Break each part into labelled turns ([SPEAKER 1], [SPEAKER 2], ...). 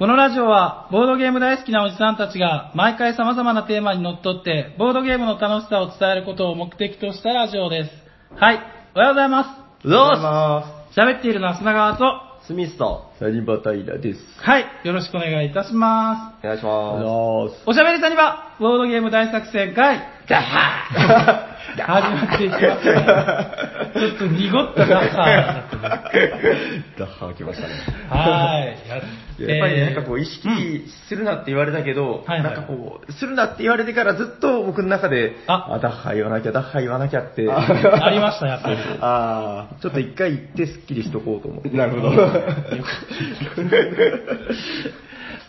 [SPEAKER 1] このラジオは、ボードゲーム大好きなおじさんたちが、毎回様々なテーマにのっとって、ボードゲームの楽しさを伝えることを目的としたラジオです。はい、おはようございます。
[SPEAKER 2] おはようございま
[SPEAKER 1] 喋っているのは砂川と、
[SPEAKER 2] す。スミスと、
[SPEAKER 3] サニバタイラです。
[SPEAKER 1] はい、よろしくお願いいたしま
[SPEAKER 2] お願いしま
[SPEAKER 3] す。
[SPEAKER 1] す。おしゃべりサニバ、ボードゲーム大作戦会、ガッハー 始まっていきますね。ちょっと濁ったガッハー。
[SPEAKER 3] ダッハー来ましたね。
[SPEAKER 1] はい。やって
[SPEAKER 3] やっぱりね、なんかこう、意識するなって言われたけど、
[SPEAKER 1] はいはい
[SPEAKER 3] なんかこう、するなって言われてからずっと僕の中で、
[SPEAKER 1] あ
[SPEAKER 3] ダッハー言わなきゃ、ダッハー言わなきゃって、
[SPEAKER 1] ありました、やっぱり。
[SPEAKER 3] あーちょっと一回言ってスッキリしとこうと思って。
[SPEAKER 2] なるほど。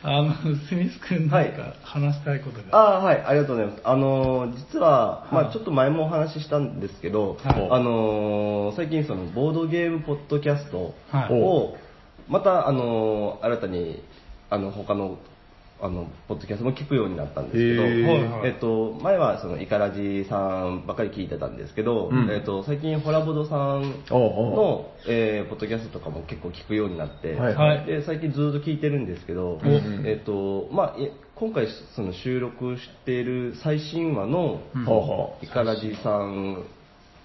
[SPEAKER 1] あの、スミス君なんか話したいことが。
[SPEAKER 2] ああ、はい、ありがとうございます。あのー、実は、
[SPEAKER 1] はい
[SPEAKER 2] まあちょっと前もお話ししたんですけど、
[SPEAKER 1] はい
[SPEAKER 2] あのー、最近その、ボードゲームポッドキャスト
[SPEAKER 1] はい。
[SPEAKER 2] を、また、あのー、新たに、あの、他の、あの、ポッドキャストも聞くようになったんですけど、えっと、前はその、イカラジさんばっかり聞いてたんですけど、
[SPEAKER 3] うん。
[SPEAKER 2] えっと、最近、ホラボドさんの、えーポッドキャストとかも結構聞くようになって、
[SPEAKER 3] はい
[SPEAKER 1] はい。
[SPEAKER 2] で最近ずっと聞いてるんですけど、
[SPEAKER 3] ん。
[SPEAKER 2] えっとまあ、え今回その収録している最新話の
[SPEAKER 1] うん。
[SPEAKER 2] イカラジさん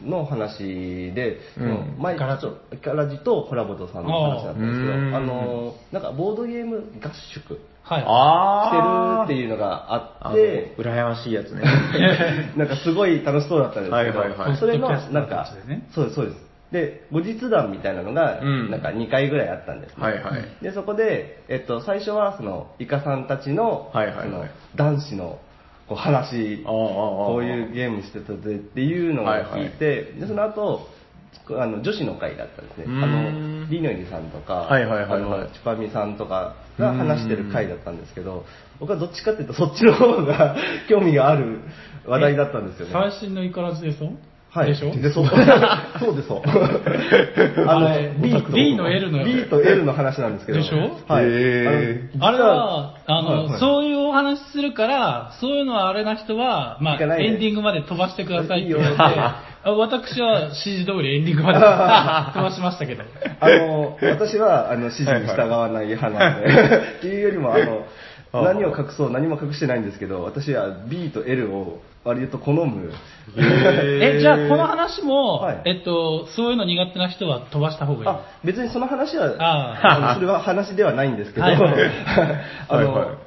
[SPEAKER 2] の話で、
[SPEAKER 3] うん。
[SPEAKER 2] 前
[SPEAKER 1] イカラジ。
[SPEAKER 2] ちょっとイカラジとコラボドさんの話だったんですけど
[SPEAKER 3] あ
[SPEAKER 2] のなんかボードゲーム合宿
[SPEAKER 1] はい。
[SPEAKER 3] あ
[SPEAKER 2] してるっていうのがあ
[SPEAKER 3] あ
[SPEAKER 2] って
[SPEAKER 3] の、羨ましいやつね。
[SPEAKER 2] なんかすごい楽しそうだったんですけど、
[SPEAKER 3] はいはいはい
[SPEAKER 2] それのなんか
[SPEAKER 1] ね、
[SPEAKER 2] そうです、そうです。で、後日談みたいなのが、
[SPEAKER 3] うん
[SPEAKER 2] なんか2回ぐらいあったんですね。
[SPEAKER 3] はいはい。
[SPEAKER 2] で、そこで、えっと、最初は、その、イカさんたちの、
[SPEAKER 3] はいはいはい
[SPEAKER 2] その、男子の、こう話、
[SPEAKER 3] ああああ
[SPEAKER 2] こういうゲームしてたぜっていうのを聞いて、で、その後、あの、女子の会だったんですね。あの、リノイリさんとか、
[SPEAKER 3] はいはいはいはい
[SPEAKER 2] あの、チュパミさんとかが話してる会だったんですけど、僕はどっちかっていうと、そっちの方が 興味がある話題だったんですよね。
[SPEAKER 1] 最新のイカラジでしょ
[SPEAKER 2] はい。
[SPEAKER 1] でしょ？
[SPEAKER 2] で、そう。そうです、そう。あの B と
[SPEAKER 1] B の L の
[SPEAKER 2] B と L の話なんですけど。
[SPEAKER 1] でしょ？
[SPEAKER 2] はい。
[SPEAKER 3] へ
[SPEAKER 1] あれは、あの、
[SPEAKER 2] はいはい
[SPEAKER 1] そういうお話するから、そういうのはあれな人は、まあ、エンディングまで飛ばしてくださいって言われて、あ私は指示通りエンディングまで。飛ばしましたけど。
[SPEAKER 2] あの、私は、あの、指示に従わない派なんで、っていうよりも、あの、
[SPEAKER 3] あ
[SPEAKER 2] 何を隠そう、何も隠してないんですけど、私は B と L を割と好む。
[SPEAKER 1] え、じゃあこの話も、
[SPEAKER 2] はい。
[SPEAKER 1] えっと、そういうの苦手な人は飛ばした方がいい。
[SPEAKER 2] あ、別にその話は、
[SPEAKER 1] あ
[SPEAKER 2] あのそれは話ではないんですけど、
[SPEAKER 1] はいはい。
[SPEAKER 2] あの、
[SPEAKER 3] はいはい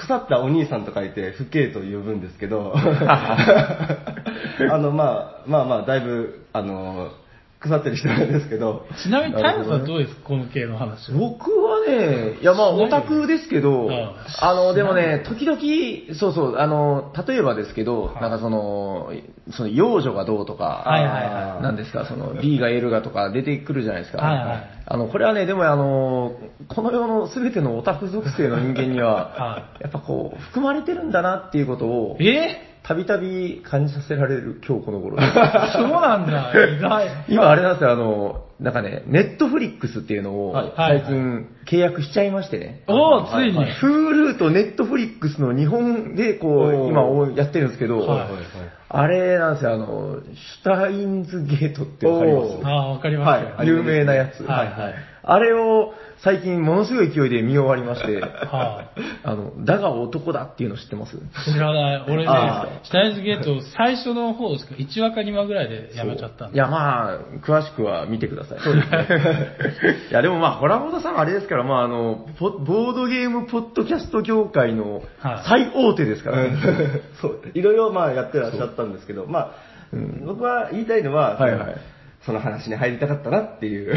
[SPEAKER 2] 腐ったお兄さんと書いて、不敬と呼ぶんですけど、あの、まあ、まあまあ、だいぶ、あの、腐ってる人なんですけど、
[SPEAKER 1] ちなみにタイムさんどうです？かこの系の話は。
[SPEAKER 3] 僕はね、いやまあオタクですけど、
[SPEAKER 1] うん
[SPEAKER 3] あの、でもね、時々、そうそう、あの、例えばですけど、
[SPEAKER 1] はい。
[SPEAKER 3] なんかその、その幼女がどうとか、
[SPEAKER 1] はいはいはい。
[SPEAKER 3] なんですか、その B が L がとか出てくるじゃないですか。
[SPEAKER 1] はいはい。
[SPEAKER 3] あの、これはね、でもあの、この世の全てのオタク属性の人間には
[SPEAKER 1] は、
[SPEAKER 3] やっぱこう、含まれてるんだなっていうことを、
[SPEAKER 1] え？
[SPEAKER 3] たびたび感じさせられる今日この頃です。
[SPEAKER 1] そうなんだ、意外。
[SPEAKER 3] 今あれなんですよ、あの、なんかね、ネットフリックスっていうのを
[SPEAKER 2] はい
[SPEAKER 3] 最近契約しちゃいましてね。
[SPEAKER 1] おお、ついに。
[SPEAKER 2] はい
[SPEAKER 3] Hulu とネットフリックスの日本でこ
[SPEAKER 2] お
[SPEAKER 3] う、
[SPEAKER 2] ー
[SPEAKER 3] 今やってるんですけど、
[SPEAKER 1] はい
[SPEAKER 3] あれなんですよ、あの、シュタインズゲートってわかります？
[SPEAKER 1] ああ、わかりましたよ。
[SPEAKER 2] はい
[SPEAKER 3] 有名なやつ。
[SPEAKER 1] はいはい
[SPEAKER 3] あれを最近ものすごい勢いで見終わりまして、
[SPEAKER 1] は
[SPEAKER 3] あの、だが男だっていうの知ってます？
[SPEAKER 1] 知らない。俺ね
[SPEAKER 2] あ、
[SPEAKER 1] シュタインズゲート最初の方ですか、1話か2話ぐらいでやめちゃったんで。
[SPEAKER 3] いや、まあ、詳しくは見てください。そうですね。いや、でもまあ、ホラボドさんはあれですから、まあ、あの、ポボードゲームポッドキャスト業界の
[SPEAKER 1] はい
[SPEAKER 3] 最大手ですからね。
[SPEAKER 2] そう、いろいろまあやってらっしゃったんですけど、まあ、
[SPEAKER 3] うん
[SPEAKER 2] 僕は言いたいのは、
[SPEAKER 3] はいはい
[SPEAKER 2] その話に入りたかったなっていう、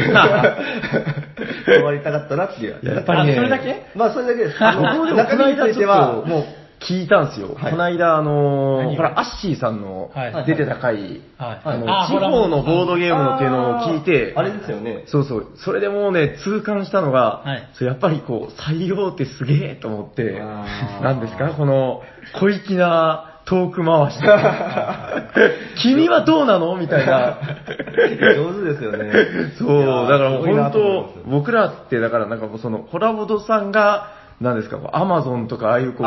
[SPEAKER 2] 終わりたかったなっていう。
[SPEAKER 3] やっぱりね
[SPEAKER 1] あそれだけ？
[SPEAKER 2] まあそれだけです。あ
[SPEAKER 3] 僕もでも、
[SPEAKER 2] 中身については、もう、
[SPEAKER 3] 聞いたんですよ。
[SPEAKER 2] はい。
[SPEAKER 3] この間、あのー、ほら、アッシーさんの
[SPEAKER 1] はい。
[SPEAKER 3] 出てた回、
[SPEAKER 1] はい。
[SPEAKER 3] あの
[SPEAKER 1] あ
[SPEAKER 3] 地方のボードゲームのっていうのを聞いて、
[SPEAKER 2] あれですよね。
[SPEAKER 3] そうそう。それでもうね、痛感したのが、
[SPEAKER 1] はい。
[SPEAKER 3] そうやっぱりこう、採用ってすげえと思って、なんですか？この、小粋なトーク回し。君はどうなの？みたいな。
[SPEAKER 2] 上手ですよね。
[SPEAKER 3] そう、だから本当、僕らって、だからなんかその、ホラボドさんが、なんですか、アマゾンとかああいうこう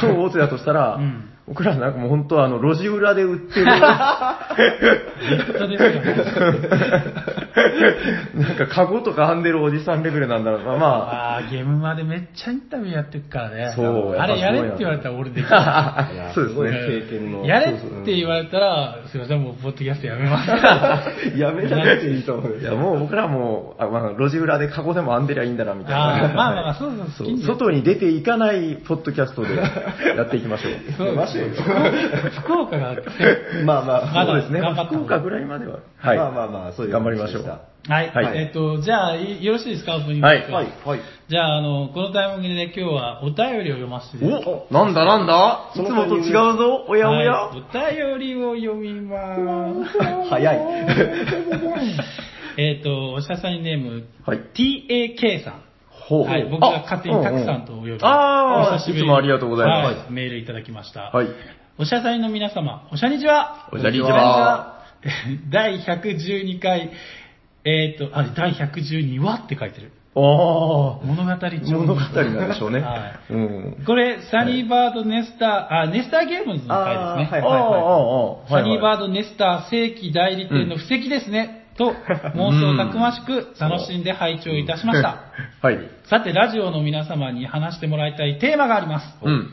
[SPEAKER 3] 超大手だとしたら、
[SPEAKER 1] うん
[SPEAKER 3] 僕らなんかもう本当あの、路地裏で売ってる、
[SPEAKER 1] ネットですよね。
[SPEAKER 3] なんかカゴとか編んでるおじさんレベルなんだろうな。まあ、
[SPEAKER 1] あーゲームまでめっちゃインタビューやってるからね。
[SPEAKER 3] そう
[SPEAKER 1] あれやれって言われたら俺できる。
[SPEAKER 2] い や
[SPEAKER 3] そうですね
[SPEAKER 2] 経験の。
[SPEAKER 1] やれって言われたら、すいません、もうポッドキャストやめます。
[SPEAKER 2] やめなくていいと思う
[SPEAKER 3] いやもう僕らも、あまあ、路地裏でカゴでも編んでりゃいいんだな、みたいな。
[SPEAKER 1] あーまあまあまあ、そうそう、
[SPEAKER 3] そう外に出ていかないポッドキャストでやっていきましょう。
[SPEAKER 1] そう
[SPEAKER 2] マジで
[SPEAKER 1] 福岡が、
[SPEAKER 2] まあまあ、
[SPEAKER 1] まだ
[SPEAKER 3] そうですね。福岡ぐらいまでは。
[SPEAKER 2] はい。まあまあまあ、そういう
[SPEAKER 3] 頑張りましょう。
[SPEAKER 2] 話
[SPEAKER 1] はい、
[SPEAKER 3] はい。
[SPEAKER 1] えっと、じゃあ、いよろしいですか、オープニング。
[SPEAKER 3] はい。
[SPEAKER 2] はい、はい。
[SPEAKER 1] じゃあ、あの、このタイミングでね、今日はお便りを読ませていただきます。
[SPEAKER 3] おなんだなんだ？いつもと違うぞおやおや、
[SPEAKER 1] はい、お便りを読みます。
[SPEAKER 2] 早い。
[SPEAKER 1] えっと、おしゃさんにネーム、
[SPEAKER 3] はい。
[SPEAKER 1] TAK さん。
[SPEAKER 3] ほ
[SPEAKER 1] はい、僕が勝手にたくさんとお呼び。
[SPEAKER 3] あー
[SPEAKER 1] お久しぶり。に
[SPEAKER 3] いつもありがとうございます。
[SPEAKER 1] はい、メールいただきました。
[SPEAKER 3] はい。
[SPEAKER 1] おしゃさんの皆様、おしゃにちは。
[SPEAKER 3] おしゃにちは。
[SPEAKER 1] 第112回、えっ、と、あ、第112話って書いてる。
[SPEAKER 3] ああ。
[SPEAKER 1] 物語帳
[SPEAKER 3] 物語なんでしょうね。
[SPEAKER 1] は
[SPEAKER 3] うん。
[SPEAKER 1] これ、サニーバードネスター、あ、ネスターゲームズの回ですね。
[SPEAKER 2] はい
[SPEAKER 3] ああ、ああ、
[SPEAKER 1] サニーバ
[SPEAKER 3] ー
[SPEAKER 1] ードネスター正規代理店の布石ですね、と妄想たくましく楽しんで拝聴いたしました。
[SPEAKER 3] はい。
[SPEAKER 1] さて、ラジオの皆様に話してもらいたいテーマがあります。
[SPEAKER 3] うん。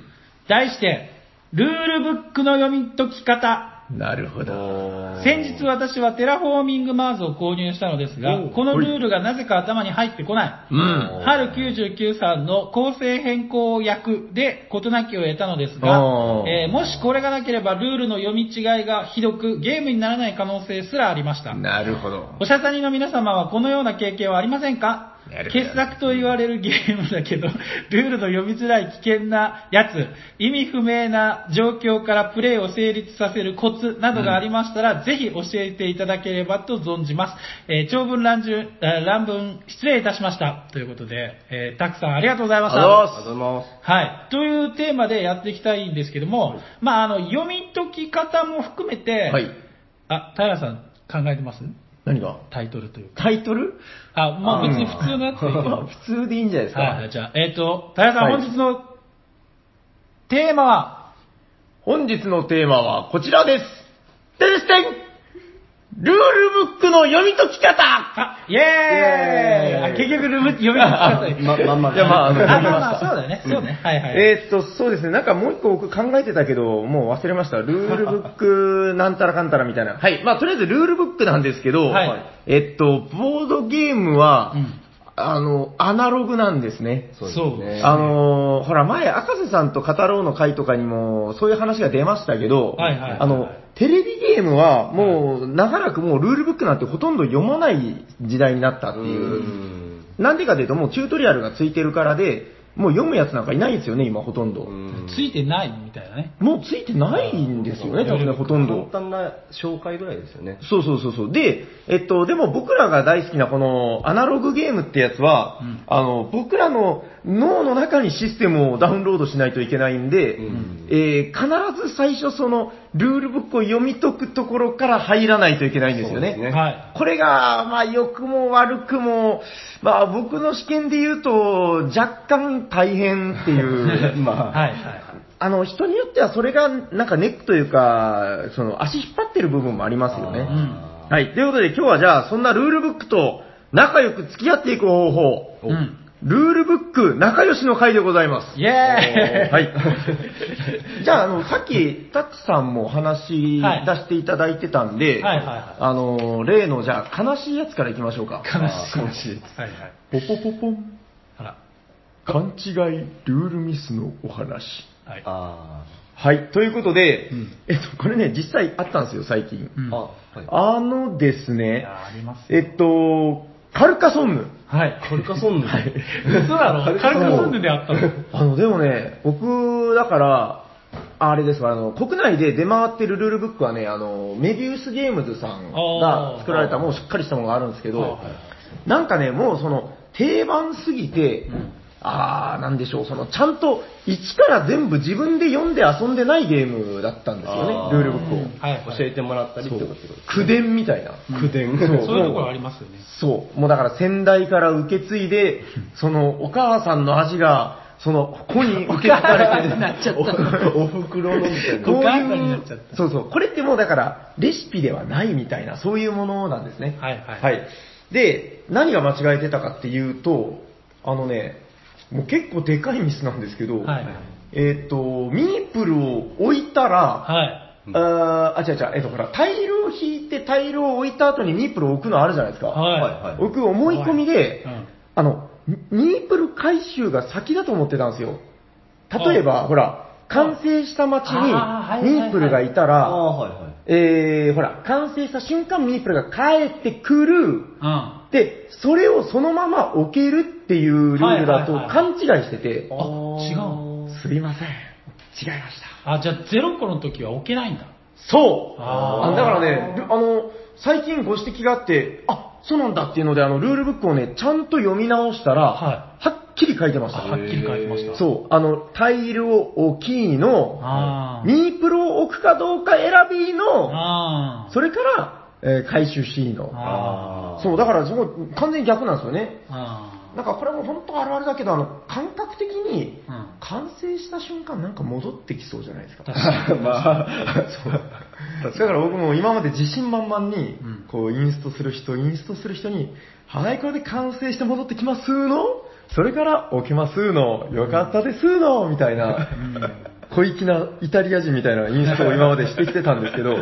[SPEAKER 1] 題して、ルールブックの読み解き方。
[SPEAKER 3] なるほど。
[SPEAKER 1] 先日私はテラフォーミングマーズを購入したのですがこのルールがなぜか頭に入ってこない。
[SPEAKER 3] うん。
[SPEAKER 1] 春99さんの構成変更役で事なきを得たのですがえーもしこれがなければルールの読み違いがひどくゲームにならない可能性すらありました。
[SPEAKER 3] なるほど。
[SPEAKER 1] おしゃさにの皆様はこのような経験はありませんか？傑作と言われるゲームだけど、ルールの読みづらい危険なやつ、意味不明な状況からプレイを成立させるコツなどがありましたら、ぜひ教えていただければと存じます。えー長文乱順あ乱文失礼いたしました。ということで、えーたくさんありがとうございました。
[SPEAKER 3] ありがとう
[SPEAKER 2] ありがとうございます。
[SPEAKER 1] はい。というテーマでやっていきたいんですけども、まあ、あの、読み解き方も含めて、
[SPEAKER 3] はい。
[SPEAKER 1] あ、平さん考えてます？
[SPEAKER 3] 何が？
[SPEAKER 1] タイトルというか。
[SPEAKER 3] タイトル？
[SPEAKER 1] あ、まあ別に普通のやつでいいけど。
[SPEAKER 3] 普通でいいんじゃないですか。
[SPEAKER 1] はい、じゃあ、えっ、と、平さん、
[SPEAKER 3] はい
[SPEAKER 1] 本日のテーマは、
[SPEAKER 3] 本日のテーマはこちらです。てれしてんルールブックの読み解き方
[SPEAKER 1] あ、イェーイあ結局ルーム読み解き方に
[SPEAKER 2] ま、まんま
[SPEAKER 3] いやまああの
[SPEAKER 1] あ、まあ
[SPEAKER 3] ま
[SPEAKER 1] あ、そうだよね。そうね。はいはい。
[SPEAKER 3] えーっと、そうですね。なんかもう一個僕考えてたけど、もう忘れました。ルールブックなんたらかんたらみたいな。はい。まあ、とりあえずルールブックなんですけど、
[SPEAKER 1] はい
[SPEAKER 3] えっと、ボードゲームは、
[SPEAKER 1] うん
[SPEAKER 3] あの、アナログなんですね。
[SPEAKER 2] そうですね。
[SPEAKER 3] あのーほら、前、赤瀬さんと語ろうの会とかにも、そういう話が出ましたけど、
[SPEAKER 1] はいはいはい
[SPEAKER 3] あの、テレビゲームは、もう、長らくもう、ルールブックなんてほとんど読まない時代になったっていう。
[SPEAKER 2] うん
[SPEAKER 3] なんでかというと、もうチュートリアルがついてるからで、もう読むやつなんかいないんですよね、今ほとんど。
[SPEAKER 2] うん
[SPEAKER 1] ついてないみたいなね。
[SPEAKER 3] もうついてないんですよね、多分ね、ほとんど。
[SPEAKER 2] 簡単な紹介ぐらいですよね。
[SPEAKER 3] そうそうそうそう。で、えっと、でも僕らが大好きなこのアナログゲームってやつは、
[SPEAKER 1] うん
[SPEAKER 3] あの、僕らの脳の中にシステムをダウンロードしないといけないんで、
[SPEAKER 2] うん
[SPEAKER 3] えー必ず最初そのルールブックを読み解くところから入らないといけないんですよね。
[SPEAKER 2] ね
[SPEAKER 1] はい。
[SPEAKER 3] これが、まあ、良くも悪くも、まあ、僕の試験で言うと、若干大変っていう。
[SPEAKER 2] まあ、
[SPEAKER 1] はいはい。
[SPEAKER 3] あの、人によってはそれが、なんかネックというか、その、足引っ張ってる部分もありますよね。
[SPEAKER 1] うん
[SPEAKER 3] はい。ということで今日はじゃあ、そんなルールブックと仲良く付き合っていく方法、
[SPEAKER 1] うん。
[SPEAKER 3] ルールブック仲良しの回でございます。
[SPEAKER 1] イェーイ
[SPEAKER 3] はい。じゃあ、あの、さっき、タッチさんもお話し
[SPEAKER 1] はい
[SPEAKER 3] 出していただいてたんで、
[SPEAKER 1] はいはいはい
[SPEAKER 3] あの、例の、じゃあ、悲しいやつからいきましょうか。
[SPEAKER 1] 悲しい。
[SPEAKER 2] 悲しい
[SPEAKER 1] はいはい。
[SPEAKER 3] ポポポポン、
[SPEAKER 1] あら。
[SPEAKER 3] 勘違いルールミスのお話。
[SPEAKER 1] はい。
[SPEAKER 2] あ
[SPEAKER 3] はい。ということで、
[SPEAKER 1] うん
[SPEAKER 3] えっと、これね、実際あったんですよ、最近。
[SPEAKER 1] うん
[SPEAKER 2] あ。あ、はい。
[SPEAKER 3] あのです
[SPEAKER 1] い
[SPEAKER 3] ね、
[SPEAKER 1] やあります
[SPEAKER 3] えっと、カルカソンヌ。
[SPEAKER 1] はい。
[SPEAKER 2] カルカソンヌ。はい。
[SPEAKER 1] 嘘だろ。カルカソンヌであったの。
[SPEAKER 3] あの、でもね、僕、だから、あれですわ、あの、国内で出回ってるルールブックはね、あの、メビウスゲームズさんが作られたもうしっかりしたものがあるんですけどなんかね、もうその、定番すぎて、
[SPEAKER 1] ん
[SPEAKER 3] あー、なんでしょう、その、ちゃんと、一から全部自分で読んで遊んでないゲームだったんですよねルールブックを。
[SPEAKER 1] はいはい。
[SPEAKER 2] 教えてもらったりってことです
[SPEAKER 3] 口伝みたいな。
[SPEAKER 2] 口伝。
[SPEAKER 3] そう
[SPEAKER 1] そういうところありますよね。
[SPEAKER 3] そう。もうだから先代から受け継いで、そのお母さんの味が、その子に受け継がれて
[SPEAKER 1] お母さんになっちゃった
[SPEAKER 2] お袋のみたいな。
[SPEAKER 3] こう
[SPEAKER 1] お母さんに
[SPEAKER 3] いう
[SPEAKER 1] なっちゃった
[SPEAKER 3] そうそう。これってもうだから、レシピではないみたいな、そういうものなんですね。
[SPEAKER 1] はいはい
[SPEAKER 3] はい。で、何が間違えてたかっていうと、あのね、もう結構でかいミスなんですけど、
[SPEAKER 1] はい。
[SPEAKER 3] えっ、と、ミープルを置いたら、
[SPEAKER 1] はい。
[SPEAKER 3] あ違う違う、えっ、と、ほら、タイルを引いてタイルを置いた後にミープルを置くのあるじゃないですか。
[SPEAKER 1] はい。
[SPEAKER 2] はい
[SPEAKER 3] 僕、思い込みで、
[SPEAKER 1] うん
[SPEAKER 3] あの、ミミープル回収が先だと思ってたんですよ。例えば、ほら、完成した街にミープルがいた
[SPEAKER 2] あ
[SPEAKER 3] ら、
[SPEAKER 2] あ、はいはい。
[SPEAKER 3] えー、ほら、完成した瞬間ミープルが帰ってくる。
[SPEAKER 1] うん。
[SPEAKER 3] で、それをそのまま置けるっていうルールだと
[SPEAKER 1] はいはい
[SPEAKER 3] 勘違いしてて、
[SPEAKER 1] あ違う
[SPEAKER 3] すいません。違いました。
[SPEAKER 1] あ、じゃあゼロ個の時は置けないんだ。
[SPEAKER 3] そう
[SPEAKER 1] あ
[SPEAKER 3] だからね、ルあの、最近ご指摘があって、あ、そうなんだっていうので、あの、ルールブックをね、ちゃんと読み直したら、
[SPEAKER 1] は
[SPEAKER 3] はっきり書いてました。
[SPEAKER 1] あはっきり書いてました。
[SPEAKER 3] そう、あの、タイルを置きの、ミープルを置くかどうか選びの。それから、えー回収 C の。
[SPEAKER 1] あ
[SPEAKER 3] そう、だからすごい完全に逆なんですよね。
[SPEAKER 1] あ
[SPEAKER 3] なんかこれも本当あるあるだけど、あの、感覚的に。完成した瞬間なんか戻ってきそうじゃないですか。
[SPEAKER 1] 確かに。
[SPEAKER 3] まあ、そう。だから僕も今まで自信満々に
[SPEAKER 1] うん、
[SPEAKER 3] こう、インストする人、インストする人に、はい、これで完成して戻ってきますのそれから置きますのよかったですのみたいな、小粋なイタリア人みたいなインストを今までしてきてたんですけど、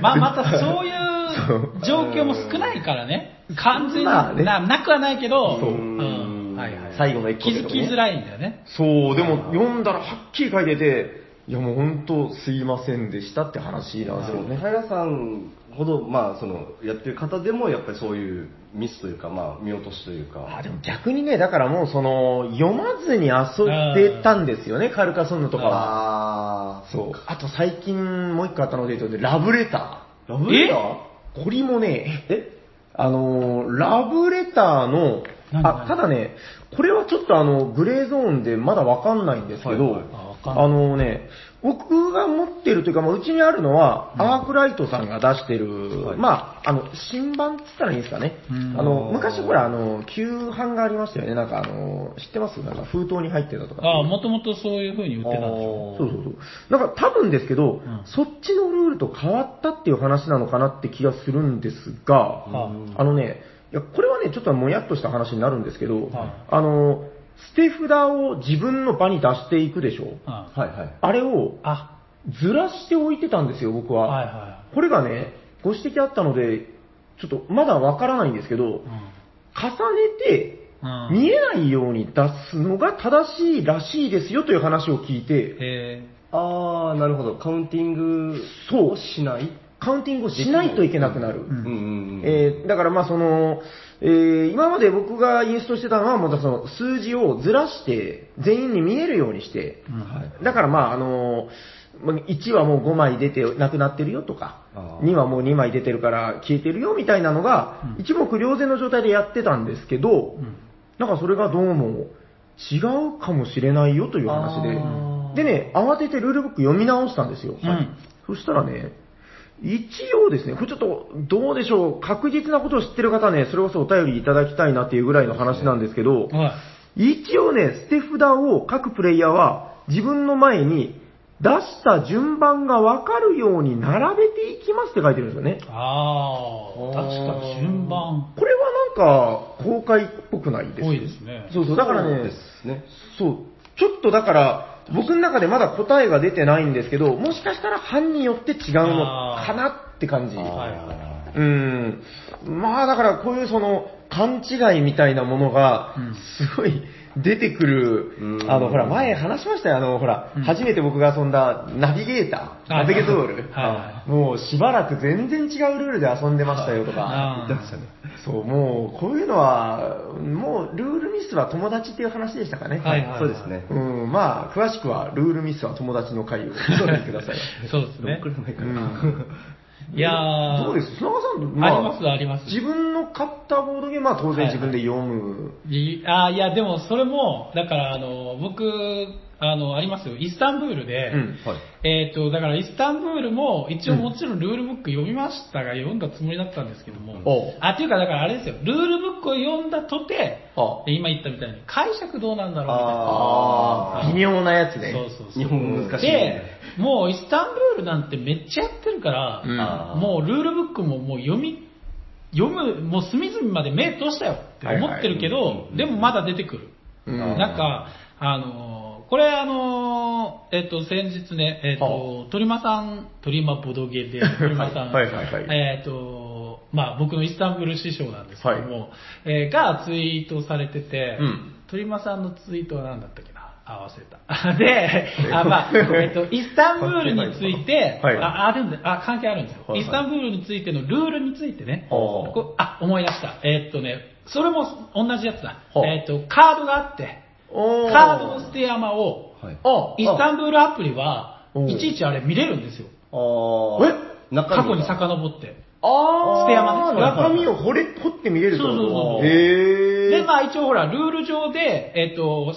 [SPEAKER 1] まあ、またそういう状況も少ないからね。完全に、
[SPEAKER 3] まあね
[SPEAKER 1] ななくはないけど、
[SPEAKER 3] そう
[SPEAKER 1] うん。はいはい。
[SPEAKER 3] 最後の一個
[SPEAKER 1] 気づきづらいんだよね。
[SPEAKER 3] そう、でも読んだらはっきり書いてて、いやもう本当すいませんでしたって話なんですよね。
[SPEAKER 2] 平さんほど、まあ、その、やってる方でも、やっぱりそういうミスというか、まあ、見落としというか。
[SPEAKER 3] あでも逆にね、だからもうその、読まずに遊んでたんですよね、カルカソンヌとかは。
[SPEAKER 2] ああ、
[SPEAKER 3] そう。あと最近もう一個あったので言うとね、ラブレタ
[SPEAKER 2] ラブレター？
[SPEAKER 3] ー。これもね、え？あのー、ラブレターの、
[SPEAKER 1] 何？
[SPEAKER 3] あ、ただね、これはちょっとあの、グレーゾーンでまだわかんないんですけど、
[SPEAKER 2] はいはい。
[SPEAKER 1] あ
[SPEAKER 3] あのね、僕が持ってるというか、まあ、うちにあるのは、アークライトさんが出してる、
[SPEAKER 2] はい
[SPEAKER 3] まあ、あの、新版って言ったらいいんですかね。
[SPEAKER 1] うん
[SPEAKER 3] あの、昔ほら、あの、旧版がありましたよね。なんかあの、知ってます？なんか封筒に入ってたとか。
[SPEAKER 1] ああ、もともとそういう風に売ってたんでしょ。
[SPEAKER 3] そうそうそう。なんか多分ですけど、
[SPEAKER 1] ん
[SPEAKER 3] そっちのルールと変わったっていう話なのかなって気がするんですが、
[SPEAKER 1] は
[SPEAKER 3] あのね、いや、これはね、ちょっともやっとした話になるんですけど、
[SPEAKER 1] はい
[SPEAKER 3] あの、捨て札を自分の場に出していくでしょ。
[SPEAKER 1] あ
[SPEAKER 2] はいはい。
[SPEAKER 3] あれを
[SPEAKER 1] あ、
[SPEAKER 3] ずらしておいてたんですよ、僕は。
[SPEAKER 1] はいは
[SPEAKER 3] これがね、ご指摘あったので、ちょっとまだわからないんですけど、
[SPEAKER 1] い。うん
[SPEAKER 3] 重ねて、
[SPEAKER 1] うん
[SPEAKER 3] 見えないように出すのが正しいらしいですよという話を聞いて、
[SPEAKER 1] え
[SPEAKER 2] ああ、なるほど。カウンティング
[SPEAKER 3] そう
[SPEAKER 2] をしない
[SPEAKER 3] カウンティングをしないといけなくなる。
[SPEAKER 1] ん
[SPEAKER 2] うんうんうん。
[SPEAKER 3] えーだからまあその、えー今まで僕がインストしてたのは、もうその数字をずらして、全員に見えるようにして、
[SPEAKER 1] うん
[SPEAKER 2] はい。
[SPEAKER 3] だからまああのまあ1はもう5枚出てなくなってるよとか
[SPEAKER 2] あ、ー。
[SPEAKER 3] 2はもう2枚出てるから消えてるよみたいなのが
[SPEAKER 1] う、ん。
[SPEAKER 3] 一目瞭然の状態でやってたんですけど、
[SPEAKER 1] うん。
[SPEAKER 3] なんかそれがどうも違うかもしれないよという話で、でね、慌ててルールブック読み直したんですよ。
[SPEAKER 1] うん。
[SPEAKER 3] そしたらね、一応ですね、これちょっとどうでしょう、確実なことを知ってる方はね、それこそお便りいただきたいなっていうぐらいの話なんですけど、
[SPEAKER 1] はい。
[SPEAKER 3] 一応ね、捨て札を各プレイヤーは自分の前に出した順番がわかるように並べていきますって書いてるんですよね。
[SPEAKER 1] ああ、確かに順番
[SPEAKER 3] これはなんか公開っぽくないです
[SPEAKER 1] 多いですね。
[SPEAKER 3] そうそう、だから
[SPEAKER 2] そう
[SPEAKER 3] ね
[SPEAKER 2] ですね。
[SPEAKER 3] そう、ちょっとだから、僕の中でまだ答えが出てないんですけど、もしかしたら班によって違うのかなって感じ。うん。まあだからこういうその勘違いみたいなものが
[SPEAKER 1] うん、
[SPEAKER 3] すごい出てくる、
[SPEAKER 2] うん
[SPEAKER 3] あの、ほら、前話しましたよ、あの、ほら、
[SPEAKER 1] うん
[SPEAKER 3] 初めて僕が遊んだナビゲーター、
[SPEAKER 1] はい
[SPEAKER 3] ナビゲートール。
[SPEAKER 1] は
[SPEAKER 3] もうしばらく全然違うルールで遊んでましたよとか。
[SPEAKER 2] 言ってましたね。
[SPEAKER 3] そう、もう、こういうのは、もう、ルールミスは友達っていう話でしたかね。
[SPEAKER 1] はいはい
[SPEAKER 2] そうですね。
[SPEAKER 3] うん、まあ、詳しくは、ルールミスは友達の会を聞いてください。
[SPEAKER 1] そうですね。
[SPEAKER 2] い
[SPEAKER 1] やー。
[SPEAKER 3] どうです？砂川さん、
[SPEAKER 1] ありますあります。
[SPEAKER 3] 自分の買ったボードゲームは当然自分で読む。
[SPEAKER 1] いあーいや、でもそれも、だから、あの、僕、あの、ありますよ。イスタンブールで、
[SPEAKER 3] うん
[SPEAKER 2] はい。
[SPEAKER 1] えっ、と、だからイスタンブールも、一応もちろんルールブック読みましたが、読んだつもりだったんですけども、あ、っていうか、だからあれですよ、ルールブックを読んだとて、今言ったみたいに、解釈どうなんだろうみたいな。
[SPEAKER 3] 微妙なやつね。
[SPEAKER 1] そうそうそう。
[SPEAKER 2] 日本語難しい
[SPEAKER 1] で
[SPEAKER 2] ね。、
[SPEAKER 1] もうイスタンブールなんてめっちゃやってるから、
[SPEAKER 3] うん
[SPEAKER 1] もうルールブックももう読み、読む、もう隅々まで目通したよって思ってるけど、
[SPEAKER 2] はいはい
[SPEAKER 1] でもまだ出てくる。
[SPEAKER 3] うん
[SPEAKER 1] なんか、あのーこれあのーえっと、先日ね、えっと、鳥間さん、鳥間ボドゲで、鳥間さん、
[SPEAKER 3] はいはいはい。はい
[SPEAKER 1] えっと、まあ僕のイスタンブール師匠なんですけども、えーがツイートされてて、
[SPEAKER 3] うん。
[SPEAKER 1] 鳥間さんのツイートは何だったっけな？あ、忘れた。で、あ、まあ、えっと、イスタンブールについて、
[SPEAKER 3] はい。
[SPEAKER 1] あ、あるんで、あ、関係あるんですよ。
[SPEAKER 3] はいはい。
[SPEAKER 1] イスタンブールについてのルールについてね、あ、思い出した。えっとね、それも同じやつだ。えっと、カードがあって、
[SPEAKER 3] おー。
[SPEAKER 1] カードの捨て山を、
[SPEAKER 2] はい。
[SPEAKER 3] あ、
[SPEAKER 1] イスタンブールアプリはいちいちあれ見れるんですよ。
[SPEAKER 2] あー。
[SPEAKER 3] え？
[SPEAKER 2] 中身が。
[SPEAKER 1] 過去に遡って。
[SPEAKER 3] あー。
[SPEAKER 1] 捨て山ね
[SPEAKER 3] 中身を掘れ、掘って見れるってこと？
[SPEAKER 1] そうそうそう。
[SPEAKER 3] へー。
[SPEAKER 1] で、まあ一応ほら、ルール上で、えっ、と、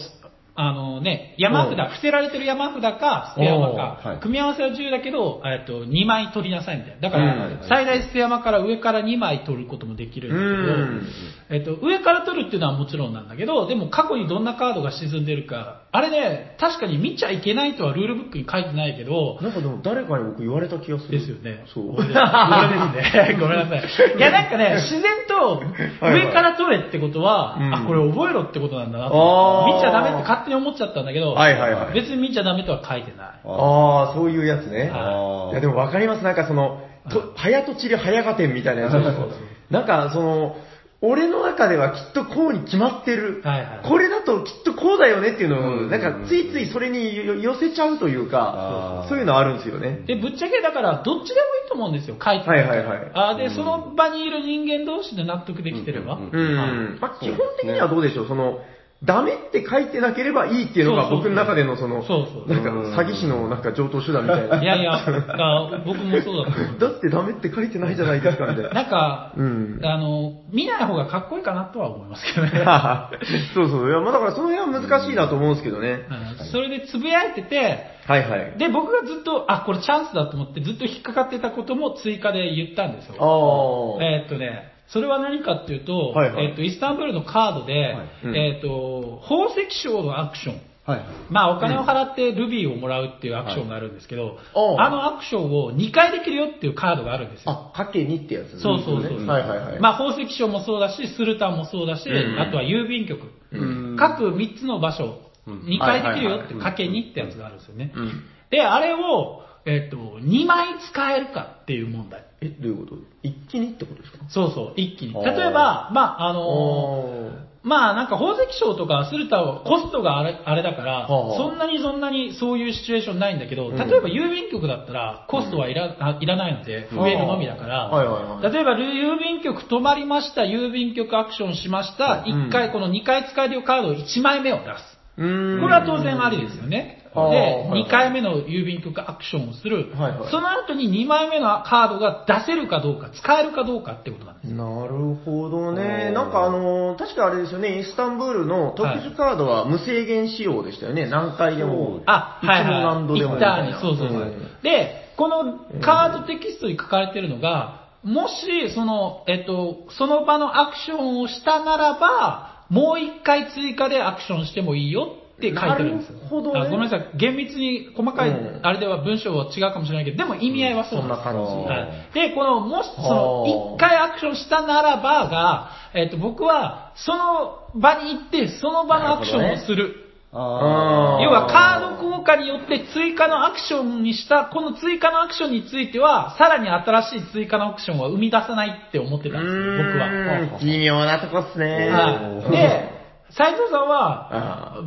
[SPEAKER 1] あのね、山
[SPEAKER 3] うん。
[SPEAKER 1] 札、伏せられてる山札か、捨て山か
[SPEAKER 2] はい、
[SPEAKER 1] 組み合わせは10だけど、えっと、2枚取りなさいみたいな。だから、
[SPEAKER 3] うん。
[SPEAKER 1] 最大捨て山から上から2枚取ることもできるんだけど、えっと、上から取るっていうのはもちろんなんだけど、でも過去にどんなカードが沈んでるか、あれね、確かに見ちゃいけないとはルールブックに書いてないけど、
[SPEAKER 3] なんかでも誰かに僕言われた気がする。
[SPEAKER 1] ですよね。
[SPEAKER 3] そう。
[SPEAKER 1] 俺ですね。ごめんなさい。いや、なんかね、自然と上から取れってことは、
[SPEAKER 3] うん
[SPEAKER 1] あ、これ覚えろってことなんだな
[SPEAKER 3] あー
[SPEAKER 1] 見ちゃダメって勝手に思っちゃったんだけど、
[SPEAKER 3] はいはいはい
[SPEAKER 1] 別に見ちゃダメとは書いてない。
[SPEAKER 3] ああ、そういうやつね。
[SPEAKER 1] はい
[SPEAKER 3] いやでも分かります。なんかその、と早とちり早がてんみたいなやつ なんかその、俺の中ではきっとこうに決まってる。
[SPEAKER 1] はいはい。
[SPEAKER 3] これだときっとこうだよねっていうのを、
[SPEAKER 2] うん
[SPEAKER 3] なんかついついそれによ寄せちゃうというかそういうのあるんですよね。
[SPEAKER 1] で、ぶっちゃけだから、どっちでもいいと思うんですよ、書いて
[SPEAKER 3] はいはいはい。
[SPEAKER 1] あで、その場にいる人間同士で納得できてれば。
[SPEAKER 2] うん
[SPEAKER 3] まあ基本的にはどうでしょう、その、ダメって書いてなければいいっていうのが
[SPEAKER 1] そうそう
[SPEAKER 3] 僕の中でのその、
[SPEAKER 1] そうそう
[SPEAKER 3] なんか詐欺師のなんか上等手段みたいな。
[SPEAKER 1] いやいや、あ僕もそうだと思う。
[SPEAKER 3] だってダメって書いてないじゃないですかみたいな。
[SPEAKER 1] なんか、
[SPEAKER 3] うん
[SPEAKER 1] あの、見ない方がかっこいいかなとは思いますけどね。
[SPEAKER 3] そうそう。いや、まあだからその辺は難しいなと思うんですけどね。
[SPEAKER 1] うんそれでつぶやいてて、
[SPEAKER 3] はいはい。
[SPEAKER 1] で、僕がずっと、あ、これチャンスだと思ってずっと引っかかってたことも追加で言ったんですよ。
[SPEAKER 3] ああ。
[SPEAKER 1] えーっとね、それは何かっていうと、
[SPEAKER 3] はいはい
[SPEAKER 1] えーっと、イスタンブールのカードで、
[SPEAKER 3] うん
[SPEAKER 1] えーっと、宝石商のアクション。
[SPEAKER 2] はい。
[SPEAKER 1] まあ、お金を払ってルビーをもらうっていうアクションがあるんですけど、
[SPEAKER 3] はい
[SPEAKER 1] あのアクションを2回できるよっていうカードがあるんですよ。
[SPEAKER 3] あ、かけにってやつですね
[SPEAKER 1] そうそうそう。
[SPEAKER 3] はいはいはい。
[SPEAKER 1] まあ、宝石商もそうだし、スルタンもそうだし、
[SPEAKER 3] うん
[SPEAKER 1] あとは郵便局。
[SPEAKER 3] うん
[SPEAKER 1] 各3つの場所、
[SPEAKER 2] うん
[SPEAKER 1] 2回できるよって、
[SPEAKER 3] はいはいはい
[SPEAKER 1] かけ2ってやつがあるんですよね。
[SPEAKER 3] うん。
[SPEAKER 1] で、あれを、えっ、と、2枚使えるかっていう問題。
[SPEAKER 3] え、どういうこと？一気にってことですか？
[SPEAKER 1] そうそう、一気に。例えば、まあ、あのー
[SPEAKER 3] お
[SPEAKER 1] まあなんか宝石商とかスルタをコストがあれあれだから、そんなにそんなにそういうシチュエーションないんだけど、
[SPEAKER 3] うん。
[SPEAKER 1] 例えば郵便局だったらコストはいら,あ、いらないので、増えるのみだから、
[SPEAKER 3] はいはいはい
[SPEAKER 1] 例えば郵便局止まりました、郵便局アクションしました、
[SPEAKER 3] うん。
[SPEAKER 1] 1回この2回使えるよカードを1枚目を出す。これは当然ありですよね。で、
[SPEAKER 3] はいはい
[SPEAKER 1] 2回目の郵便局アクションをする。
[SPEAKER 3] はいはい
[SPEAKER 1] その後に2枚目のカードが出せるかどうか、使えるかどうかってことなんです。
[SPEAKER 3] なるほどね。なんかあのー確かあれですよね、イスタンブールの特殊カードは無制限使用でしたよね。何回でも。
[SPEAKER 1] あ、
[SPEAKER 3] いつ
[SPEAKER 1] はい
[SPEAKER 3] も何度
[SPEAKER 1] はい。
[SPEAKER 3] でも
[SPEAKER 1] そうそうそう。
[SPEAKER 3] ん
[SPEAKER 1] で、このカードテキストに書かれてるのが、もし、その、えっと、その場のアクションをしたならば、もう一回追加でアクショョンしてもいいよって書いてるんですよ。
[SPEAKER 3] なるほどね
[SPEAKER 1] あごめんなさい。厳密に細かい、
[SPEAKER 3] うん
[SPEAKER 1] あれでは文章は違うかもしれないけど、でも意味合いはそうです。
[SPEAKER 3] そんな感じ
[SPEAKER 1] はい、で、この、もし、そ
[SPEAKER 3] は
[SPEAKER 1] の、
[SPEAKER 3] あ
[SPEAKER 1] 一回アクションしたならばが、えっと、僕は、その場に行って、その場のアクションをする。
[SPEAKER 2] あ
[SPEAKER 3] あー
[SPEAKER 1] 要はカード効果によって追加のアクションにした、この追加のアクションについては、さらに新しい追加のアクションは生み出さないって思ってたんですよ、僕は。
[SPEAKER 3] 微妙なとこっすね。
[SPEAKER 1] はいで、斉藤さんは、
[SPEAKER 3] あ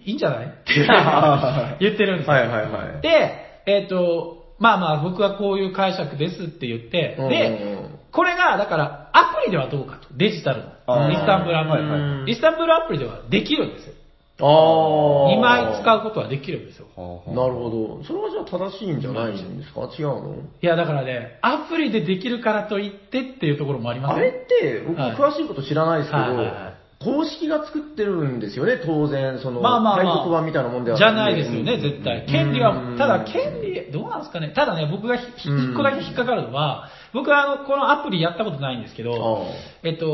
[SPEAKER 1] いいんじゃない？っ て言ってるんですよ。
[SPEAKER 3] はいはいはい。
[SPEAKER 1] で、えっ、と、まあまあ僕はこういう解釈ですって言って、
[SPEAKER 3] うん
[SPEAKER 1] で、これがだからアプリではどうかと。デジタルの。イスタンブールアプリ。イスタンブールアプリではできるんですよ。
[SPEAKER 3] ああ。
[SPEAKER 1] 2枚使うことはできるんですよ。
[SPEAKER 3] なるほど。それはじゃあ正しいんじゃないんですか？違うの？
[SPEAKER 1] いやだからね、アプリでできるからといってっていうところもあります
[SPEAKER 3] あれって、僕
[SPEAKER 1] はい
[SPEAKER 3] 詳しいこと知らないですけど、
[SPEAKER 1] はいはいはい
[SPEAKER 3] 公式が作ってるんですよね、当然。その、
[SPEAKER 1] まあまあまあ
[SPEAKER 3] 版みたいなもんでは
[SPEAKER 1] じゃないですよね、
[SPEAKER 3] うん
[SPEAKER 1] 絶対。権利は
[SPEAKER 3] う、ん
[SPEAKER 1] ただ権利、どうなんですかね。ただね、僕が一個だけ引っかかるのは、僕はあの、このアプリやったことないんですけど、
[SPEAKER 3] あ
[SPEAKER 1] えっと、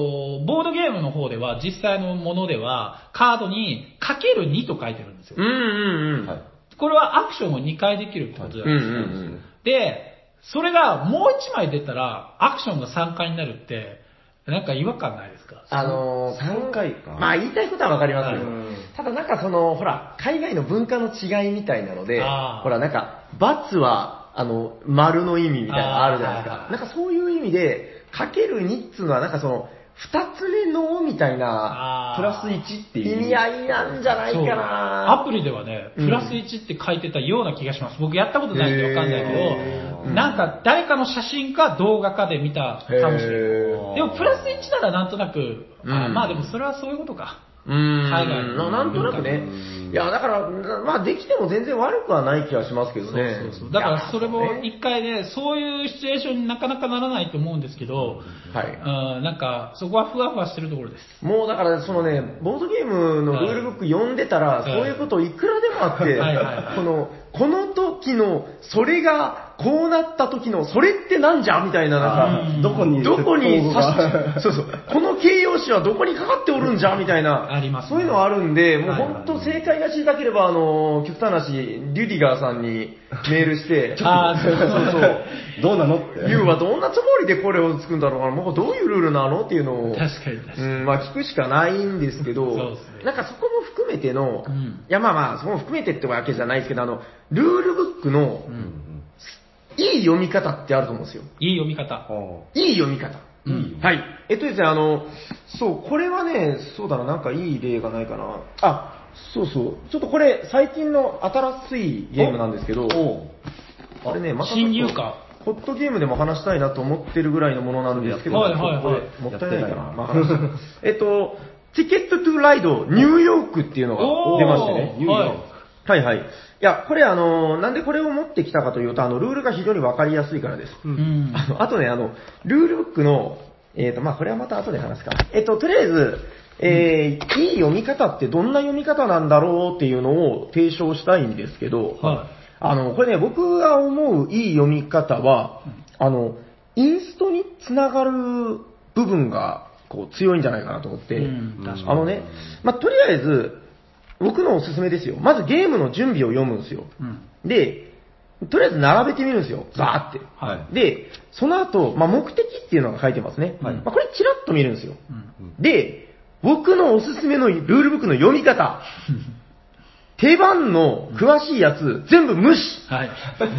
[SPEAKER 1] ボードゲームの方では、実際のものでは、カードにかける2と書いてるんですよ
[SPEAKER 3] うん。うんうん。
[SPEAKER 2] はい。
[SPEAKER 1] これはアクションを2回できるってことじゃ
[SPEAKER 3] うんう
[SPEAKER 1] ないですか。
[SPEAKER 3] ん
[SPEAKER 1] で、それがもう1枚出たら、アクションが3回になるって、なんか違和感ないですか？
[SPEAKER 3] あのー、
[SPEAKER 2] 3回か？
[SPEAKER 3] まあ言いたいことはわかりますよ
[SPEAKER 2] うん。
[SPEAKER 3] ただなんかその、ほら、海外の文化の違いみたいなのでほらなんか、罰は、あの、丸の意味みたいなのあるじゃないですか。なんかそういう意味で、かける2っつうのはなんかその、二つ目のみたいな
[SPEAKER 2] プラス1っていう。
[SPEAKER 3] 意味合いなんじゃないかな
[SPEAKER 1] アプリではね、
[SPEAKER 3] うん
[SPEAKER 1] プラス1って書いてたような気がします。僕やったことないんでわかんないけど、なんか誰かの写真か動画かで見たかもしれない。でもプラス1ならなんとなく、あ
[SPEAKER 3] うん
[SPEAKER 1] まあでもそれはそういうことか。
[SPEAKER 3] うーん
[SPEAKER 1] 海外の
[SPEAKER 3] ななんとなくね
[SPEAKER 2] うん。
[SPEAKER 3] いや、だから、まあできても全然悪くはない気はしますけどね。
[SPEAKER 1] そうそうだからそれも一回ね、そういうシチュエーションになかなかならないと思うんですけど、
[SPEAKER 3] はい。
[SPEAKER 1] うん、なんかそこはふわふわしてるところです。
[SPEAKER 3] もうだから、そのね、ボードゲームのルールブック読んでたら、
[SPEAKER 1] はい
[SPEAKER 3] そういうこといくらでもあって、
[SPEAKER 1] はいはいはい
[SPEAKER 3] この、この時の、それが、こうなった時の、それってなんじゃみたいな、なんか、
[SPEAKER 1] うん。
[SPEAKER 2] どこに、
[SPEAKER 3] どこにし、そうそう、この形容詞はどこにかかっておるんじゃみたいな、
[SPEAKER 1] ありますね。
[SPEAKER 3] そういうのあるんで、もう本当正解が知りたければ、あの、極端な話、リュディガーさんにメールして、
[SPEAKER 1] あー
[SPEAKER 3] そうそう。
[SPEAKER 2] どうなのって？
[SPEAKER 3] ユウはどんなつもりでこれを作るんだろうかな、もうどういうルールなのっていうのを、
[SPEAKER 1] 確かに確かに。
[SPEAKER 3] うん、まあ聞くしかないんですけど、
[SPEAKER 1] そうですね。
[SPEAKER 3] なんかそこも含めての、
[SPEAKER 1] うん。
[SPEAKER 3] いやまあまあ、そこも含めてってわけじゃないですけど、あの、ルールブックの
[SPEAKER 1] うん
[SPEAKER 3] いい読み方ってあると思うんですよ。
[SPEAKER 1] いい読み方。
[SPEAKER 2] あ
[SPEAKER 3] いい読み方。
[SPEAKER 1] うん
[SPEAKER 3] はい。えっとですね、あの、そう、これはね、そうだな、なんかいい例がないかな。あ、そうそう。ちょっとこれ、最近の新しいゲームなんですけど、これね、またちょっと
[SPEAKER 1] 新入荷
[SPEAKER 3] ホットゲームでも話したいなと思ってるぐらいのものなんですけど、もったいないかな。えっと、ティケットトゥライドニューヨークっていうのが出ましてね。
[SPEAKER 1] ニューヨーク
[SPEAKER 3] はいはい。いや、これあの、なんでこれを持ってきたかというと、あの、ルールが非常にわかりやすいからです。
[SPEAKER 1] うん。
[SPEAKER 3] あの、あとね、あの、ルールブックの、えっ、と、まあ、これはまた後で話すか。えっ、と、とりあえず、えーいい読み方ってどんな読み方なんだろうっていうのを提唱したいんですけど、
[SPEAKER 1] はい
[SPEAKER 3] あの、これね、僕が思ういい読み方は、あの、インストにつながる部分が、こう、強いんじゃないかなと思って、
[SPEAKER 1] うん
[SPEAKER 3] あのね、まあ、とりあえず、僕のおすすめですよ。まずゲームの準備を読むんですよ。
[SPEAKER 1] うん。
[SPEAKER 3] で、とりあえず並べてみるんですよ。ザーって。
[SPEAKER 1] はい
[SPEAKER 3] で、その後、まあ、目的っていうのが書いてますね。
[SPEAKER 1] はい
[SPEAKER 3] まあ、これチラッと見るんですよ。
[SPEAKER 1] うん。
[SPEAKER 3] で、僕のおすすめのルールブックの読み方。手番の詳しいやつ、全部無視。
[SPEAKER 1] はい。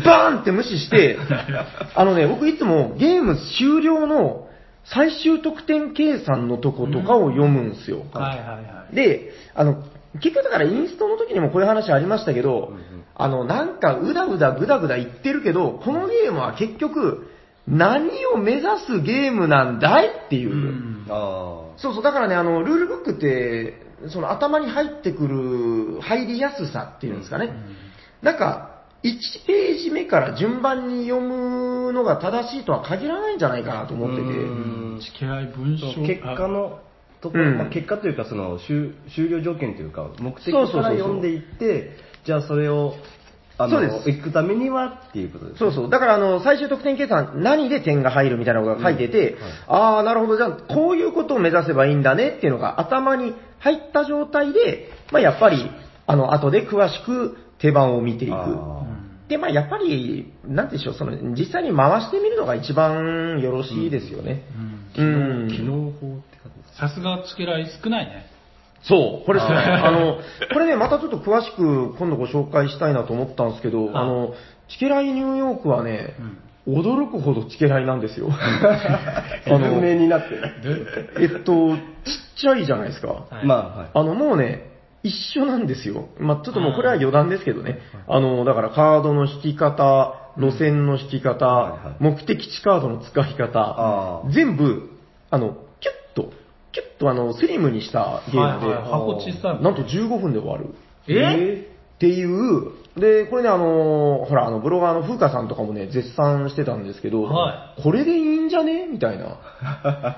[SPEAKER 3] バーンって無視して、あのね、僕いつもゲーム終了の最終得点計算のとことかを読むんですよ。
[SPEAKER 1] はいはいはい。
[SPEAKER 3] で、あの、結局だからインストの時にもこういう話ありましたけど、あの、なんかうだうだぐだぐだ言ってるけど、このゲームは結局、何を目指すゲームなんだいっていう。
[SPEAKER 1] うん。
[SPEAKER 2] あ
[SPEAKER 3] そうそう、だからね、あの、ルールブックって、その頭に入ってくる入りやすさっていうんですかね。なんか、1ページ目から順番に読むのが正しいとは限らないんじゃないかなと思ってて。
[SPEAKER 2] うん結果のところ、
[SPEAKER 3] うん。
[SPEAKER 2] まあ、結果というかその終終了条件というか目的から読んでいってじゃあそれをあの
[SPEAKER 3] そうです。
[SPEAKER 2] 行くためにはっていうことです、ね、
[SPEAKER 3] そうそう。だから、あの、最終得点計算、何で点が入るみたいなのが書いてて、
[SPEAKER 2] うんはい。
[SPEAKER 3] ああ、なるほど、じゃあ、こういうことを目指せばいいんだねっていうのが頭に入った状態で、まあ、やっぱり、あの、後で詳しく手番を見ていく。
[SPEAKER 2] あ
[SPEAKER 3] で、まあ、やっぱり、なんでしょう、その、実際に回してみるのが一番よろしいですよね。うん。
[SPEAKER 2] 機能法っ
[SPEAKER 1] さすがチケライ少ないね。
[SPEAKER 3] そう、これですね、
[SPEAKER 1] あ
[SPEAKER 3] の、これね、またちょっと詳しく今度ご紹介したいなと思ったんですけど、
[SPEAKER 1] あ
[SPEAKER 3] あの、チケライニューヨークはね、驚くほどチケライなんですよ。あ
[SPEAKER 2] 有
[SPEAKER 3] の、
[SPEAKER 2] 名になってる。
[SPEAKER 3] えっと、ちっちゃいじゃないですか。
[SPEAKER 1] はい
[SPEAKER 2] まあ、はい。
[SPEAKER 3] あの、もうね、一緒なんですよ。まあ、ちょっともうこれは余談ですけどね。あの、だからカードの引き方、路線の引き方、
[SPEAKER 2] はいはい
[SPEAKER 3] 目的地カードの使い方全部、あの、キュッとあの、スリムにしたゲームで、
[SPEAKER 1] はいはい箱小さい。
[SPEAKER 3] なんと15分で終わる。
[SPEAKER 1] え？
[SPEAKER 3] っていう、で、これね、あの、ほら、あの、ブロガーの風花さんとかもね、絶賛してたんですけど、
[SPEAKER 1] は
[SPEAKER 3] これでいいんじゃね？みたいな。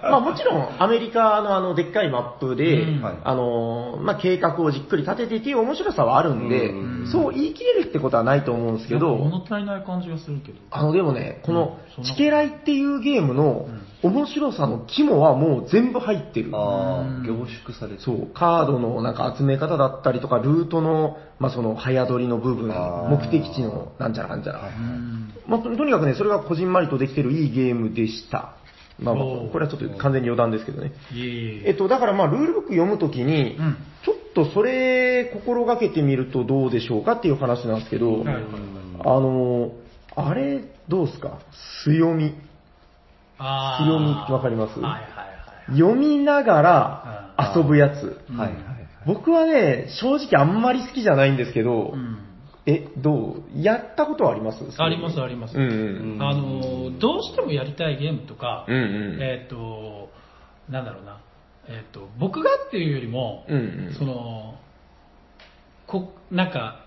[SPEAKER 3] まあもちろん、アメリカのあの、でっかいマップで、
[SPEAKER 1] うん。
[SPEAKER 2] はい。
[SPEAKER 3] あの、まあ計画をじっくり立ててっていう面白さはあるんで、
[SPEAKER 2] うん。
[SPEAKER 3] そう言い切れるってことはないと思うんですけ
[SPEAKER 1] なんか物
[SPEAKER 3] ど、
[SPEAKER 1] 足りない感じがするけど。
[SPEAKER 3] あの、でもね、この
[SPEAKER 1] うん、そんな
[SPEAKER 3] チケライっていうゲームの面白さの肝はもう全部入ってる。
[SPEAKER 2] あ
[SPEAKER 1] うん
[SPEAKER 2] あ、凝縮されてる。
[SPEAKER 3] そう、カードのなんか集め方だったりとか、ルートの、まあその早取りの部分、目的地のなんちゃらなんちゃら。
[SPEAKER 1] うん。
[SPEAKER 3] まあととにかくね、それがこじんまりとできてるいいゲームでした。まあこれはちょっと完全に余談ですけどね。
[SPEAKER 1] いえ
[SPEAKER 3] っと、だからまあ、ルールブック読むときに、
[SPEAKER 1] うん
[SPEAKER 3] ちょっとそれ心がけてみるとどうでしょうかっていう話なんですけど、
[SPEAKER 1] はい
[SPEAKER 3] あの、あれ、どうですか？強み。強みわかります？
[SPEAKER 1] はいはいはい。
[SPEAKER 3] 読みながら遊ぶやつ。
[SPEAKER 1] うん
[SPEAKER 2] はいはいはい。
[SPEAKER 3] 僕はね、正直あんまり好きじゃないんですけど、
[SPEAKER 1] うん
[SPEAKER 3] え、どう？やったことはあります？
[SPEAKER 1] ありますあります
[SPEAKER 3] うんうん。
[SPEAKER 1] あの、どうしてもやりたいゲームとか、
[SPEAKER 3] うんうん。
[SPEAKER 1] えっ、と、なんだろうな、えっ、と、僕がっていうよりも、
[SPEAKER 3] うんうん
[SPEAKER 1] その、こ、なんか、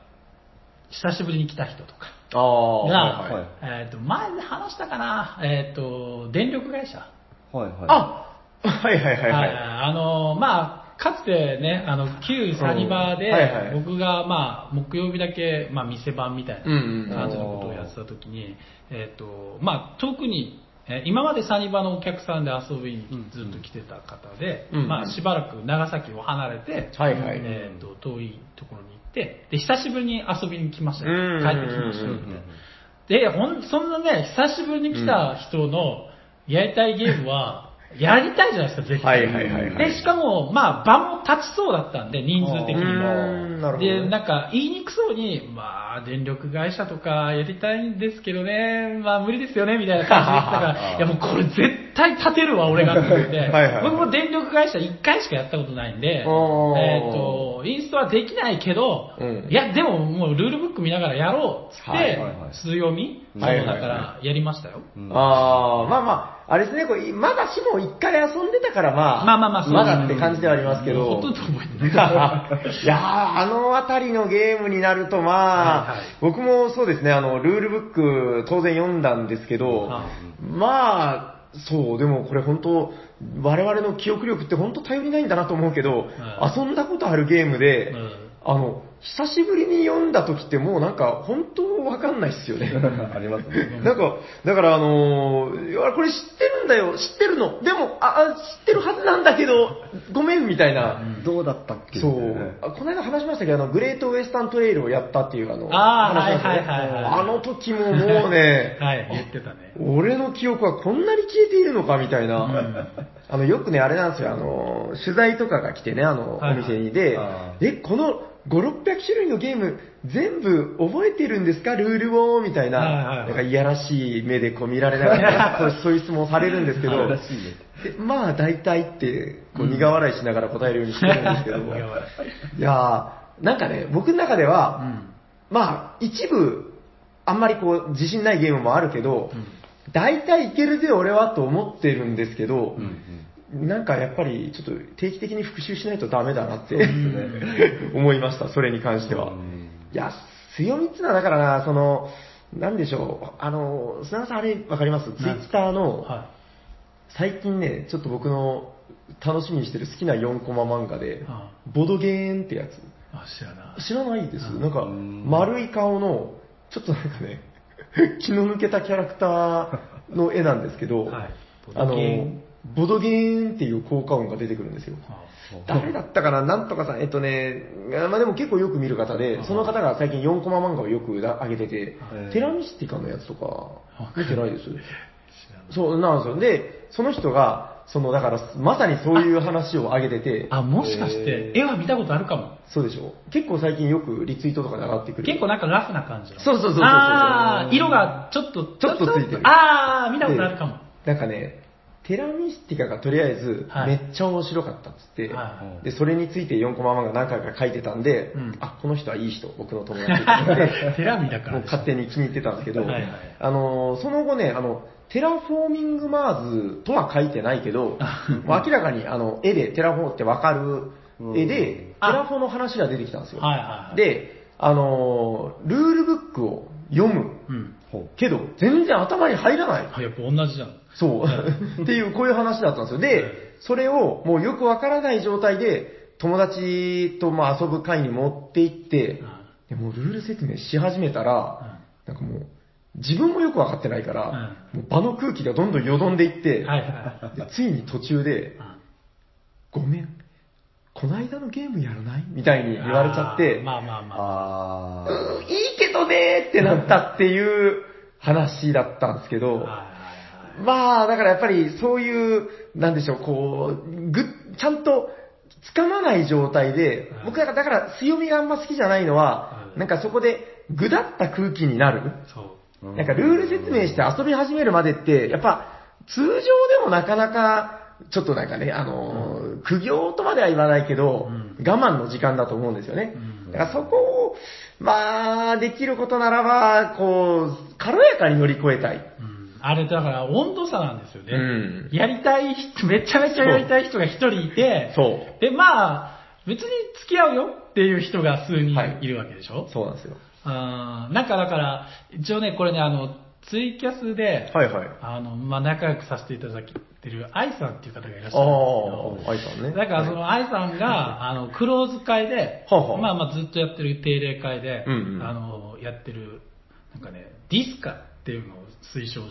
[SPEAKER 1] 久しぶりに来た人とかが、
[SPEAKER 3] はいはい。
[SPEAKER 1] えっ、と、前で話したかな、えっ、と、電力会社。
[SPEAKER 2] はいはい。
[SPEAKER 3] あ はいはいはい
[SPEAKER 1] は
[SPEAKER 3] はいい。
[SPEAKER 1] あの、まあ、かつてね、あの、旧サニバーで、僕が、まあ、木曜日だけ、まあ、店番みたいな感じのことをやってた時に、えっ、と、まあ、遠くに、えー今までサニバのお客さんで遊びにずっと来てた方で、
[SPEAKER 3] うん
[SPEAKER 1] まあ、しばらく長崎を離れて、
[SPEAKER 3] はいはい。
[SPEAKER 1] えっ、と、遠いところに行って、で、久しぶりに遊びに来ました。帰ってきましたよ、みたいな。で、ほん、そんなね、久しぶりに来た人のやりたいゲームは、やりたいじゃないですか、絶対。
[SPEAKER 3] はいはいはいはい。
[SPEAKER 1] で、しかも、まあ、場も立ちそうだったんで、人数的にも。
[SPEAKER 3] ほどね。
[SPEAKER 1] で、なんか、言いにくそうに、まあ、電力会社とかやりたいんですけどね、まあ、無理ですよね、みたいな感じで言ってたから、いや、もうこれ絶対立てるわ、俺がって言って。
[SPEAKER 3] はいはい
[SPEAKER 1] 僕も電力会社1回しかやったことないんで、えっ、と、インストはできないけど、
[SPEAKER 3] うん。
[SPEAKER 1] いや、でももうルールブック見ながらやろうっつって、
[SPEAKER 3] はい
[SPEAKER 2] はいはい。
[SPEAKER 1] 強み、
[SPEAKER 3] はいはいはい。
[SPEAKER 1] そうだからやりましたよ。
[SPEAKER 2] うん。
[SPEAKER 3] ああ、まあまあ、あれですね、これ、まだしも一回遊んでたから、まあ、
[SPEAKER 1] まあまあまあそう。
[SPEAKER 3] まだって感じではありますけど。
[SPEAKER 1] ほとんど覚えてない。
[SPEAKER 3] いやー、あのあたりのゲームになると、まあ、
[SPEAKER 1] はいはい。
[SPEAKER 3] 僕もそうですね、あの、ルールブック当然読んだんですけど、
[SPEAKER 1] は
[SPEAKER 3] まあ、そう、でもこれ本当、我々の記憶力って本当頼りないんだなと思うけど、
[SPEAKER 1] はい
[SPEAKER 3] 遊んだことあるゲームで、
[SPEAKER 1] うん。
[SPEAKER 3] あの、久しぶりに読んだ時ってもうなんか本当わかんないっすよね。
[SPEAKER 2] ありますね。
[SPEAKER 3] なんか、だからあのーこれ知ってるんだよ、知ってるの。でも、あ、あ知ってるはずなんだけど、ごめん、みたいな。
[SPEAKER 2] どうだったっけ？
[SPEAKER 3] そう。あこの間話しましたけど、あの、グレートウエスタントレイルをやったっていうあの、
[SPEAKER 1] あー
[SPEAKER 3] 話なんですよね
[SPEAKER 1] はいはいはいはい
[SPEAKER 3] あの時ももうね、
[SPEAKER 1] はい、言ってたね。
[SPEAKER 3] 俺の記憶はこんなに消えているのかみたいな。
[SPEAKER 1] うん
[SPEAKER 3] あの、よくね、あれなんですよ、あの、取材とかが来てね、あの、
[SPEAKER 1] はいはい
[SPEAKER 3] お店にで
[SPEAKER 2] あ、
[SPEAKER 3] え、この5、600種類のゲーム全部覚えてるんですか？ルールを？みたいな、
[SPEAKER 1] はいはいはい。
[SPEAKER 3] なんかいやらしい目でこう見られながら、そういう質問されるんですけど、まあ大体って、こう苦笑いしながら答えるようにしてるんですけど、いやー、なんかね、僕の中では、
[SPEAKER 1] うん。
[SPEAKER 3] まあ一部、あんまりこう自信ないゲームもあるけど、
[SPEAKER 1] うん。
[SPEAKER 3] 大体いけるぜ俺はと思ってるんですけど、
[SPEAKER 2] うん
[SPEAKER 3] なんかやっぱりちょっと定期的に復習しないとダメだなって、
[SPEAKER 2] ね
[SPEAKER 3] 思いました、それに関しては。
[SPEAKER 2] うん
[SPEAKER 3] いや、強みっていうのはだからな、その、なんでしょう、あの、砂田さんあれわかります？ツイッターの、
[SPEAKER 1] は
[SPEAKER 3] 最近ね、ちょっと僕の楽しみにしてる好きな4コマ漫画で
[SPEAKER 1] は、
[SPEAKER 3] ボドゲーンってやつ。
[SPEAKER 1] い。あ、知らない。
[SPEAKER 3] 知らないです？
[SPEAKER 1] うん
[SPEAKER 3] なんか、
[SPEAKER 2] うん
[SPEAKER 3] 丸い顔の、ちょっとなんかね、気の抜けたキャラクターの絵なんですけど、
[SPEAKER 1] はい
[SPEAKER 3] あの
[SPEAKER 1] ボドゲーン、
[SPEAKER 3] っていう効果音が出てくるんですよ。
[SPEAKER 1] は
[SPEAKER 3] 誰だったかな？なんとかさん、えっとね、まあでも結構よく見る方で、その方が最近4コマ漫画をよく上げてて
[SPEAKER 2] はい、
[SPEAKER 3] テラミスティカのやつとか、見てないです？そうなんですよ。で、その人が、その、だから、まさにそういう話を上げてて、
[SPEAKER 1] あ、もしかして、絵は見たことあるかも。
[SPEAKER 3] そうでしょ結構最近よくリツイートとかで上がってくる。
[SPEAKER 1] 結構なんかラフな感じの。
[SPEAKER 3] そうそうそうそうそう
[SPEAKER 1] あー色がちょっと、
[SPEAKER 3] ちょっとついてる
[SPEAKER 1] あー、見たことあるかも。
[SPEAKER 3] なんかね、テラミスティカがとりあえず
[SPEAKER 1] はい。
[SPEAKER 3] めっちゃ面白かったっつって、
[SPEAKER 1] はい。
[SPEAKER 3] で、それについて4コマ漫画何回か書いてたんで、
[SPEAKER 1] うん。
[SPEAKER 3] あ、この人はいい人、僕の友達って言って。
[SPEAKER 1] テラミだから
[SPEAKER 3] 勝手に気に入ってたんですけど、
[SPEAKER 1] はいはい
[SPEAKER 3] あのーその後ね、あの、テラフォーミングマーズとは書いてないけど、もう明らかにあの絵でテラフォーってわかる絵で、テ
[SPEAKER 1] あ
[SPEAKER 3] ラフォーの話が出てきたんですよ。
[SPEAKER 1] はいはいはい。、
[SPEAKER 3] で、あのールールブックを読む
[SPEAKER 1] うん。
[SPEAKER 2] ほ
[SPEAKER 3] けど、全然頭に入らない。
[SPEAKER 1] あ、やっぱ同じじゃん。
[SPEAKER 3] そう。っていう、こういう話だったんですよ。で、それをもうよくわからない状態で、友達とまあ遊ぶ会に持って行って、でもうルール説明し始めたら、なんかもう、自分もよくわかってないから、もう場の空気がどんどんよどんでいって、ついに途中で、ごめん、こないだのゲームやらない？みたいに
[SPEAKER 1] い。
[SPEAKER 3] 言われちゃって、
[SPEAKER 1] まあまあまあ。
[SPEAKER 2] あー。
[SPEAKER 3] うんいいけどねーってなったっていう話だったんですけど、
[SPEAKER 1] はいはいはい
[SPEAKER 3] まあ、だからやっぱりそういう、なんでしょう、こう、ぐ、ちゃんと掴まない状態で、僕だから、だから強みがあんま好きじゃないのは
[SPEAKER 1] う、ん
[SPEAKER 3] なんかそこでぐだった空気になる。
[SPEAKER 1] そう。
[SPEAKER 3] なんかルール説明して遊び始めるまでって、やっぱ通常でもなかなか、ちょっとなんかね、あのー、苦行とまでは言わないけど、
[SPEAKER 1] うん
[SPEAKER 3] 我慢の時間だと思うんですよね。
[SPEAKER 1] うん
[SPEAKER 3] だからそこを、まあ、できることならば、こう、軽やかに乗り越えたい。
[SPEAKER 1] うんあれだから温度差なんですよね。
[SPEAKER 3] うん
[SPEAKER 1] やりたい人、めちゃめちゃやりたい人が一人いて、
[SPEAKER 3] そう。
[SPEAKER 1] で、まあ、別に付き合うよっていう人が数人
[SPEAKER 3] はい
[SPEAKER 1] いるわけでしょ、
[SPEAKER 3] そうなんですよ。
[SPEAKER 1] あーなんかだから、一応ね、これね、あの、ツイキャスで、
[SPEAKER 3] はいはい。
[SPEAKER 1] あの、まあ、仲良くさせていただいてる愛さんっていう方がいらっし
[SPEAKER 3] あ
[SPEAKER 1] ゃるんですけど、
[SPEAKER 3] あ、愛さんね。
[SPEAKER 1] だからその愛さんが、あの、クローズ会で、まあまあずっとやってる定例会で、
[SPEAKER 3] うんうん
[SPEAKER 1] あの、やってる、なんかね、ディスカっていうのを推奨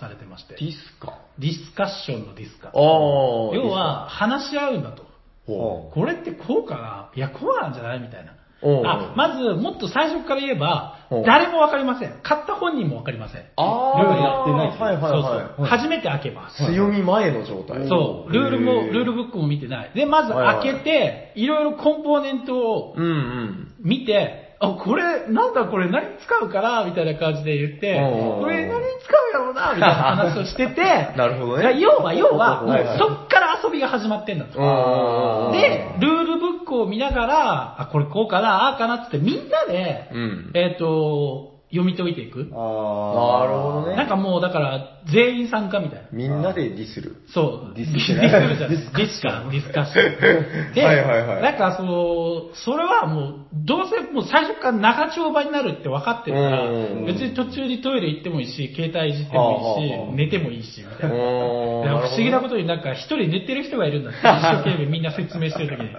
[SPEAKER 1] されてまして、
[SPEAKER 3] ディスか。
[SPEAKER 1] ディスカッションのディスカ。要は、話し合うんだと。
[SPEAKER 3] ほ
[SPEAKER 1] これってこうかな？いや、こうなんじゃない？みたいな。あ、まず、もっと最初から言えば誰もわかりません。買った本人もわかりません。
[SPEAKER 3] ああ、
[SPEAKER 1] ルール
[SPEAKER 2] やってない人
[SPEAKER 3] はいはい
[SPEAKER 1] そう
[SPEAKER 3] はい。
[SPEAKER 1] そう。初めて開けます。
[SPEAKER 3] 強み前の状態。
[SPEAKER 1] そう。ルールも、
[SPEAKER 3] へー
[SPEAKER 1] ルールブックも見てない。で、まず
[SPEAKER 3] はいはい
[SPEAKER 1] 開けて、いろいろコンポーネントを
[SPEAKER 3] うんうん。
[SPEAKER 1] 見て、あ、これ、なんだこれ何に使うかなみたいな感じで言って、これ何に使うやろうなみたいな話をしてて、
[SPEAKER 3] なるほどね。
[SPEAKER 1] 要は、要は、そっから遊びが始まってんだで、ルールブックを見ながら、あ、これこうかな、ああかなっつってみんなで、
[SPEAKER 3] うん。
[SPEAKER 1] えっ、と、読み解いていく？
[SPEAKER 2] あ
[SPEAKER 3] なるほどね
[SPEAKER 1] なんかもう、だから、全員参加みたいな。
[SPEAKER 3] みんなでディスる。
[SPEAKER 1] そう。
[SPEAKER 2] ディス
[SPEAKER 1] るじゃない。ディスカ、ディスカッション。で、
[SPEAKER 3] はいはいはい
[SPEAKER 1] なんかその、それはもう、どうせもう最初から長丁場になるって分かってるから
[SPEAKER 3] うん、
[SPEAKER 1] 別に途中にトイレ行ってもいいし、携帯いじってもいいし寝てもいいし、みたいな。不思議なことになんか一人寝てる人がいるんだって、一生懸命みんな説明してる時に。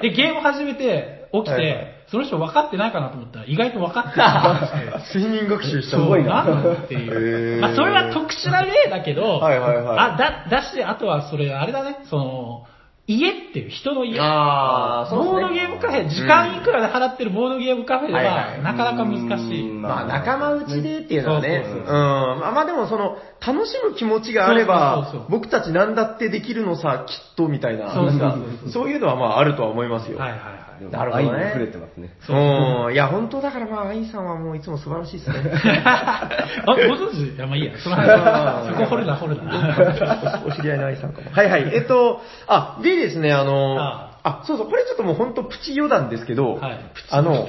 [SPEAKER 1] で、ゲーム始めて、起き
[SPEAKER 3] はいはい。
[SPEAKER 1] て、その人分かってないかなと思ったら、意外と分かってた。
[SPEAKER 3] 睡眠学習した
[SPEAKER 1] そう、
[SPEAKER 3] 方がいい
[SPEAKER 1] な。ってい
[SPEAKER 3] へ
[SPEAKER 1] う。
[SPEAKER 3] ー。
[SPEAKER 1] まあ、それは特殊な例だけど、
[SPEAKER 3] はいはいはい。
[SPEAKER 1] あ、だ、だし、あとはそれ、あれだね、その、家っていう人の家。
[SPEAKER 3] あーそうですね。
[SPEAKER 1] ボードゲームカフェ、時間いくらで払ってるボードゲームカフェで
[SPEAKER 3] はいは
[SPEAKER 1] は、
[SPEAKER 3] い
[SPEAKER 1] なかなか難しい。
[SPEAKER 2] うん。
[SPEAKER 3] まあ仲間内でっていうのはね、
[SPEAKER 1] そううそ
[SPEAKER 3] ん。
[SPEAKER 1] うそう。
[SPEAKER 3] まあまあでもその、楽しむ気持ちがあれば
[SPEAKER 1] そうそうそう
[SPEAKER 3] 僕たち何だってできるのさ、きっとみたいな、
[SPEAKER 1] そう
[SPEAKER 3] いうのはまああるとは思いますよ。
[SPEAKER 1] はいはい
[SPEAKER 2] でも
[SPEAKER 3] なるほどね
[SPEAKER 2] 愛に溢れてますね。
[SPEAKER 3] うん。いや、本当だからまあ、愛さんはもういつも素晴らしいですね。
[SPEAKER 1] はい。あ、ご存知？いや、まあいいや。その話、そこ掘るな、掘るな。
[SPEAKER 3] おお知り合いの愛さんかも。はいはい。えっと、あ、でですね、あの、
[SPEAKER 1] あ
[SPEAKER 3] あそうそう、これちょっともう本当プチ余談ですけど、
[SPEAKER 1] はい。
[SPEAKER 3] あの、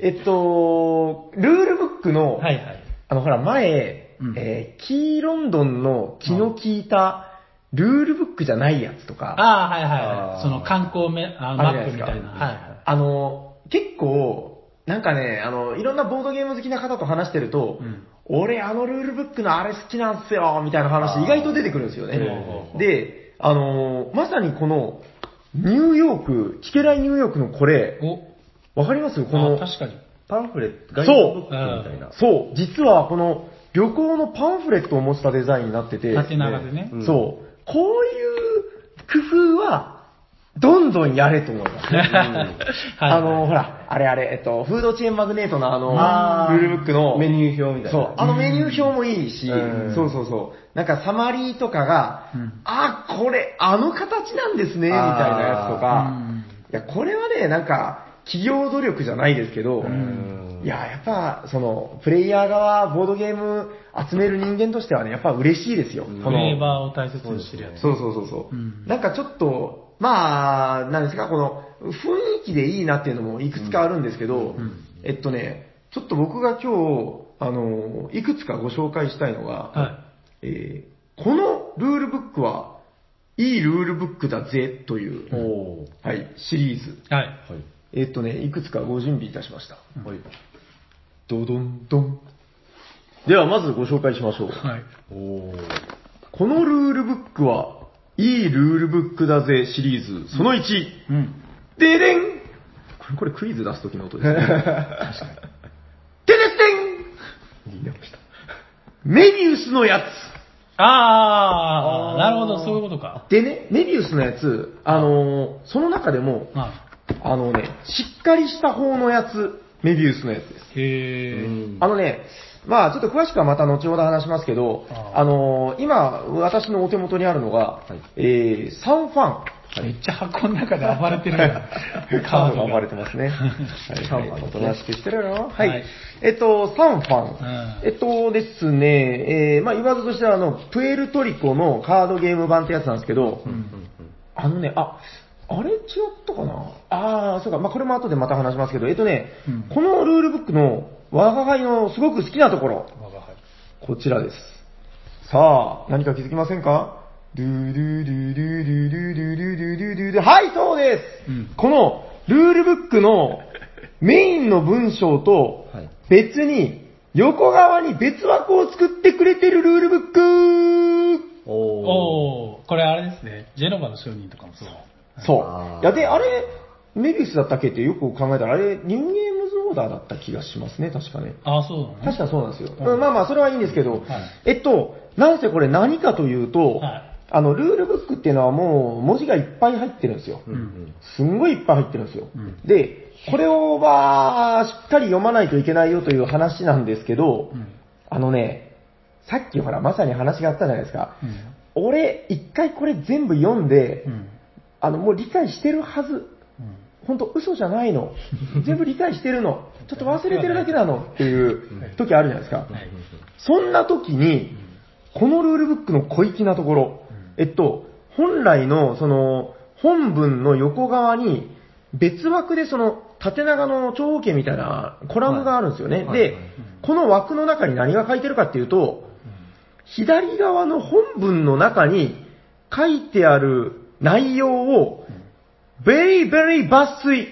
[SPEAKER 3] えっと、ルールブックの、
[SPEAKER 1] はいはい。
[SPEAKER 3] あの、ほら、前、
[SPEAKER 1] うん
[SPEAKER 3] えーキーロンドンの気の利いた、ルールブックじゃないやつとか、
[SPEAKER 1] ああ、はいはいはい。その観光めあ
[SPEAKER 3] あ
[SPEAKER 1] マップみたいな。はいはい。
[SPEAKER 3] あの、結構、なんかね、あの、いろんなボードゲーム好きな方と話してると、
[SPEAKER 1] うん
[SPEAKER 3] 俺あのルールブックのあれ好きなんすよ、みたいな話意外と出てくるんですよね
[SPEAKER 1] う。
[SPEAKER 3] で、あの、まさにこの、ニューヨーク、チケライニューヨークのこれ、
[SPEAKER 1] お、
[SPEAKER 3] わかります？こ
[SPEAKER 1] あ
[SPEAKER 3] の、
[SPEAKER 1] 確かに。
[SPEAKER 2] パンフレット、ガイドブックみたいな。
[SPEAKER 3] そう、実はこの旅行のパンフレットを模したデザインになってて、
[SPEAKER 1] 縦長でね。
[SPEAKER 2] うん
[SPEAKER 3] そう、こういう工夫は、どんどんやれと思いますね。
[SPEAKER 1] はい。
[SPEAKER 3] あの、ほら、あれあれ、えっと、フードチェーンマグネートのあの、
[SPEAKER 2] あー。
[SPEAKER 3] ルールブックの、
[SPEAKER 2] メニュー表みたいな。
[SPEAKER 3] そう、あのメニュー表もいいし、
[SPEAKER 2] うん。
[SPEAKER 3] そうそうそう。なんかサマリーとかが、
[SPEAKER 1] うん。
[SPEAKER 3] あ、これ、あの形なんですね、みたいなやつとか、いや、これはね、なんか、企業努力じゃないですけど、
[SPEAKER 2] うん
[SPEAKER 3] いや、やっぱ、その、プレイヤー側、ボードゲーム集める人間としてはね、やっぱ嬉しいですよ。
[SPEAKER 2] うん
[SPEAKER 3] この
[SPEAKER 1] フレーバーを大切にしてるやつ。
[SPEAKER 3] そうそうそうそう、
[SPEAKER 1] うん
[SPEAKER 3] なんかちょっと、まあ、なんですか、この雰囲気でいいなっていうのもいくつかあるんですけど、
[SPEAKER 1] ん
[SPEAKER 3] えっとね、ちょっと僕が今日、あの、いくつかご紹介したいのが、
[SPEAKER 1] は
[SPEAKER 3] えーこのルールブックは、いいルールブックだぜという、はい、シリーズ。
[SPEAKER 1] い。はい。
[SPEAKER 2] はい。
[SPEAKER 3] えっとね、いくつかご準備いたしました。
[SPEAKER 2] はい。
[SPEAKER 3] ドドンドン。では、まずご紹介しましょう。
[SPEAKER 1] はい。
[SPEAKER 2] おー
[SPEAKER 3] このルールブックは、いいルールブックだぜシリーズ、その1。
[SPEAKER 1] うん。
[SPEAKER 3] ででんこれ、これクイズ出す時の音ですね。確かに。でででん言い直した。メビウスのやつ。
[SPEAKER 1] あー、
[SPEAKER 2] あー
[SPEAKER 1] なるほど、そういうことか。
[SPEAKER 3] でね、メビウスのやつ、あのーその中でも、
[SPEAKER 1] あ
[SPEAKER 3] あのね、しっかりした方のやつ、メビウスのやつです。
[SPEAKER 1] へー。
[SPEAKER 2] うん
[SPEAKER 3] あのね、まあ、ちょっと詳しくはまた後ほど話しますけど、
[SPEAKER 1] あ
[SPEAKER 3] あのー今、私のお手元にあるのが、
[SPEAKER 2] い
[SPEAKER 3] えー、サンファン。
[SPEAKER 1] めっちゃ箱の中で暴れてるやん。
[SPEAKER 3] カ
[SPEAKER 1] カードが
[SPEAKER 3] 暴れてますね。はい、はい、おとなしくしてるよ。はい。
[SPEAKER 1] はい
[SPEAKER 3] えっと、サンファン。
[SPEAKER 1] ん
[SPEAKER 3] えっとですね、えー、まあ言わずとしては、あの、プエルトリコのカードゲーム版ってやつなんですけど、あのね、あ、あれ違ったかな？あー、そうか、まあこれも後でまた話しますけど、えっとね、
[SPEAKER 1] うん
[SPEAKER 3] このルールブックの我が輩のすごく好きなところ、こちらです。さあ、何か気づきませんか？ルールルルルルルルルルルルルはい、そうです、
[SPEAKER 1] うん
[SPEAKER 3] このルールブックのメインの文章と
[SPEAKER 2] はい
[SPEAKER 3] 別に横側に別枠を作ってくれてるルールブック
[SPEAKER 2] おー。
[SPEAKER 1] おー、これあれですね。ジェノバの商人とかもそう。
[SPEAKER 3] そういや、で、あれ、メビウスだったっけってよく考えたら、あれ、ニューゲームズオーダーだった気がしますね、確かね。
[SPEAKER 1] あ、そうなの
[SPEAKER 3] 確かそうなんですよ。
[SPEAKER 1] うん
[SPEAKER 3] うんまあまあ、それはいいんですけど、
[SPEAKER 1] はい
[SPEAKER 3] えっと、なんせこれ何かというと、
[SPEAKER 1] はい
[SPEAKER 3] あの、ルールブックっていうのはもう文字がいっぱい入ってるんですよ。
[SPEAKER 2] うんうん
[SPEAKER 3] すんごいいっぱい入ってるんですよ。
[SPEAKER 1] うん
[SPEAKER 3] で、これをまあ、しっかり読まないといけないよという話なんですけど、
[SPEAKER 1] うん。
[SPEAKER 3] あのね、さっきほら、まさに話があったじゃないですか。
[SPEAKER 1] うん。
[SPEAKER 3] 俺、一回これ全部読んで、
[SPEAKER 1] うん。
[SPEAKER 3] あの、もう理解してるはず。
[SPEAKER 1] うん
[SPEAKER 3] 本当嘘じゃないの。全部理解してるの。ちょっと忘れてるだけなのっていう時あるじゃないですか。
[SPEAKER 1] はい
[SPEAKER 3] そんな時に、このルールブックの小粋なところ、えっと、本来のその本文の横側に別枠でその縦長の長方形みたいなコラムがあるんですよね。で、この枠の中に何が書いてるかっていうと、左側の本文の中に書いてある内容を、ベリーベリー抜粋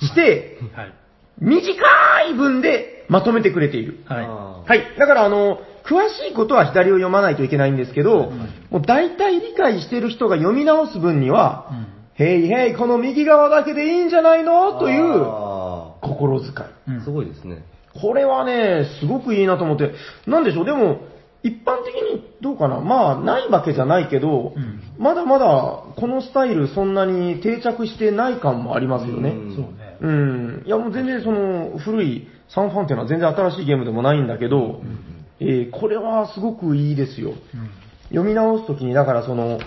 [SPEAKER 3] して、
[SPEAKER 1] はい。
[SPEAKER 3] 短い文でまとめてくれている。
[SPEAKER 1] はい。
[SPEAKER 3] はい。だから、あの、詳しいことは左を読まないといけないんですけど、もう大体理解してる人が読み直す分には、
[SPEAKER 1] うん。
[SPEAKER 3] へいへい、この右側だけでいいんじゃないの？という
[SPEAKER 2] あ
[SPEAKER 3] 心遣い。
[SPEAKER 1] うん
[SPEAKER 2] ーすごいですね。
[SPEAKER 3] これはね、すごくいいなと思って、なんでしょう、でも、一般的にどうかな、まあ、ないわけじゃないけど、
[SPEAKER 1] うん
[SPEAKER 3] まだまだこのスタイルそんなに定着してない感もありますよね。
[SPEAKER 2] うん
[SPEAKER 1] そうね。
[SPEAKER 3] うん。いや、もう全然その、古いサンファンっていうのは全然新しいゲームでもないんだけど、えーこれはすごくいいですよ。
[SPEAKER 1] うん。
[SPEAKER 3] 読み直すときに、だからその、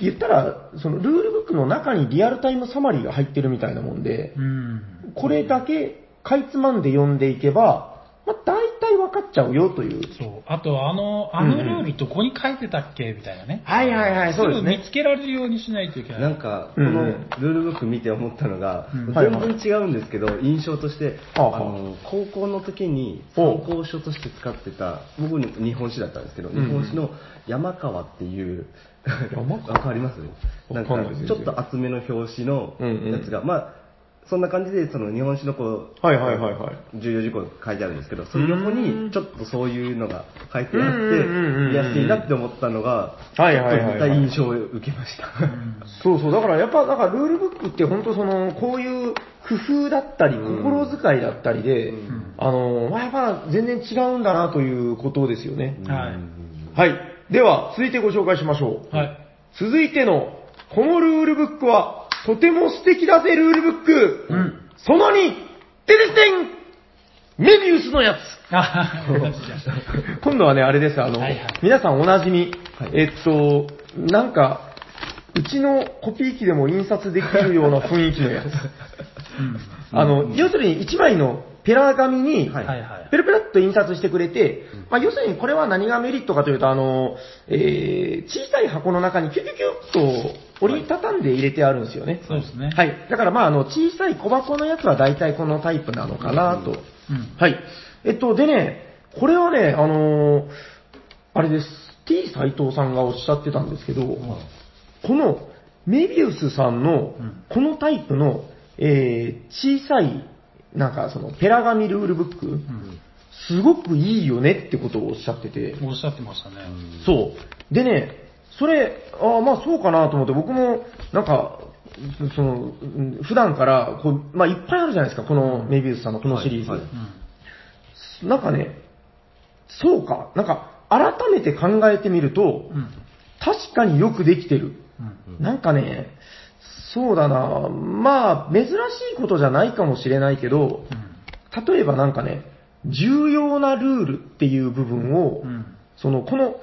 [SPEAKER 3] 言ったら、そのルールブックの中にリアルタイムサマリーが入ってるみたいなもんで、
[SPEAKER 1] うん。
[SPEAKER 3] これだけかいつまんで読んでいけば、まあ、大体分かっちゃうよという。
[SPEAKER 1] そう。あと、あの、あのルールどこに書いてたっけ？みたいなね。
[SPEAKER 3] はいはいはい、そうです
[SPEAKER 1] ぐ見
[SPEAKER 3] ね。
[SPEAKER 1] つけられるようにしないといけない。
[SPEAKER 2] なんか、こ
[SPEAKER 3] うん
[SPEAKER 2] のルールブック見て思ったのが、全然違うんですけど、印象として、
[SPEAKER 3] はあはあ
[SPEAKER 2] あの高校の時に
[SPEAKER 3] お
[SPEAKER 2] 参考書として使ってた、僕日本史だったんですけど、
[SPEAKER 3] ん
[SPEAKER 2] 日本史の山川っていう、
[SPEAKER 3] 山川？
[SPEAKER 2] わかります？なんかちょっと厚めの表紙の
[SPEAKER 3] うんうん
[SPEAKER 2] やつが、まあ、そんな感じで、その日本史のこう、
[SPEAKER 3] はいはいはいはい
[SPEAKER 2] 重要事項が書いてあるんですけど、その横にちょっとそういうのが書いてあって、
[SPEAKER 3] うんうんうんうん
[SPEAKER 2] 見やすいなって思ったのが、
[SPEAKER 3] はいはいはい
[SPEAKER 2] っと似た印象を受けました。
[SPEAKER 3] そうそう、だからやっぱ、だからルールブックって本当その、こういう工夫だったり、
[SPEAKER 2] うん
[SPEAKER 3] 心遣いだったりで、
[SPEAKER 2] うん
[SPEAKER 3] あの、まあ、やっぱ全然違うんだなということですよね。
[SPEAKER 1] はい
[SPEAKER 2] うん
[SPEAKER 3] はい。では、続いてご紹介しましょう。
[SPEAKER 1] はい。
[SPEAKER 3] 続いての、このルールブックは、とても素敵だぜ、ルールブック。
[SPEAKER 1] うん
[SPEAKER 3] その2、てててんメビウスのやつ。今度はね、あれです、あの、
[SPEAKER 1] はいはい
[SPEAKER 3] 皆さんおなじみ、
[SPEAKER 2] はい
[SPEAKER 3] えっと、なんか、うちのコピー機でも印刷できるような雰囲気のやつ。あの、要するに1枚のペラ紙に。ペラペラっと印刷してくれて、まあ、要するにこれは何がメリットかというと、あの、えー、小さい箱の中にキュキュキュッと折りたたんで入れてあるんですよね。
[SPEAKER 1] そうですね。
[SPEAKER 3] はい。だからまあ、あの、小さい小箱のやつは大体このタイプなのかなと。
[SPEAKER 1] うん。
[SPEAKER 3] はい。えっと、でね、これはね、あのーあれです。T 斎藤さんがおっしゃってたんですけど、このメビウスさんの
[SPEAKER 1] うん、
[SPEAKER 3] このタイプの、えー小さい、なんかその、ペラ紙ルールブック、
[SPEAKER 1] うん。
[SPEAKER 3] すごくいいよねってことをおっしゃってて、
[SPEAKER 1] おっしゃってましたね。
[SPEAKER 3] そう。でね、それ、ああ、まあそうかなと思って、僕も、なんか、その、うん普段から、こう、まあいっぱいあるじゃないですか、このメビウスさんのこのシリーズ。
[SPEAKER 2] はいはい
[SPEAKER 1] うん。
[SPEAKER 3] なんかね、そうか、なんか、改めて考えてみると、
[SPEAKER 1] うん。
[SPEAKER 3] 確かによくできてる。
[SPEAKER 1] うん。
[SPEAKER 3] なんかね、そうだな、まあ、珍しいことじゃないかもしれないけど、
[SPEAKER 1] うん。
[SPEAKER 3] 例えばなんかね、重要なルールっていう部分を、
[SPEAKER 1] うん。
[SPEAKER 3] その、この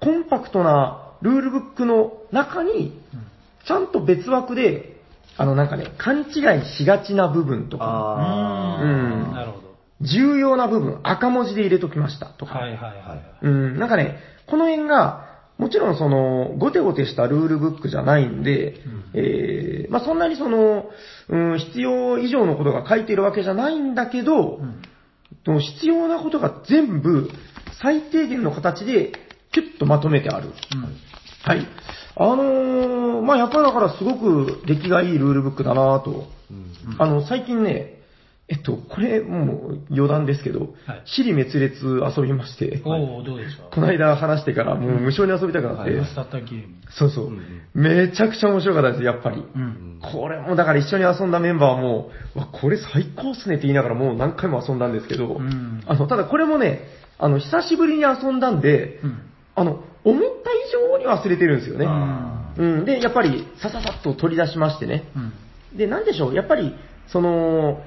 [SPEAKER 3] コンパクトなルールブックの中に、ちゃんと別枠で、あのなんかね、勘違いしがちな部分とか、
[SPEAKER 2] あ
[SPEAKER 3] うん
[SPEAKER 1] なるほど。
[SPEAKER 3] 重要な部分、赤文字で入れときましたとか、
[SPEAKER 1] はいはいはい。
[SPEAKER 3] うん、なんかね、この辺が、もちろんその、ごてごてしたルールブックじゃないんで、えー、まあそんなにその、うん、必要以上のことが書いてるわけじゃないんだけど、
[SPEAKER 1] うん。
[SPEAKER 3] 必要なことが全部、最低限の形で、キュッとまとめてある。
[SPEAKER 1] うん。
[SPEAKER 3] はい。あのー、まあやっぱりだからすごく出来がいいルールブックだなと。
[SPEAKER 2] うん
[SPEAKER 3] あの、最近ね、えっと、これもう余談ですけど、
[SPEAKER 1] はい
[SPEAKER 3] 尻滅裂遊びまして、
[SPEAKER 1] おおどうでし
[SPEAKER 3] この間話してからもう無償に遊びたくなって、
[SPEAKER 1] マスターターゲーム。
[SPEAKER 3] そうそう、
[SPEAKER 2] うん
[SPEAKER 3] めちゃくちゃ面白かったです、やっぱり。
[SPEAKER 1] うん。
[SPEAKER 3] これもだから一緒に遊んだメンバーはもう、うわ、これ最高っすねって言いながらもう何回も遊んだんですけど、
[SPEAKER 1] うん
[SPEAKER 3] あの、ただこれもね、あの、久しぶりに遊んだんで、
[SPEAKER 1] うん。
[SPEAKER 3] あの、思った以上に忘れてるんですよね。
[SPEAKER 1] あ
[SPEAKER 3] うん。で、やっぱり、さささっと取り出しましてね。
[SPEAKER 1] うん。
[SPEAKER 3] で、なんでしょう、やっぱり、その、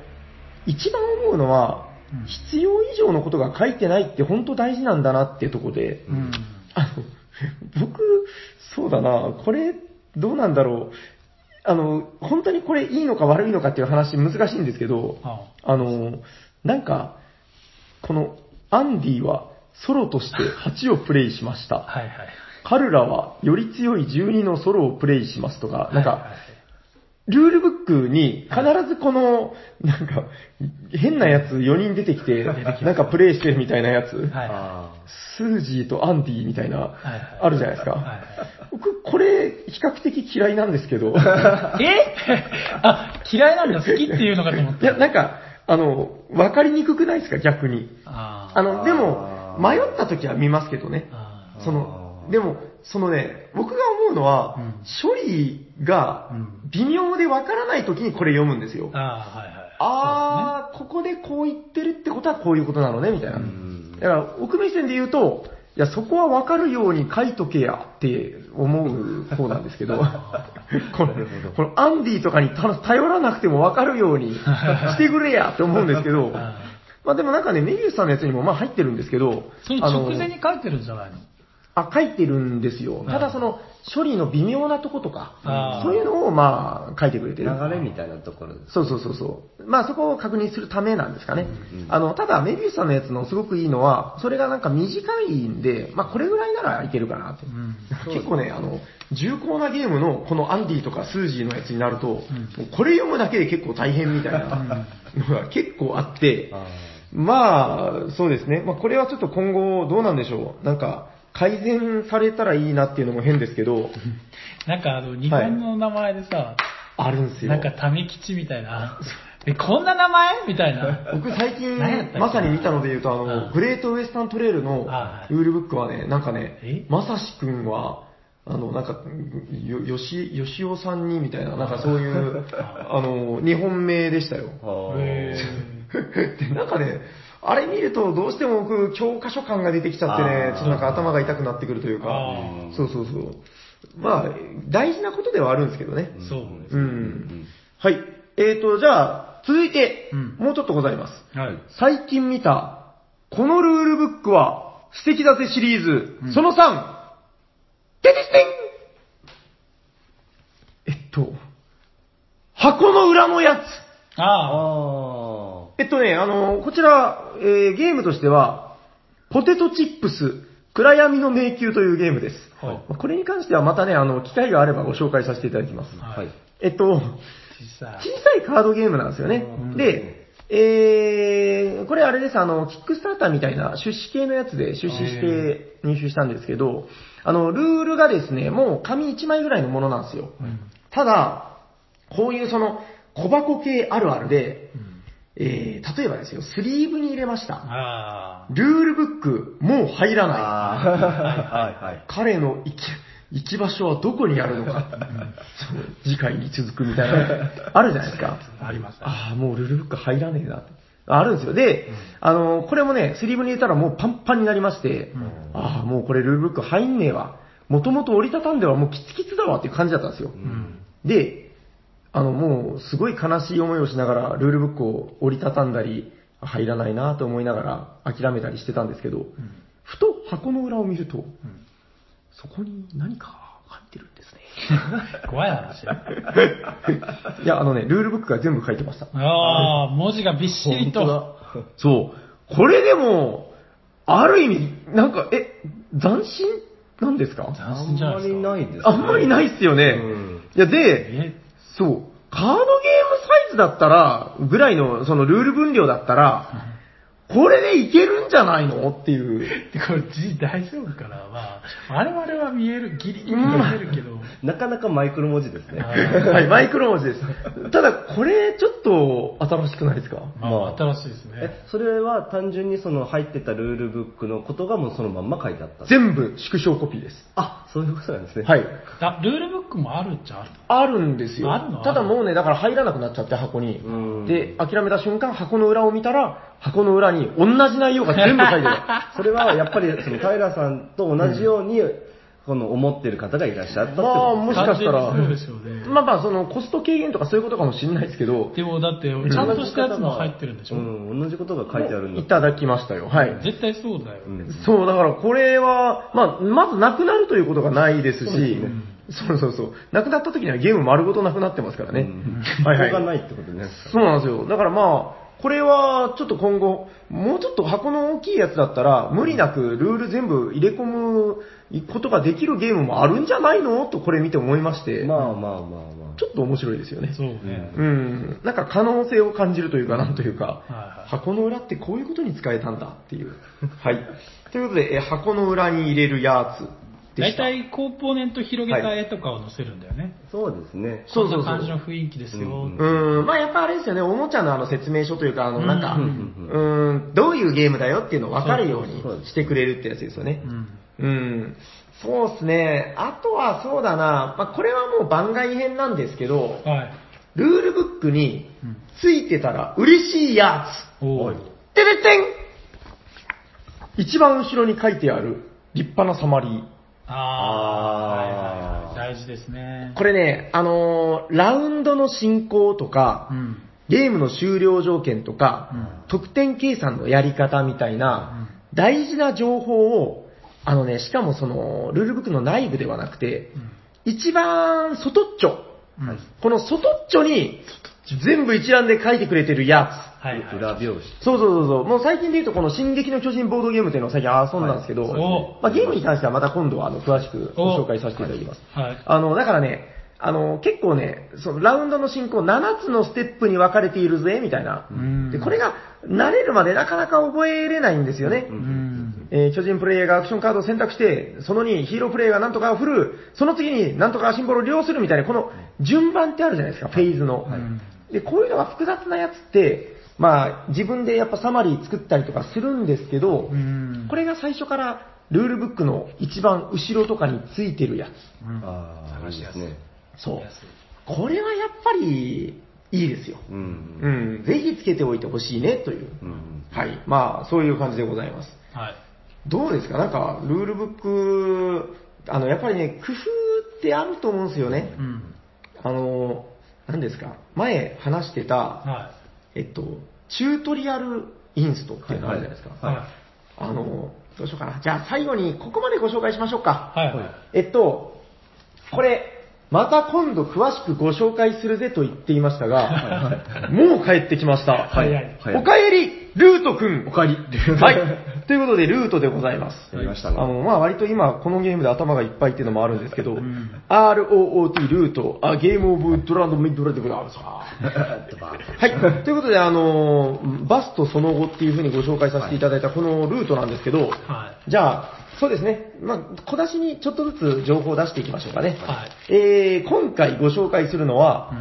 [SPEAKER 3] 一番思うのは
[SPEAKER 1] うん、
[SPEAKER 3] 必要以上のことが書いてないって本当大事なんだなっていうところで、
[SPEAKER 1] うん。
[SPEAKER 3] あの、僕、そうだな、これ、どうなんだろう。あの、本当にこれいいのか悪いのかっていう話難しいんですけど、
[SPEAKER 1] あ
[SPEAKER 3] あの、なんか、この、アンディはソロとして8をプレイしました。
[SPEAKER 1] はいはい。
[SPEAKER 3] カルラはより強い12のソロをプレイしますとか、なんか、
[SPEAKER 1] はいはい。
[SPEAKER 3] ルールブックに必ずこの、なんか、変なやつ4人出てきて、なんかプレイしてるみたいなやつ、スージーとアンディみたいな、あるじゃないですか。僕、これ、比較的嫌いなんですけど、
[SPEAKER 1] え？あ、嫌いなんだ、好きっていうのかと思った。
[SPEAKER 3] いや、なんか、あの、わかりにくくないですか、逆に。
[SPEAKER 1] あ
[SPEAKER 3] あの、でも迷った時は見ますけどね。その、でも、そのね、僕が思うのは、
[SPEAKER 1] うん
[SPEAKER 3] 処理が
[SPEAKER 1] うん
[SPEAKER 3] 微妙でわからない時にこれ読むんですよ。
[SPEAKER 1] あー、はいはい。
[SPEAKER 3] あー、ここでこう言ってるってことはこういうことなのね、みたいな。
[SPEAKER 2] うん
[SPEAKER 3] だから、奥目線で言うと、いや、そこはわかるように書いとけやって思う方なんですけど、このこのアンディとかにた頼らなくてもわかるようにしてくれやって思うんですけど、
[SPEAKER 1] あ
[SPEAKER 3] まあでもなんかね、メビウスさんのやつにもまあ入ってるんですけど、
[SPEAKER 1] その直前に書いてるんじゃないの？
[SPEAKER 3] あ、書いてるんですよ。ただその、処理の微妙なとことかそういうのをまあ書いてくれてる。
[SPEAKER 2] 流れみたいなところです。
[SPEAKER 3] そうそうそうそう。まあそこを確認するためなんですかね。
[SPEAKER 2] うんうん
[SPEAKER 3] あの、ただメビウスさんのやつのすごくいいのは、それがなんか短いんで、まあこれぐらいならいけるかなって。
[SPEAKER 1] うん。
[SPEAKER 3] 結構ね、あの、重厚なゲームのこのアンディとかスージーのやつになると、もうこれ読むだけで結構大変みたいなのが結構あって、
[SPEAKER 2] あ
[SPEAKER 3] まあ、そうですね。まあ、これはちょっと今後どうなんでしょう。なんか、改善されたらいいなっていうのも変ですけど、
[SPEAKER 1] なんかあの、日本の名前でさ、
[SPEAKER 3] あるんですよ。
[SPEAKER 1] なんか民吉みたいな、え、こんな名前？みたいな。
[SPEAKER 3] 僕最近まさに見たので言うと、あの、
[SPEAKER 1] うん
[SPEAKER 3] グレートウエスタントレールのルールブックはね、なんかね
[SPEAKER 1] え、
[SPEAKER 3] まさしくんは、あの、なんか、よ、よし、よしおさんにみたいな、なんかそういう、あの、日本名でしたよ。
[SPEAKER 2] あー
[SPEAKER 1] へ
[SPEAKER 3] で、なんかね、あれ見るとどうしても僕、教科書感が出てきちゃってねちょっとなんか頭が痛くなってくるというかそうそうそう。まあ、大事なことではあるんですけどね。
[SPEAKER 1] ーそうです
[SPEAKER 3] う
[SPEAKER 1] ね。
[SPEAKER 3] ん。はい。えーと、じゃあ、続いて
[SPEAKER 1] うん、
[SPEAKER 3] もうちょっとございます。
[SPEAKER 1] はい。
[SPEAKER 3] 最近見た、このルールブックは素敵だぜシリーズ、
[SPEAKER 1] うん
[SPEAKER 3] その3、テテステンえっと、箱の裏のやつ。
[SPEAKER 1] あ
[SPEAKER 2] あ
[SPEAKER 3] えっとね、あの、こちら、えーゲームとしては、ポテトチップス、暗闇の迷宮というゲームです。
[SPEAKER 1] あ。はい。
[SPEAKER 3] これに関してはまたね、あの、機会があればご紹介させていただきます。
[SPEAKER 2] あ。はい。
[SPEAKER 3] えっと、
[SPEAKER 1] 小さ
[SPEAKER 3] いカードゲームなんですよね
[SPEAKER 1] うん。
[SPEAKER 3] で、えー、これあれです、あの、キックスターターみたいな出資系のやつで出資して入手したんですけど、あの、ルールがですね、もう紙1枚ぐらいのものなんですよ。
[SPEAKER 1] い。うん。
[SPEAKER 3] ただ、こういうその、小箱系あるあるで、
[SPEAKER 1] うん
[SPEAKER 3] えー、例えばですよ、スリーブに入れました。
[SPEAKER 1] あ
[SPEAKER 3] ルールブック、もう入らない。
[SPEAKER 2] ああ、はいはい。
[SPEAKER 3] 彼の行き、行き場所はどこにあるのか。次回に続くみたいな、あるじゃないですか。
[SPEAKER 1] あ。ありますね。
[SPEAKER 3] ああ、もうルールブック入らねえなって。あるんですよ。で、あの、これもね、スリーブに入れたらもうパンパンになりまして、
[SPEAKER 1] うん
[SPEAKER 3] ああ、もうこれルールブック入んねえわ。もともと折りたたんではもうキツキツだわっていう感じだったんですよ。
[SPEAKER 1] うん。
[SPEAKER 3] で、あの、もう、すごい悲しい思いをしながら、ルールブックを折りたたんだり、入らないなと思いながら諦めたりしてたんですけど、ふと箱の裏を見ると、そこに何か入ってるんですね。
[SPEAKER 1] 怖い話。
[SPEAKER 3] いや、あのね、ルールブックが全部書いてました。
[SPEAKER 1] ああ、文字がびっしりと。
[SPEAKER 3] そう。これでも、ある意味、なんか、え、斬新なんですか？
[SPEAKER 1] 斬
[SPEAKER 2] あん
[SPEAKER 1] 新じゃないですか。
[SPEAKER 2] まりないですね。
[SPEAKER 3] あんまりないっすよね。
[SPEAKER 2] うん
[SPEAKER 3] いや、で、
[SPEAKER 1] え、
[SPEAKER 3] そう、カードゲームサイズだったら、ぐらいの、そのルール分量だったら、これでいけるんじゃないの？っていう。
[SPEAKER 1] これ字大丈夫かな？まあ、我々は見える、ギリギリ見えるけど。
[SPEAKER 2] なかなかマイクロ文字ですね。
[SPEAKER 3] はい、マイクロ文字です。ただ、これ、ちょっと、新しくないですか？
[SPEAKER 1] まあ、新しいですね。
[SPEAKER 2] え、それは単純にその入ってたルールブックのことがもうそのまんま書いてあった。
[SPEAKER 3] 全部縮小コピーです。
[SPEAKER 2] あ、そういうことなんですね。
[SPEAKER 3] はい。
[SPEAKER 1] あ、ルールブックもあるっちゃある
[SPEAKER 3] あるんですよ
[SPEAKER 1] あるの？
[SPEAKER 3] ただもうね、だから入らなくなっちゃって、箱に
[SPEAKER 2] うん。
[SPEAKER 3] で、諦めた瞬間、箱の裏を見たら、箱の裏に同じ内容が全部書いてあ
[SPEAKER 2] それはやっぱりその平さんと同じように、この思ってる方がいらっしゃったって
[SPEAKER 3] る。まあ、もしかしたら、
[SPEAKER 1] そうでしょうね
[SPEAKER 3] まあまあ、その、コスト軽減とかそういうことかもしれないですけど、
[SPEAKER 1] でもだって、ちゃんとしたやつも入ってるんでしょ、
[SPEAKER 2] うん、同じことが書いてあるんだ
[SPEAKER 3] いただきましたよ。はい。
[SPEAKER 1] 絶対そうだよ。
[SPEAKER 2] うん
[SPEAKER 3] そう、だからこれは、まあ、まずなくなるということがないですし、
[SPEAKER 2] そうね
[SPEAKER 3] そうそうそう。なくなった時にはゲーム丸ごとなくなってますからね。
[SPEAKER 2] うん
[SPEAKER 3] はいはい
[SPEAKER 2] がないってことね。
[SPEAKER 3] そうなんですよ。だからまあ、これはちょっと今後、もうちょっと箱の大きいやつだったら、無理なくルール全部入れ込むことができるゲームもあるんじゃないのとこれ見て思いまして、
[SPEAKER 2] まあまあまあまあ。
[SPEAKER 3] ちょっと面白いですよね。
[SPEAKER 1] そうね。
[SPEAKER 3] うん。なんか可能性を感じるというか、なんというか、箱の裏ってこういうことに使えたんだっていう。はい。ということで、え箱の裏に入れるやつで
[SPEAKER 1] 大。体コーポーネント広げた絵とかを載せるんだよね。
[SPEAKER 2] そうですね。
[SPEAKER 3] そうそうそう
[SPEAKER 1] こんな感じの雰囲気ですよ。
[SPEAKER 2] うん
[SPEAKER 3] うん、まあやっぱあれですよね、おもちゃのあの説明書というか、あの、なんか、
[SPEAKER 1] う
[SPEAKER 3] うんん、どういうゲームだよっていうのを分かるようにしてくれるってやつですよね
[SPEAKER 1] う。ん
[SPEAKER 3] うん。そうですね。あとはそうだな、まあこれはもう番外編なんですけど、
[SPEAKER 1] はい。
[SPEAKER 3] ルールブックに
[SPEAKER 1] うん
[SPEAKER 3] ついてたら嬉しいやつ。
[SPEAKER 1] おー
[SPEAKER 3] てれってん一番後ろに書いてある立派なサマリー。
[SPEAKER 1] あ
[SPEAKER 2] あ
[SPEAKER 1] はいはいはい。大事ですね。
[SPEAKER 3] これね、あのーラウンドの進行とか、
[SPEAKER 1] うん。
[SPEAKER 3] ゲームの終了条件とか、
[SPEAKER 1] うん
[SPEAKER 3] 得点計算のやり方みたいな、大事な情報を、あのね、しかもその、ルールブックの内部ではなくて、一番外っちょ、
[SPEAKER 1] うん
[SPEAKER 3] この外っちょに、全部一覧で書いてくれてるや
[SPEAKER 1] はいはい。
[SPEAKER 2] 裏表紙。
[SPEAKER 3] つ。そうそうそうそう。もう最近で言うと、この進撃の巨人ボードゲームっていうのを最近遊んだんですけど、
[SPEAKER 1] はいお
[SPEAKER 3] まあ、ゲームに関してはまた今度はあの詳しくご紹介させていただきます。
[SPEAKER 1] はい。
[SPEAKER 3] あの、だからね、あの、結構ね、そのラウンドの進行7つのステップに分かれているぜ、みたいな。
[SPEAKER 1] うん
[SPEAKER 3] で、これが慣れるまでなかなか覚えれないんですよね。
[SPEAKER 1] うん。
[SPEAKER 3] えー巨人プレイヤーがアクションカードを選択して、その2、ヒーロープレイヤーがなんとかを振る、その次になんとかシンボルを利用するみたいな、この順番ってあるじゃないですか、フェーズの。
[SPEAKER 1] うん
[SPEAKER 3] で、こういうのが複雑なやつって、まあ、自分でやっぱサマリー作ったりとかするんですけど、
[SPEAKER 1] うん。
[SPEAKER 3] これが最初からルールブックの一番後ろとかについてるやつ。
[SPEAKER 1] うん
[SPEAKER 2] ああ、
[SPEAKER 1] 探しやす。
[SPEAKER 3] そう。これはやっぱりいいですよ。
[SPEAKER 2] うん。
[SPEAKER 3] うん。ぜひつけておいてほしいね、という。
[SPEAKER 2] うん。
[SPEAKER 3] はい。まあ、そういう感じでございます。
[SPEAKER 1] はい。
[SPEAKER 3] どうですか？なんか、ルールブック、あの、やっぱりね、工夫ってあると思うんですよね。
[SPEAKER 1] うん。
[SPEAKER 3] あの、何ですか？前話してた、
[SPEAKER 1] は
[SPEAKER 3] えっと、チュートリアルインストっていうのあるじゃないですか。
[SPEAKER 1] い。はい。
[SPEAKER 3] あの、どうしようかな。じゃあ最後にここまでご紹介しましょうか。
[SPEAKER 1] はい。
[SPEAKER 3] えっと、これ、また今度詳しくご紹介するぜと言っていましたが、もう帰ってきました。
[SPEAKER 1] 早い
[SPEAKER 2] 早い
[SPEAKER 3] おかえり、ルートくん。
[SPEAKER 2] おかえり
[SPEAKER 3] はい。ということで、ルートでございます。
[SPEAKER 2] やりましたね
[SPEAKER 3] あの、まあ割と今、このゲームで頭がいっぱいっていうのもあるんですけど、
[SPEAKER 1] ん
[SPEAKER 3] ROOT ルート、あゲームオブドランドミッドラでございます。はい。ということで、あの、バスとその後っていうふうにご紹介させていただいたこのルートなんですけど、
[SPEAKER 1] は
[SPEAKER 3] じゃあ、そうですね。まあ、小出しにちょっとずつ情報を出していきましょうかね。
[SPEAKER 1] はい
[SPEAKER 3] えー、今回ご紹介するのは、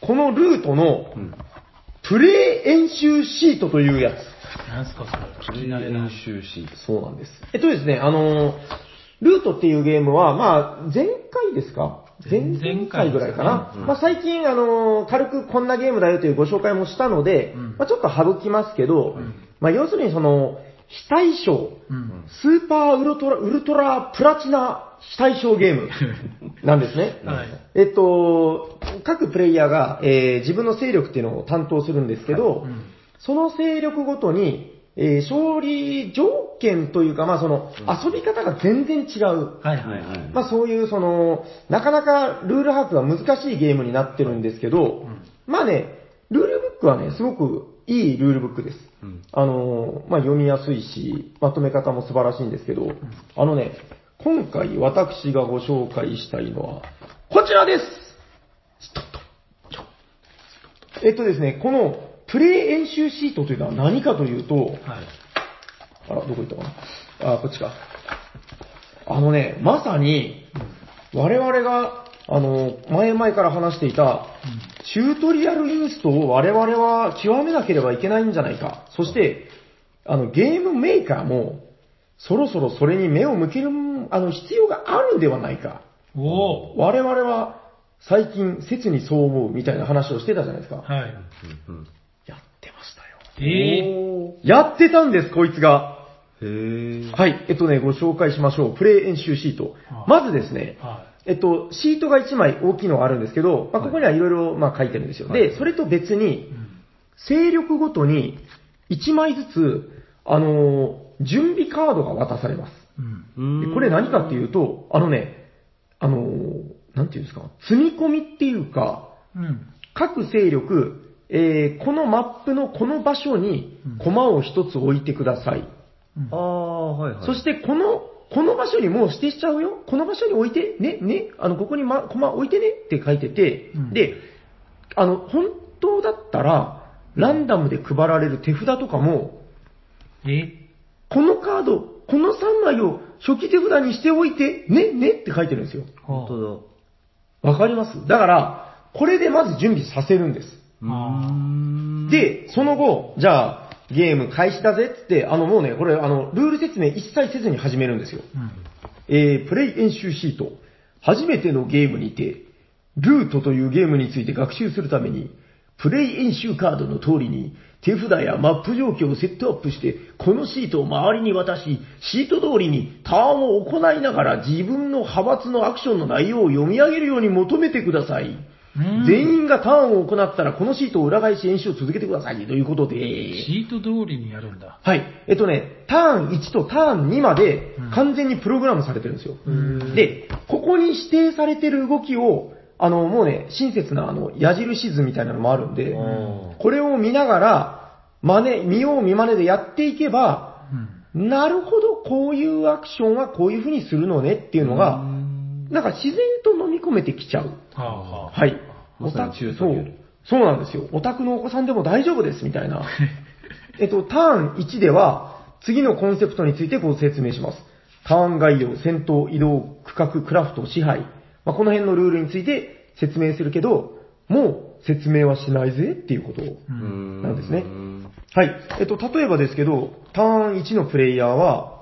[SPEAKER 3] このルートの
[SPEAKER 2] ん
[SPEAKER 3] プレイ演習シートというやつ。
[SPEAKER 1] い。なんすかそれ。
[SPEAKER 2] プレイ練習シート。
[SPEAKER 3] そうなんです。えっとですね、あのー、ルートっていうゲームは、まあ、前回ですか？前
[SPEAKER 1] 前
[SPEAKER 3] 々回ぐらいかな。
[SPEAKER 2] うん
[SPEAKER 3] まあ、最近、あのー、軽くこんなゲームだよというご紹介もしたので、
[SPEAKER 1] うん
[SPEAKER 3] まあ、ちょっと省きますけど、
[SPEAKER 1] ん
[SPEAKER 3] まあ、要するにその、非対称、
[SPEAKER 1] うん。
[SPEAKER 3] スーパーウルトラ、ウルトラプラチナ非対称ゲーム なんですね。
[SPEAKER 1] はい
[SPEAKER 3] えっと、各プレイヤーが、えー自分の勢力っていうのを担当するんですけど、
[SPEAKER 1] うん
[SPEAKER 3] その勢力ごとに、えー勝利条件というか、まあその、遊び方が全然違う。
[SPEAKER 1] はいはいはい。
[SPEAKER 3] まあそういうその、なかなかルール把握が難しいゲームになってるんですけど、まあね、ルールブックはね、すごくいいルールブックです。
[SPEAKER 2] うん
[SPEAKER 3] あのーまあ読みやすいし、まとめ方も素晴らしいんですけど、あのね、今回私がご紹介したいのは、こちらですえっとですね、このプレイ演習シートというのは何かというと、
[SPEAKER 1] はい。
[SPEAKER 3] あら、どこ行ったかな？あ、こっちか。あのね、まさに、我々が、あの、前々から話していた、チュートリアルインストを我々は極めなければいけないんじゃないか。そして、あの、ゲームメーカーも、そろそろそれに目を向ける、あの、必要があるんではないか。
[SPEAKER 1] おお
[SPEAKER 3] 我々は、最近、切にそう思うみたいな話をしてたじゃないですか。
[SPEAKER 1] はい。
[SPEAKER 2] うん
[SPEAKER 3] やってましたよ。
[SPEAKER 1] ええ
[SPEAKER 3] やってたんです、こいつが。
[SPEAKER 2] へー。
[SPEAKER 3] はい、えっとね、ご紹介しましょう。プレイ演習シート
[SPEAKER 1] は。い
[SPEAKER 3] まずですね、
[SPEAKER 1] は
[SPEAKER 3] えっと、シートが1枚大きいのがあるんですけど、まあ、ここにはいろいろまあ書いてるんですよ。
[SPEAKER 2] はい
[SPEAKER 3] で、それと別に。勢力ごとに1枚ずつ、あのー準備カードが渡されます。
[SPEAKER 1] うん。
[SPEAKER 3] でこれ何かっていうと、あのね、あのーなんていうんですか、積み込みっていうか、
[SPEAKER 1] うん。
[SPEAKER 3] 各勢力、えーこのマップのこの場所に駒を一つ置いてください。
[SPEAKER 1] うん
[SPEAKER 2] ああ、はいはい。
[SPEAKER 3] そしてこの、この場所にもう指定しちゃうよ。この場所に置いて、ね、ね、あの、ここにま、コマ置いてねって書いてて、
[SPEAKER 1] うん
[SPEAKER 3] で、あの、本当だったら、ランダムで配られる手札とかも、
[SPEAKER 1] え？
[SPEAKER 3] このカード、この3枚を初期手札にしておいて、ね、ねって書いてるんですよ。
[SPEAKER 2] 本当
[SPEAKER 3] わかります？だから、これでまず準備させるんです。で、その後、じゃあ、ゲーム開始だぜって、あのもうね、これ、あの、ルール説明一切せずに始めるんですよ。
[SPEAKER 1] うん。
[SPEAKER 3] えー、プレイ演習シート。初めてのゲームにて、ルートというゲームについて学習するために、プレイ演習カードの通りに、手札やマップ状況をセットアップして、このシートを周りに渡し、シート通りにターンを行いながら自分の派閥のアクションの内容を読み上げるように求めてください。
[SPEAKER 1] うん
[SPEAKER 3] 全員がターンを行ったら、このシートを裏返し演習を続けてください。ということで、
[SPEAKER 1] シート通りにやるんだ。
[SPEAKER 3] はい。えっとね、ターン1とターン2まで
[SPEAKER 1] うん
[SPEAKER 3] 完全にプログラムされてるんですよ。
[SPEAKER 1] ん
[SPEAKER 3] で、ここに指定されてる動きを、あの、もうね、親切なあの矢印図みたいなのもあるんで、
[SPEAKER 2] うん
[SPEAKER 3] これを見ながら、真似、見よう見真似でやっていけば、
[SPEAKER 1] うん。
[SPEAKER 3] なるほど、こういうアクションはこういう風にするのねっていうのが、なんか自然と飲み込めてきちゃう。
[SPEAKER 1] はあはあ。
[SPEAKER 3] はい。
[SPEAKER 2] まさに中
[SPEAKER 3] そう。そうなんですよ。オタクのお子さんでも大丈夫です、みたいな。えっと、ターン1では、次のコンセプトについてご説明します。ターン概要、戦闘、移動、区画、クラフト、支配。まあ、この辺のルールについて説明するけど、もう説明はしないぜっていうことなんですねはい。えっと、例えばですけど、ターン1のプレイヤーは、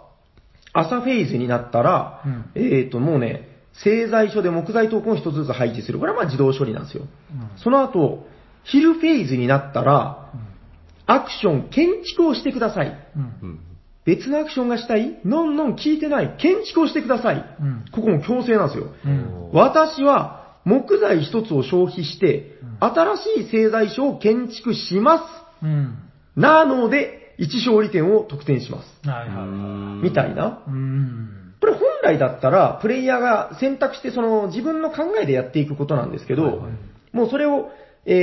[SPEAKER 3] 朝フェーズになったら、
[SPEAKER 1] うん
[SPEAKER 3] えっと、もうね、製材所で木材トークンを一つずつ配置する。これはまあ自動処理なんですよ。
[SPEAKER 1] うん
[SPEAKER 3] その後、ヒルフェーズになったら、アクション、建築をしてください。
[SPEAKER 1] うん。
[SPEAKER 2] うん
[SPEAKER 3] 別のアクションがしたい？のんのん聞いてない？建築をしてください。
[SPEAKER 1] うん。
[SPEAKER 3] ここも強制なんですよ。
[SPEAKER 1] うん。
[SPEAKER 3] 私は木材一つを消費して、新しい製材所を建築します。
[SPEAKER 1] うん。
[SPEAKER 3] なので、1勝利点を得点します。
[SPEAKER 1] はいはい。
[SPEAKER 3] みたいな。
[SPEAKER 1] うん。
[SPEAKER 3] これ本来だったら、プレイヤーが選択して、その自分の考えでやっていくことなんですけど、
[SPEAKER 2] はいはい
[SPEAKER 3] もうそれを、えー、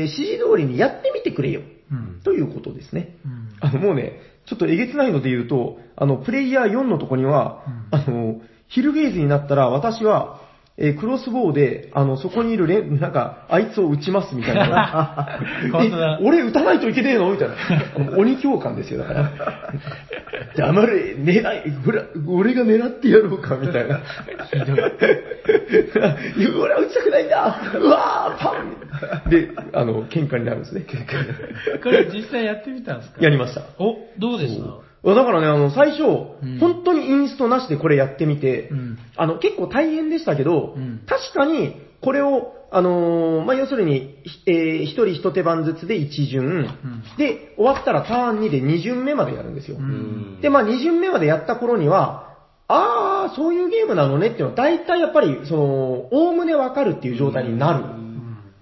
[SPEAKER 3] 指示通りにやってみてくれよ。
[SPEAKER 1] うん。
[SPEAKER 3] ということですね。
[SPEAKER 1] うん。
[SPEAKER 3] あの、もうね、ちょっとえげつないので言うと、あの、プレイヤー4のとこには、
[SPEAKER 1] うん
[SPEAKER 3] あの、ヒルフェーズになったら私は、えークロスボウで、あの、そこにいるレン、なんか、あいつを撃ちますみたいな。
[SPEAKER 1] 本当だ
[SPEAKER 3] え俺撃たないといけねえの？みたいな。鬼教官ですよ、だから。黙れ、狙い、ほら、俺が狙ってやろうか、みたいな。いや俺は撃ちたくないんだうわーパンで、あの、喧嘩になるんですね。
[SPEAKER 1] これ実際やってみたんですか？
[SPEAKER 3] やりました。
[SPEAKER 1] お、どうでした？
[SPEAKER 3] だからね、あの、最初、
[SPEAKER 1] うん。
[SPEAKER 3] 本当にインストなしでこれやってみて、
[SPEAKER 1] うん。
[SPEAKER 3] あの、結構大変でしたけど、
[SPEAKER 1] うん。
[SPEAKER 3] 確かに、これを、あのーまあ、要するに、ひえー一人一手番ずつで1巡、で、終わったらターン2で2巡目までやるんですよ。
[SPEAKER 1] うん。
[SPEAKER 3] で、まあ、2巡目までやった頃には、あー、そういうゲームなのねっていうのは、大体やっぱり、その、おおむねわかるっていう状態になる。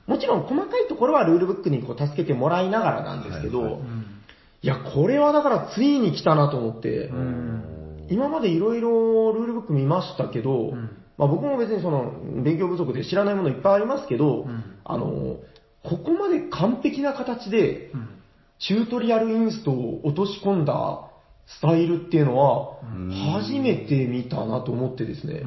[SPEAKER 3] もちろん細かいところはルールブックにこう助けてもらいながらなんですけど、
[SPEAKER 2] はいはい。
[SPEAKER 1] うん
[SPEAKER 3] いや、これはだからついに来たなと思って、
[SPEAKER 1] うん。
[SPEAKER 3] 今までいろいろルールブック見ましたけど、
[SPEAKER 1] うん。
[SPEAKER 3] まあ僕も別にその勉強不足で知らないものいっぱいありますけど、
[SPEAKER 1] うん。
[SPEAKER 3] あの、ここまで完璧な形で
[SPEAKER 1] うん。
[SPEAKER 3] チュートリアルインストを落とし込んだスタイルっていうのは、
[SPEAKER 2] うん。
[SPEAKER 3] 初めて見たなと思ってですね、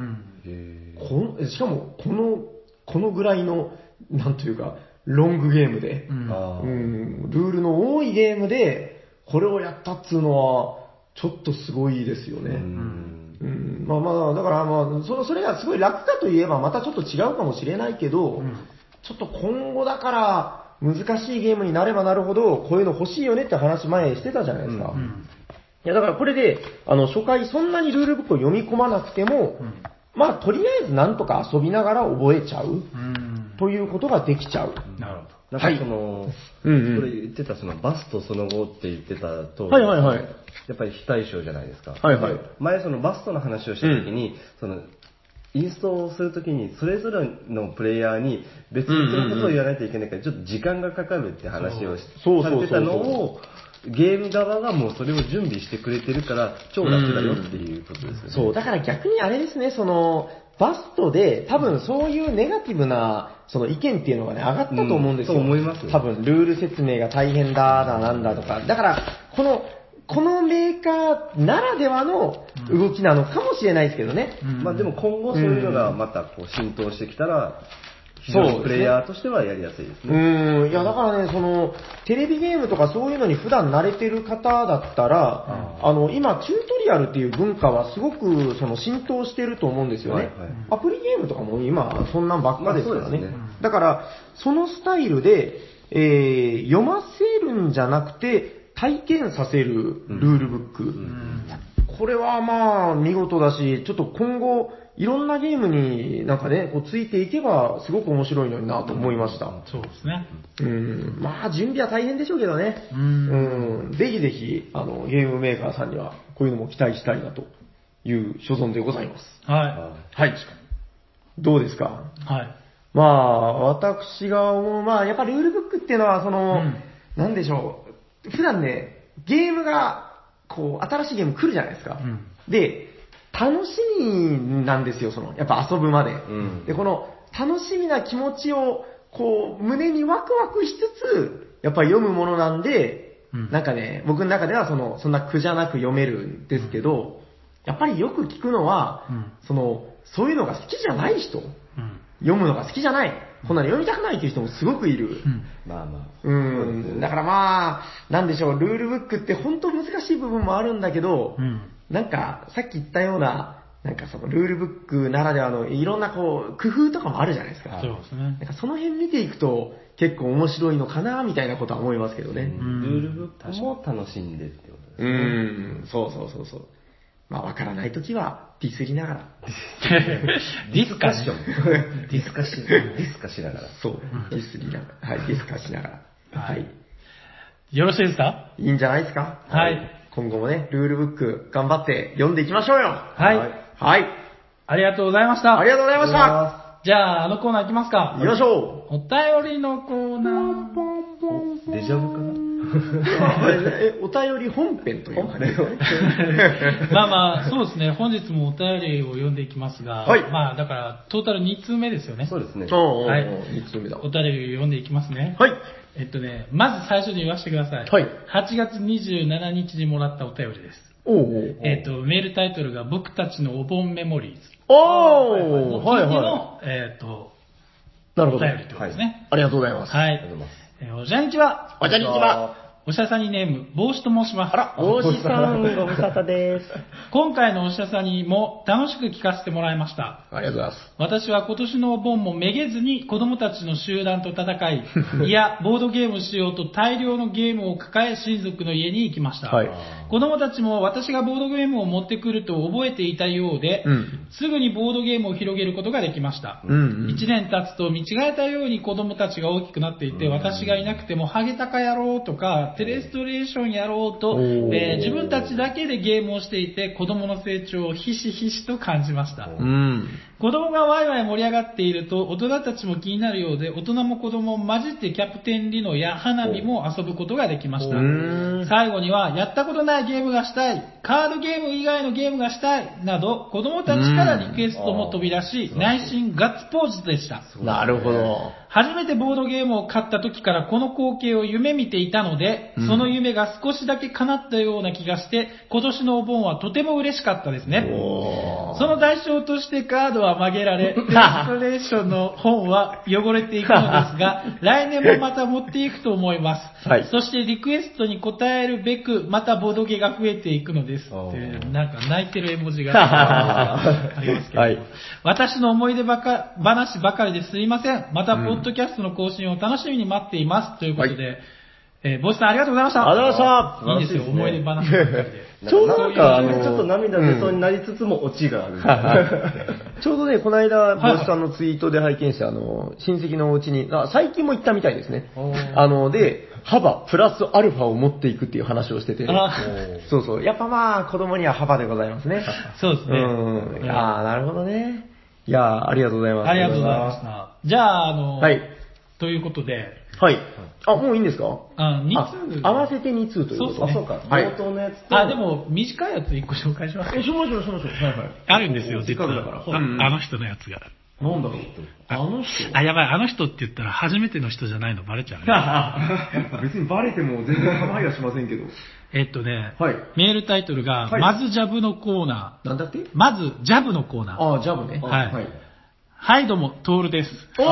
[SPEAKER 3] こんしかもこの、このぐらいの、なんというか、ロングゲームで、
[SPEAKER 1] うん、
[SPEAKER 3] ルールの多いゲームで、これをやったっつうのは、ちょっとすごいですよ
[SPEAKER 2] う
[SPEAKER 3] ね。
[SPEAKER 2] ん
[SPEAKER 3] うん、まあまあ、だからまあ、そのそれがすごい楽かといえば、またちょっと違うかもしれないけど、
[SPEAKER 1] うん
[SPEAKER 3] ちょっと今後だから、難しいゲームになればなるほど、こういうの欲しいよねって話前してたじゃないですか。
[SPEAKER 2] う
[SPEAKER 1] うん。
[SPEAKER 3] いや、だからこれで、あの、初回そんなにルールブックを読み込まなくても、
[SPEAKER 1] うん。
[SPEAKER 3] まあ、とりあえずなんとか遊びながら覚えちゃう
[SPEAKER 1] うん。
[SPEAKER 3] ということができちゃう。
[SPEAKER 1] なるほ
[SPEAKER 2] なんかその、
[SPEAKER 3] うんうん。
[SPEAKER 2] これ言ってたそのバスとその後って言ってたと、
[SPEAKER 3] はいはいはい。
[SPEAKER 2] やっぱり非対称じゃないですか。
[SPEAKER 3] はいはい。
[SPEAKER 2] 前そのバストの話をした時に、その、インストをするときに、それぞれのプレイヤーに別々のことを言わないといけないから、ちょっと時間がかかるって話をされてたのを、ゲーム側がもうそれを準備してくれてるから、超楽だよっていうことですよね。
[SPEAKER 3] そう、だから逆にあれですね、その、バストで多分そういうネガティブなその意見っていうのがね、上がったと思うんですよ。
[SPEAKER 2] うんそう思います
[SPEAKER 3] 多分ルール説明が大変だ、だなんだとか。だから、この、このメーカーならではの動きなのかもしれないですけどね。
[SPEAKER 1] うん
[SPEAKER 2] まあでも今後そういうのがまたこう浸透してきたら、非常
[SPEAKER 3] そう
[SPEAKER 2] プレイヤーとしてはやりやすいです
[SPEAKER 3] う
[SPEAKER 2] ね。
[SPEAKER 3] ーん、いやだからね、その、テレビゲームとかそういうのに普段慣れてる方だったら、あの、今、チュートリアルっていう文化はすごく、その、浸透してると思うんですよね。
[SPEAKER 2] はいはい
[SPEAKER 3] アプリゲームとかも今、そんなんばっかですからね。
[SPEAKER 2] まあね
[SPEAKER 3] だから、そのスタイルで、えー、読ませるんじゃなくて、体験させるルールブック。
[SPEAKER 1] うん。
[SPEAKER 3] これはまあ、見事だし、ちょっと今後、いろんなゲームになんかね、こうついていけば、すごく面白いのになと思いました。
[SPEAKER 1] そうですね。
[SPEAKER 3] うん、まあ、準備は大変でしょうけどね。
[SPEAKER 1] う。
[SPEAKER 3] うんん、ぜひぜひ、あの、ゲームメーカーさんには、こういうのも期待したいなという所存でございます。
[SPEAKER 1] は
[SPEAKER 3] はい。どうですか？
[SPEAKER 1] い。はい。
[SPEAKER 3] まあ、私が思う、まあ、やっぱルールブックっていうのは、その、
[SPEAKER 1] うん
[SPEAKER 3] なんでしょう。普段ね、ゲームが、こう、新しいゲーム来るじゃないですか。
[SPEAKER 1] うん。
[SPEAKER 3] で、楽しみなんですよ、その、やっぱ遊ぶまで。
[SPEAKER 2] ん。
[SPEAKER 3] で、この、楽しみな気持ちを、こう、胸にワクワクしつつ、やっぱり読むものなんで、
[SPEAKER 1] うん。
[SPEAKER 3] なんかね、僕の中ではその、そんな苦じゃなく読めるんですけど、やっぱりよく聞くのは、
[SPEAKER 1] うん。
[SPEAKER 3] その、そういうのが好きじゃない人、
[SPEAKER 1] うん。
[SPEAKER 3] 読むのが好きじゃない、こんなの読みたくないっていう人もすごくいる。
[SPEAKER 1] うん。
[SPEAKER 2] まあまあ。
[SPEAKER 3] うん、だからまあ、なんでしょう、ルールブックって本当難しい部分もあるんだけど、
[SPEAKER 1] うん。
[SPEAKER 3] なんか、さっき言ったような、なんかそのルールブックならではのいろんなこう、工夫とかもあるじゃないですか。
[SPEAKER 1] そうですね
[SPEAKER 3] なん。かその辺見ていくと結構面白いのかなみたいなことは思いますけどね。
[SPEAKER 1] ん
[SPEAKER 2] ルールブックも楽しんでってことです
[SPEAKER 3] う
[SPEAKER 2] ね。
[SPEAKER 3] ん、そうそうそうそう。まあわからないときはディスりながら。
[SPEAKER 1] ディスカッション。
[SPEAKER 2] ディスカし、ディスカしながら。
[SPEAKER 3] そう、ディスりながら。はい、ディスカしながら。
[SPEAKER 1] は
[SPEAKER 3] はいい。
[SPEAKER 1] よろしいですか？
[SPEAKER 3] いいんじゃないですか？
[SPEAKER 1] はい。
[SPEAKER 3] 今後もね、ルールブック頑張って読んでいきましょうよ
[SPEAKER 1] はい。
[SPEAKER 3] はい。
[SPEAKER 1] ありがとうございました。
[SPEAKER 3] ありがとうございました
[SPEAKER 1] じゃあ、あのコーナー行きますか。
[SPEAKER 3] 行きましょう
[SPEAKER 1] お便りのコーナー。
[SPEAKER 2] デジャブかな？
[SPEAKER 3] えお便り本編というかね。
[SPEAKER 1] まあまあ、そうですね。本日もお便りを読んでいきますが、
[SPEAKER 3] はい
[SPEAKER 1] まあ、だから、トータル2通目ですよね。
[SPEAKER 2] そうですね。
[SPEAKER 3] お
[SPEAKER 1] はい
[SPEAKER 3] 目だ。
[SPEAKER 1] お便りを読んでいきますね。
[SPEAKER 3] はい。
[SPEAKER 1] えっとね、まず最初に言わせてください。
[SPEAKER 3] はい
[SPEAKER 1] 8月27日にもらったお便りです。
[SPEAKER 3] おうおう
[SPEAKER 1] えっと、メールタイトルが僕たちのお盆メモリーズ。
[SPEAKER 3] おー、はいは
[SPEAKER 1] の、えっと、
[SPEAKER 3] い。なるほど。
[SPEAKER 1] お便りってことですね。
[SPEAKER 3] ありがとうございます。
[SPEAKER 1] はい。
[SPEAKER 2] ありがとうございます
[SPEAKER 1] えーおじゃにちは。
[SPEAKER 3] おじゃにちは。
[SPEAKER 1] おしゃさにネーム、帽子と申します。あら
[SPEAKER 3] 大志さん、ご無沙汰です。
[SPEAKER 1] 今回のおしゃさにも楽しく聞かせてもらいました。
[SPEAKER 3] ありがとうございます。
[SPEAKER 1] 私は今年のお盆もめげずに子供たちの集団と戦い、いや、ボードゲームしようと大量のゲームを抱え親族の家に行きました。
[SPEAKER 3] はい
[SPEAKER 1] 子供たちも私がボードゲームを持ってくると覚えていたようで、
[SPEAKER 3] うん
[SPEAKER 1] すぐにボードゲームを広げることができました。
[SPEAKER 3] うんうん
[SPEAKER 1] 1年経つと見違えたように子供たちが大きくなっていて、私がいなくてもハゲタカ野郎とかテレストレーションやろうと、えー自分たちだけでゲームをしていて、子供の成長をひしひしと感じました。
[SPEAKER 3] うん。
[SPEAKER 1] 子供がワイワイ盛り上がっていると、大人たちも気になるようで、大人も子供も混じってキャプテンリノや花火も遊ぶことができました。最後には、やったことないゲームがしたい、カードゲーム以外のゲームがしたい、など、子供たちからリクエストも飛び出し、内心ガッツポーズでした。
[SPEAKER 3] なるほど。
[SPEAKER 1] 初めてボードゲームを買った時からこの光景を夢見ていたので、
[SPEAKER 3] うん
[SPEAKER 1] その夢が少しだけ叶ったような気がして、今年のお盆はとても嬉しかったですね。
[SPEAKER 3] おー
[SPEAKER 1] その代償としてカードは曲げられ、インストレーションの本は汚れていくのですが、来年もまた持っていくと思います。
[SPEAKER 3] はい
[SPEAKER 1] そしてリクエストに応えるべく、またボドゲが増えていくのです。なんか泣いてる絵文字が ありますけど、
[SPEAKER 3] はい
[SPEAKER 1] 私の思い出ばか話ばかりですいません。また、ポッドキャストの更新を楽しみに待っています。ということで、えーボスさんありがとうございました。
[SPEAKER 3] ありがとうございました
[SPEAKER 1] いいですよ、
[SPEAKER 2] 素晴らしいですね
[SPEAKER 1] 思い出話ばっかりで。
[SPEAKER 3] ちょうどなんかあの
[SPEAKER 2] ちょっと涙出そうになりつつもオチがある。
[SPEAKER 3] ちょうどね、この間、
[SPEAKER 1] はい
[SPEAKER 3] ボスさんのツイートで拝見した、あの、親戚のお家に、あ最近も行ったみたいですね
[SPEAKER 2] お。ー
[SPEAKER 3] あの、で、幅プラスアルファを持っていくっていう話をしてて、
[SPEAKER 1] あ
[SPEAKER 3] そうそう。やっぱまあ、子供には幅でございますね。
[SPEAKER 1] そうですね。
[SPEAKER 3] うん。
[SPEAKER 1] うん
[SPEAKER 3] ああ、なるほどね。いやーありがとうございます。
[SPEAKER 1] ありがとうございました。じゃあ、あの、
[SPEAKER 3] はい。
[SPEAKER 1] ということで、
[SPEAKER 3] はい。あ、もういいんですか？
[SPEAKER 1] あ2
[SPEAKER 3] あ
[SPEAKER 1] 通。
[SPEAKER 3] 合わせて2通ということ
[SPEAKER 1] そう
[SPEAKER 2] あ、そうか。
[SPEAKER 3] はい
[SPEAKER 2] 冒頭のやつと。
[SPEAKER 1] あ、でも、短いやつ1個紹介します
[SPEAKER 3] え、しましょう、しましょう。はいはい。
[SPEAKER 1] あるんですよ、
[SPEAKER 3] せっ
[SPEAKER 1] 実は。
[SPEAKER 3] かくだから。
[SPEAKER 1] あ
[SPEAKER 3] うん
[SPEAKER 1] あの人のやつが。
[SPEAKER 3] なんだろうあの人
[SPEAKER 1] あ、やばい、あの人って言ったら初めての人じゃないの？バレちゃうね。
[SPEAKER 3] 別にバレても全然構いはしませんけど。
[SPEAKER 1] えっとね、
[SPEAKER 3] はい
[SPEAKER 1] メールタイトルが、
[SPEAKER 3] はい
[SPEAKER 1] まずジャブのコーナ
[SPEAKER 3] なんだって？
[SPEAKER 1] ー。まず、ジャブのコーナー。
[SPEAKER 3] ああ、ジャブね。
[SPEAKER 1] はい
[SPEAKER 3] はい。
[SPEAKER 1] はい、どうも、トールです。
[SPEAKER 3] おー、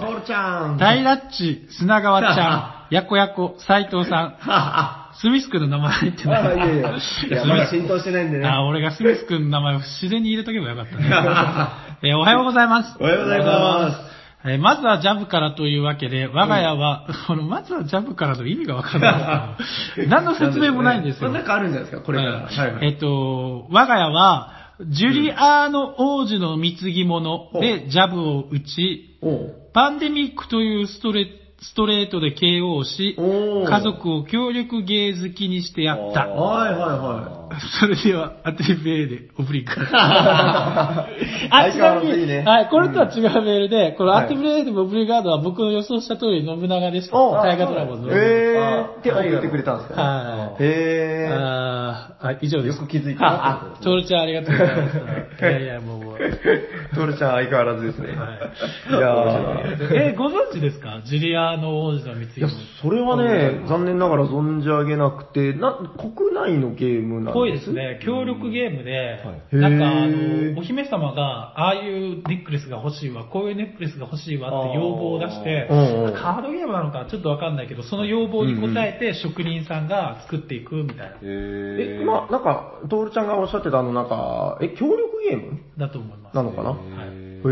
[SPEAKER 3] トールちゃん。
[SPEAKER 1] 大ラッチ、砂川ちゃん、やこやこ、斉藤さん、スミス君の名前入ってない。
[SPEAKER 2] あ、いやいや。いや、まだ浸透してないんでね。
[SPEAKER 1] あ、俺がスミス君の名前を自然に入れとけばよかったね。えーおはようございます。
[SPEAKER 3] おはようございます。
[SPEAKER 1] えーまずはジャブからというわけで、我が家は、このまずはジャブからの意味がわからない 何の説明もないんですよ。
[SPEAKER 3] なんか？あるんじゃないですか、これから。
[SPEAKER 1] うん
[SPEAKER 3] はいはい。
[SPEAKER 1] えっと、我が家は、ジュリアーノ王子の貢ぎ物でジャブを打ち、パンデミックというストレストレートで KO し、家族を協力芸好きにしてやった。
[SPEAKER 3] はいはいは
[SPEAKER 1] それでは、アテベーでオブリック。あ、ちなみに、
[SPEAKER 3] いいね
[SPEAKER 1] はい、これとは違うメールで、この
[SPEAKER 3] はい
[SPEAKER 1] アテベーでオブリガードは僕の予想した通り信長でした。
[SPEAKER 3] お
[SPEAKER 1] 大河ドラゴンの。
[SPEAKER 3] え
[SPEAKER 2] あ
[SPEAKER 3] ー、って送ってくれたんですか？
[SPEAKER 1] はい。
[SPEAKER 3] へー。
[SPEAKER 1] あーあ、以上です。
[SPEAKER 2] よく気づいた
[SPEAKER 1] トールちゃんありがとうございます。いやいや、もう、もう。
[SPEAKER 3] トールちゃん相変わらずですね。
[SPEAKER 1] はい
[SPEAKER 3] いやー。
[SPEAKER 1] え、ご存知ですか？ジュリアーノ王子の貢ぎ
[SPEAKER 3] いや
[SPEAKER 1] 物。、
[SPEAKER 3] それはね、残念ながら存じ上げなくて、な、国内のゲームなんです。
[SPEAKER 1] ぽいですね。協力ゲームで、
[SPEAKER 3] い。
[SPEAKER 1] なんかあの、お姫様が、ああいうネックレスが欲しいわ、こういうネックレスが欲しいわって要望を出して
[SPEAKER 3] うんうん、
[SPEAKER 1] カードゲームなのかちょっとわかんないけど、その要望に応えて職人さんが作っていくみたいな、
[SPEAKER 3] え、
[SPEAKER 2] え
[SPEAKER 3] 今、なんか、トールちゃんがおっしゃってたあの、なんか、え、協力ゲーム？
[SPEAKER 1] だと思います。
[SPEAKER 3] なのかな？
[SPEAKER 1] はい。
[SPEAKER 3] へー、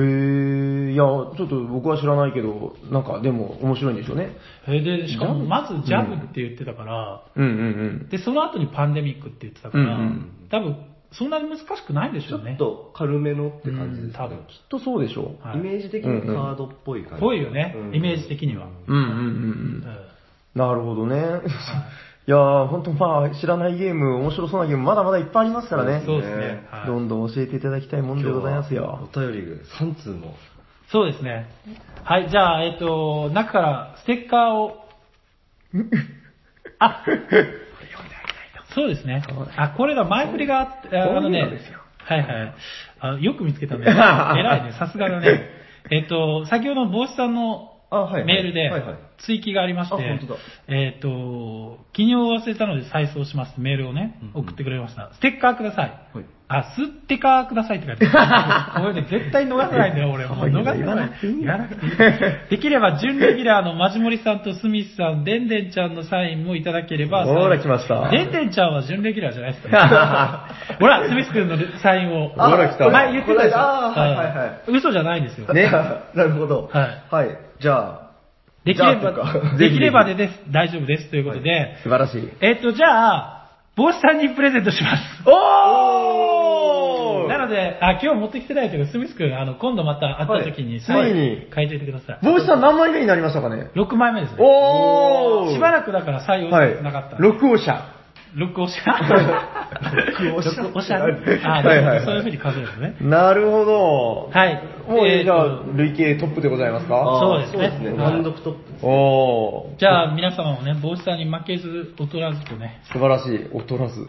[SPEAKER 3] いや、ちょっと僕は知らないけど、なんか、でも面白いんでしょうね。
[SPEAKER 1] それで、しかもまずジャブって言ってたから、
[SPEAKER 3] うんうんうん。
[SPEAKER 1] で、その後にパンデミックって言ってたから、
[SPEAKER 3] うんうん
[SPEAKER 1] 多分、そんなに難しくないでし
[SPEAKER 2] ちょ
[SPEAKER 1] ょうね。
[SPEAKER 2] っと軽めのって感じですね
[SPEAKER 1] 多分。
[SPEAKER 3] きっとそうでしょう。
[SPEAKER 1] はい
[SPEAKER 2] イメージ的にカードっぽい感じ。
[SPEAKER 1] ぽいよね
[SPEAKER 2] うん
[SPEAKER 1] イメージ的には
[SPEAKER 3] うんうんうんう。
[SPEAKER 1] うんん
[SPEAKER 3] なるほどね。いやー、ほんとまあ、知らないゲーム、面白そうなゲーム、まだまだいっぱいありますからね。
[SPEAKER 1] そうですね。はい
[SPEAKER 3] どんどん教えていただきたいもんでございますよ。
[SPEAKER 2] お便り3通も。
[SPEAKER 1] そうですね。はい、じゃあ、えっと、中からステッカーを、あ、そうですね。あ、これだ、前振りがあって、ああのねはいはいあ。よく見つけたね。偉いね、さすがだね。えっと、先ほどの帽子さんのメールで追記がありまして、えっと、記入を忘れたので再送します。メールをね、
[SPEAKER 2] うん
[SPEAKER 1] 送ってくれました。ステッカーください。
[SPEAKER 2] はい
[SPEAKER 1] あ、スッテカーくださいって書いてある。これね、絶対逃さないんだよ、俺。もう逃さない。
[SPEAKER 3] 言わなくていい
[SPEAKER 1] できれば、準レギュラーのマジモリさんとスミスさん、デンデンちゃんのサインもいただければ。
[SPEAKER 3] ほら来ました
[SPEAKER 1] デンデンちゃんは準レギュラーじゃないですか。ほら、スミス君のサインを。
[SPEAKER 3] ほら来た
[SPEAKER 1] 前言ってたでしょ？
[SPEAKER 2] はいはいはい
[SPEAKER 1] 嘘じゃないんですよ。
[SPEAKER 3] ね
[SPEAKER 2] なるほど。
[SPEAKER 1] はい。
[SPEAKER 2] はい。じゃあ、
[SPEAKER 1] できれば
[SPEAKER 2] じゃあというか、
[SPEAKER 1] できればでです。大丈夫です。ということで、
[SPEAKER 3] 素晴らしい。
[SPEAKER 1] えっと、じゃあ、帽子さんにプレゼントします。
[SPEAKER 3] おー
[SPEAKER 1] なのので、あ、今日持ってきてないけど、スミス君、あの、今度また会った時に、
[SPEAKER 3] はいついに
[SPEAKER 1] 書いていてください。
[SPEAKER 3] 帽子さん何枚目になりましたかね
[SPEAKER 1] ？6枚目ですね。
[SPEAKER 3] おー
[SPEAKER 1] しばらくだから採用
[SPEAKER 3] はい
[SPEAKER 1] なかった。。
[SPEAKER 3] 六王者。
[SPEAKER 1] ロックオシャロ
[SPEAKER 3] 六オシャ
[SPEAKER 1] ックオシャねあ、
[SPEAKER 3] はいはいはい
[SPEAKER 1] そういう風に数えるのね。
[SPEAKER 3] なるほど。
[SPEAKER 1] はい。
[SPEAKER 3] もう、
[SPEAKER 1] えー
[SPEAKER 3] じゃあ、累計トップでございますか？
[SPEAKER 1] そうですね
[SPEAKER 2] そうですね。
[SPEAKER 1] はい
[SPEAKER 2] 単独トップ。
[SPEAKER 3] おー。
[SPEAKER 1] じゃあ、皆様もね、帽子さんに負けず、劣らずとね、
[SPEAKER 3] 素晴らしい。劣らず。
[SPEAKER 1] 違う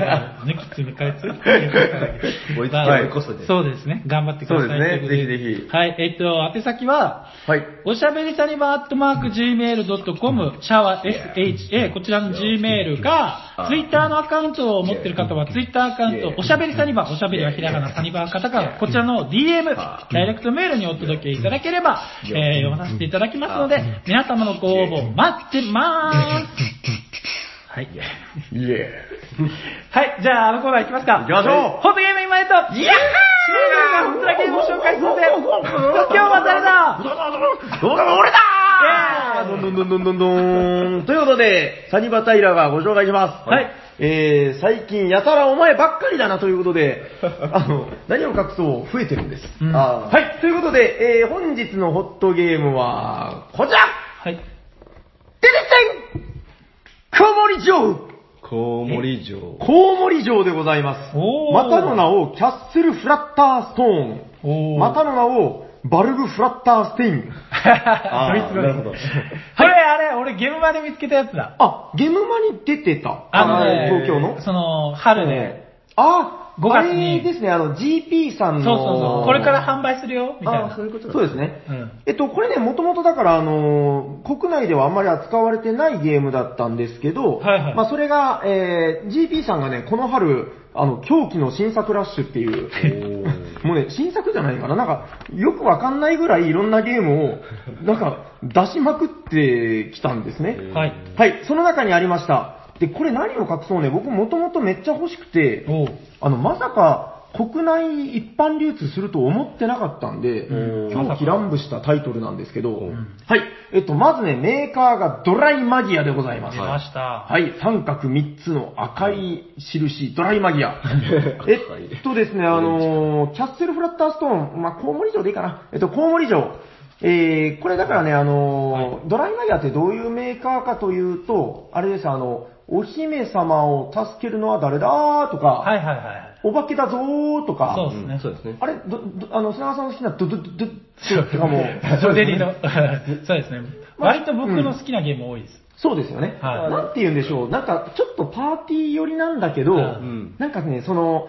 [SPEAKER 1] な抜きつ抜かれつ？
[SPEAKER 2] 追いつけ
[SPEAKER 1] まあ
[SPEAKER 2] 追い越せで
[SPEAKER 1] そうですね。頑張ってください。
[SPEAKER 3] そうですねぜひぜひ
[SPEAKER 1] はい。えっと、宛先は、
[SPEAKER 3] はい。
[SPEAKER 1] おしゃべりサニバーアットマーク Gmail.com、シャワー SHA、こちらの Gmail か、ツイッターのアカウントを持ってる方は、ツイッターアカウント、おしゃべりサニバー、おしゃべりはひらがな、サニバーカタカナ、こちらの DM、ダイレクトメールにお届けいただければ、えー読まさせていただきますので、皆様のご応募待ってまーす。はい。はい、じゃあ、あのコーナー行きますか。
[SPEAKER 3] 行きましょう
[SPEAKER 1] ホットゲーム今へと、いやーが本当だけゲームを紹介するぜ。今日は誰だ？
[SPEAKER 3] ーどうだ俺だどんどんどんどんどんどん。ということで、サニバタイラがご紹介します。
[SPEAKER 1] はい。
[SPEAKER 3] えー、最近やたらお前ばっかりだなということで、あの、何を隠そう増えてるんです。
[SPEAKER 1] うん
[SPEAKER 3] はい、ということで、えー、本日のホットゲームは、こちら
[SPEAKER 1] はい。
[SPEAKER 3] てててんコウモリ城
[SPEAKER 2] コウモリ城。
[SPEAKER 3] コウモリ城でございます。
[SPEAKER 1] おー
[SPEAKER 3] またの名をキャッスルフラッターストー
[SPEAKER 1] ー
[SPEAKER 3] またの名をバルブフラッターステイン。
[SPEAKER 2] あ
[SPEAKER 1] イツ語
[SPEAKER 2] なるほど
[SPEAKER 1] これ、あれ、俺ゲーム場で見つけたやつだ。
[SPEAKER 3] あ、ゲームマに出てた。
[SPEAKER 1] あのね
[SPEAKER 3] 東京の？
[SPEAKER 1] その、春で。
[SPEAKER 3] あ、
[SPEAKER 1] 5月に
[SPEAKER 3] あれですね、あの GP さんの。
[SPEAKER 1] そうそうそう。これから販売するよ、みたいな。
[SPEAKER 2] そういうこと
[SPEAKER 3] そうですね。
[SPEAKER 1] うん
[SPEAKER 3] えっと、これね、もともとだから、あのー国内ではあんまり扱われてないゲームだったんですけど、
[SPEAKER 1] はいはい
[SPEAKER 3] まあ、それが、えー GP さんがね、この春、あの、狂気の新作ラッシュっていう、もうね、新作じゃないかな、なんか、よくわかんないぐらいいろんなゲームを、なんか、出しまくってきたんですね。
[SPEAKER 1] はい。
[SPEAKER 3] はい、その中にありました。で、これ何を隠そうね、僕もともとめっちゃ欲しくて、あの、まさか、国内一般流通すると思ってなかったんで、
[SPEAKER 2] うん
[SPEAKER 3] 狂気乱舞したタイトルなんですけど、
[SPEAKER 2] ん
[SPEAKER 3] はい。えっと、まずね、メーカーがドライマギアでございます。
[SPEAKER 1] 出ました。
[SPEAKER 3] はい、三角三つの赤い印、ドライマギア。えっとですね、あのーキャッスルフラッターストーン、まあ、コウモリ城でいいかな。えっと、コウモリ城。えー、これだからね、あのードライマギアってどういうメーカーかというと、あれです、あの、お姫様を助けるのは誰だ？とか、
[SPEAKER 1] はいはいはい。
[SPEAKER 3] お化けだぞーとか、
[SPEAKER 1] そうですね。
[SPEAKER 2] そうですね。
[SPEAKER 3] あれ、ど、ど、あの、砂川さんの好きなドドドドドとかも、
[SPEAKER 1] ソデリの。そうですね。割と僕の好きなゲーム多いです。
[SPEAKER 3] そうですよね。
[SPEAKER 1] はい
[SPEAKER 3] なんて言うんでしょう。なんか、ちょっとパーティー寄りなんだけど、
[SPEAKER 1] うん
[SPEAKER 3] なんかね、その、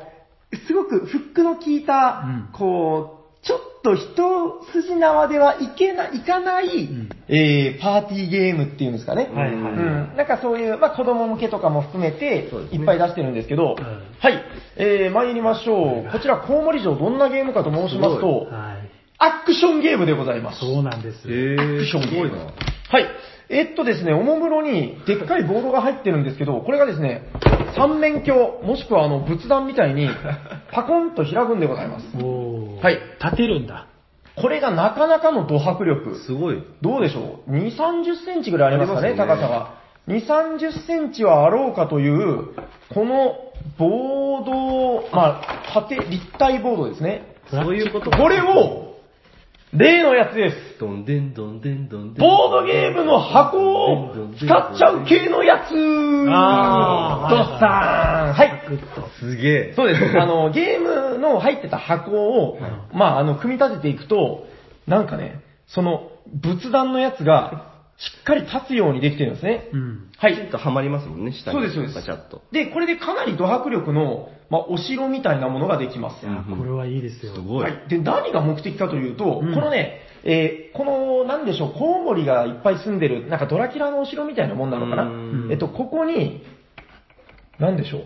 [SPEAKER 3] すごくフックの効いた、
[SPEAKER 1] うん
[SPEAKER 3] こう、ちょっと一筋縄ではいけない、いかない、
[SPEAKER 1] ん
[SPEAKER 3] えー、パーティーゲームっていうんですかね。
[SPEAKER 1] はいはい
[SPEAKER 3] うん。なんかそういう、まあ子供向けとかも含めていっぱい出してるんですけど、
[SPEAKER 1] うん
[SPEAKER 3] はい。えー、参りましょう。こちら、コウモリ城どんなゲームかと申します
[SPEAKER 2] す
[SPEAKER 3] と、
[SPEAKER 1] はい。
[SPEAKER 3] アクションゲームでございます。
[SPEAKER 1] そうなんです。
[SPEAKER 2] へー、
[SPEAKER 3] ション
[SPEAKER 2] すごいな。
[SPEAKER 3] はい。えっとですね、おもむろにでっかいボードが入ってるんですけど、これがですね、三面鏡、もしくはあの仏壇みたいに、パコンと開くんでございます。はい。
[SPEAKER 1] 立てるんだ。
[SPEAKER 3] これがなかなかのド迫力。
[SPEAKER 2] すごい。
[SPEAKER 3] どうでしょう ?2、30センチぐらいありますかね、
[SPEAKER 2] ね
[SPEAKER 3] 高さが。2、30センチはあろうかという、このボード、まあ、縦、立体ボードですね。
[SPEAKER 2] そういうこと
[SPEAKER 3] これを、例のやつです。
[SPEAKER 2] どんでんどんでんどんでん。
[SPEAKER 3] ボードゲームの箱を使っちゃう系のやつ
[SPEAKER 1] あー
[SPEAKER 3] ドッサーンはい。
[SPEAKER 2] すげえ。
[SPEAKER 3] そうです。あの、ゲームの入ってた箱を、まあ、あの、組み立てていくと、なんかね、その、仏壇のやつが、しっかり立つようにできてるんですね。
[SPEAKER 1] うん。
[SPEAKER 3] はい。
[SPEAKER 2] きちんとはまりますもんね、下に。
[SPEAKER 3] そうですそうです
[SPEAKER 2] ガチャッと。
[SPEAKER 3] で、これでかなりド迫力の、まあ、お城みたいなものができます。
[SPEAKER 2] うん
[SPEAKER 1] これはいいですよ。
[SPEAKER 2] すごい。
[SPEAKER 3] はい。で、何が目的かというと、
[SPEAKER 1] うん
[SPEAKER 3] このね、えーこの、なんでしょう、コウモリがいっぱい住んでる、なんかドラキュラのお城みたいなもんなのかな
[SPEAKER 2] うん
[SPEAKER 3] えっと、ここに、なんでしょう、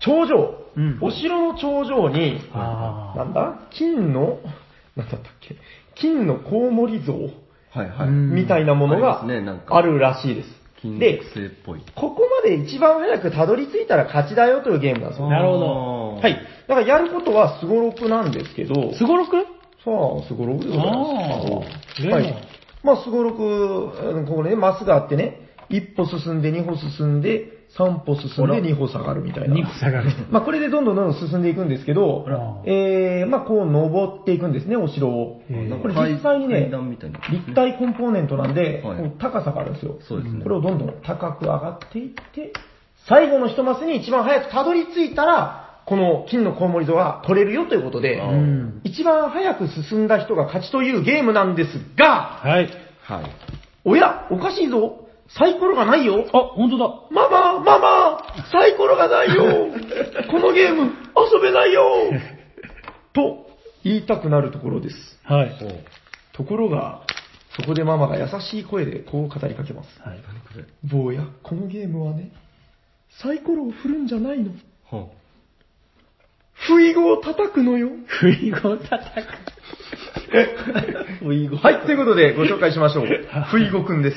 [SPEAKER 3] 頂上、
[SPEAKER 1] うん
[SPEAKER 3] お城の頂上に、なんだ？金の、なんだったっけ？金のコウモリ像
[SPEAKER 2] はいはい。
[SPEAKER 1] うん
[SPEAKER 3] みたいなものが
[SPEAKER 2] ありますねなんか
[SPEAKER 3] あるらしいです。
[SPEAKER 2] 金
[SPEAKER 3] で
[SPEAKER 2] 属、製っぽい。
[SPEAKER 3] ここまで一番早くたどり着いたら勝ちだよというゲームなんですよ。
[SPEAKER 1] なるほど
[SPEAKER 2] ど
[SPEAKER 3] はい。だからやることはすごろくなんですけど、
[SPEAKER 1] すごろく？
[SPEAKER 3] さあ、すごろくでございます。
[SPEAKER 1] あー
[SPEAKER 3] はい。まあ、すごろく、うんここね、マスがあってね、1歩進んで2歩進んで、3歩進んで2歩下がるみたいな。
[SPEAKER 1] 2歩下がる。
[SPEAKER 3] まあこれでどんどんどんどん進んでいくんですけどえー、まあこう登っていくんですね、お城を。これ実際にね。立体コンポーネントなんで、
[SPEAKER 2] はい
[SPEAKER 3] 高さがあるんですよ。
[SPEAKER 2] そうですね
[SPEAKER 3] これをどんどん高く上がっていって、最後の一マスに一番早くたどり着いたら、この金のコウモリ像が取れるよということで、
[SPEAKER 1] ん
[SPEAKER 3] 一番早く進んだ人が勝ちというゲームなんですが、
[SPEAKER 1] はい。
[SPEAKER 2] はい。
[SPEAKER 3] おや、おかしいぞ。サイコロがないよ。
[SPEAKER 1] あ、本当だ。
[SPEAKER 3] ママ、ママ、サイコロがないよ。このゲーム、遊べないよ。と、言いたくなるところです。
[SPEAKER 1] はい。
[SPEAKER 3] ところが、そこでママが優しい声でこう語りかけます。
[SPEAKER 1] はい。
[SPEAKER 3] 坊や、このゲームはね、サイコロを振るんじゃないの。
[SPEAKER 2] は
[SPEAKER 3] 不意語を叩くのよ。
[SPEAKER 1] 不意語を叩く。
[SPEAKER 2] 不意語。
[SPEAKER 3] はい、ということでご紹介しましょう。不意語くんです。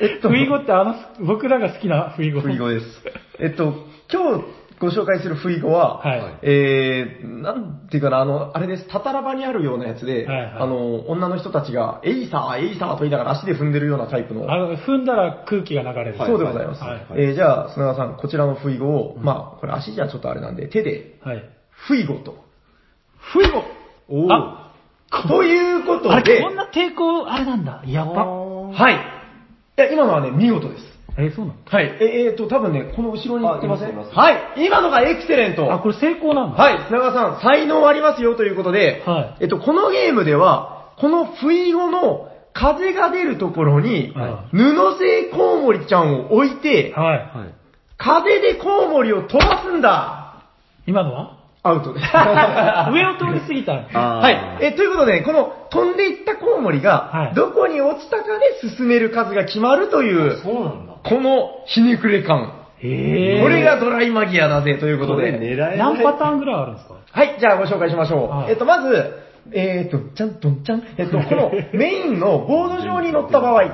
[SPEAKER 3] えっと
[SPEAKER 1] ふいごってあの、僕らが好きなふいご。
[SPEAKER 3] ふいごです。えっと、今日ご紹介するふいごは、
[SPEAKER 1] はい
[SPEAKER 3] えー、なんていうかな、あの、あれです、タタラバにあるようなやつで、
[SPEAKER 1] はいはい
[SPEAKER 3] あの、女の人たちが、エイサー、エイサーと言いながら足で踏んでるようなタイプの、
[SPEAKER 1] あの、踏んだら空気が流れる。
[SPEAKER 3] そうでございます。
[SPEAKER 1] はい。
[SPEAKER 3] えーじゃあ、砂川さん、こちらのふいごを、まあ、これ足じゃちょっとあれなんで、手で、
[SPEAKER 1] はい。
[SPEAKER 3] ふいごと。
[SPEAKER 1] ふいご
[SPEAKER 2] お
[SPEAKER 1] あ、
[SPEAKER 3] ということ
[SPEAKER 1] あれ、
[SPEAKER 3] で
[SPEAKER 1] こん、な抵抗、あれなんだ。やっぱ。
[SPEAKER 3] はい。いや、今のはね、見事です。
[SPEAKER 1] え、そうなの
[SPEAKER 3] はい。え、えーと、多分ね、この後ろに行ってませんはい。今のがエクセレント。
[SPEAKER 1] あ、これ成功なんだ。
[SPEAKER 3] はい、砂川さん、才能ありますよということで、
[SPEAKER 1] はい
[SPEAKER 3] えっと、このゲームでは、この不意語の風が出るところに、
[SPEAKER 1] は
[SPEAKER 3] 布製コウモリちゃんを置いて、
[SPEAKER 1] はい。
[SPEAKER 2] はい。
[SPEAKER 3] 風でコウモリを飛ばすんだ
[SPEAKER 1] 今のは？
[SPEAKER 3] アウトです。
[SPEAKER 1] 上を通り過ぎた。
[SPEAKER 3] はい。え、ということで、この飛んでいったコウモリ
[SPEAKER 1] はい、
[SPEAKER 3] がどこに落ちたかで進める数が決まるという、
[SPEAKER 2] そうなんだ。
[SPEAKER 3] このひねくれ感。
[SPEAKER 1] へえ。
[SPEAKER 3] これがドライマギアだぜということで。
[SPEAKER 1] 何パターンぐらいあるんですか？
[SPEAKER 3] はい、じゃあご紹介しましょう。
[SPEAKER 1] はい
[SPEAKER 3] えっと、まず、えっと、ちゃんとんちゃん。えっと、このメインのボード上に乗った場合、
[SPEAKER 1] はい。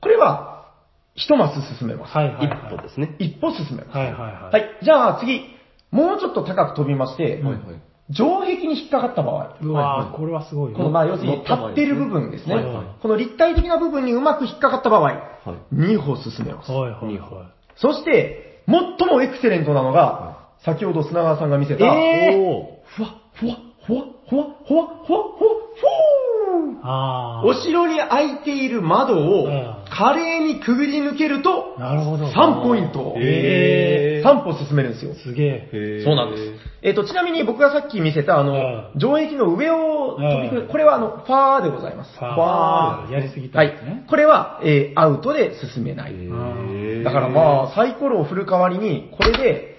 [SPEAKER 3] これは、一マス進めます。
[SPEAKER 1] はいはいはい。
[SPEAKER 2] 一歩ですね。
[SPEAKER 3] 一歩進めます。
[SPEAKER 1] はいはいはい。
[SPEAKER 3] はい、じゃあ次、もうちょっと高く飛びまして、
[SPEAKER 1] うん
[SPEAKER 2] はいはい。
[SPEAKER 3] 城壁に引っかかった場合、
[SPEAKER 1] うわーこれはすごいよ。
[SPEAKER 3] このまあ要するに立ってる部分ですね。この立体的な部分にうまく引っかかった場合、
[SPEAKER 2] はい。
[SPEAKER 3] 2歩進めます。
[SPEAKER 1] はいはい
[SPEAKER 2] 二
[SPEAKER 1] は
[SPEAKER 3] そして、最もエクセレントなのが、先ほど砂川さんが見せた、
[SPEAKER 1] えー
[SPEAKER 2] お
[SPEAKER 3] ふわ、ふわ、ふわ、ふわ、ふわ、ふわ、ふわ。
[SPEAKER 1] あー。
[SPEAKER 3] お城に開いている窓を
[SPEAKER 1] うん
[SPEAKER 3] 華麗にくぐり抜けると、
[SPEAKER 1] なるほど。
[SPEAKER 3] 3ポイント。
[SPEAKER 1] へー
[SPEAKER 3] 3歩進めるんですよ。
[SPEAKER 1] すげえ。
[SPEAKER 2] へー
[SPEAKER 3] そうなんです。えっ、と、ちなみに僕がさっき見せた、あの、
[SPEAKER 1] うん
[SPEAKER 3] 城壁の上を飛び越え
[SPEAKER 1] うん
[SPEAKER 3] これはあの、ファーでございます。
[SPEAKER 1] ファー
[SPEAKER 3] ファー
[SPEAKER 1] やりすぎた
[SPEAKER 3] は
[SPEAKER 1] んですね
[SPEAKER 3] い。これは、えーアウトで進めない。
[SPEAKER 2] へー
[SPEAKER 3] だからまあ、サイコロを振る代わりに、これで、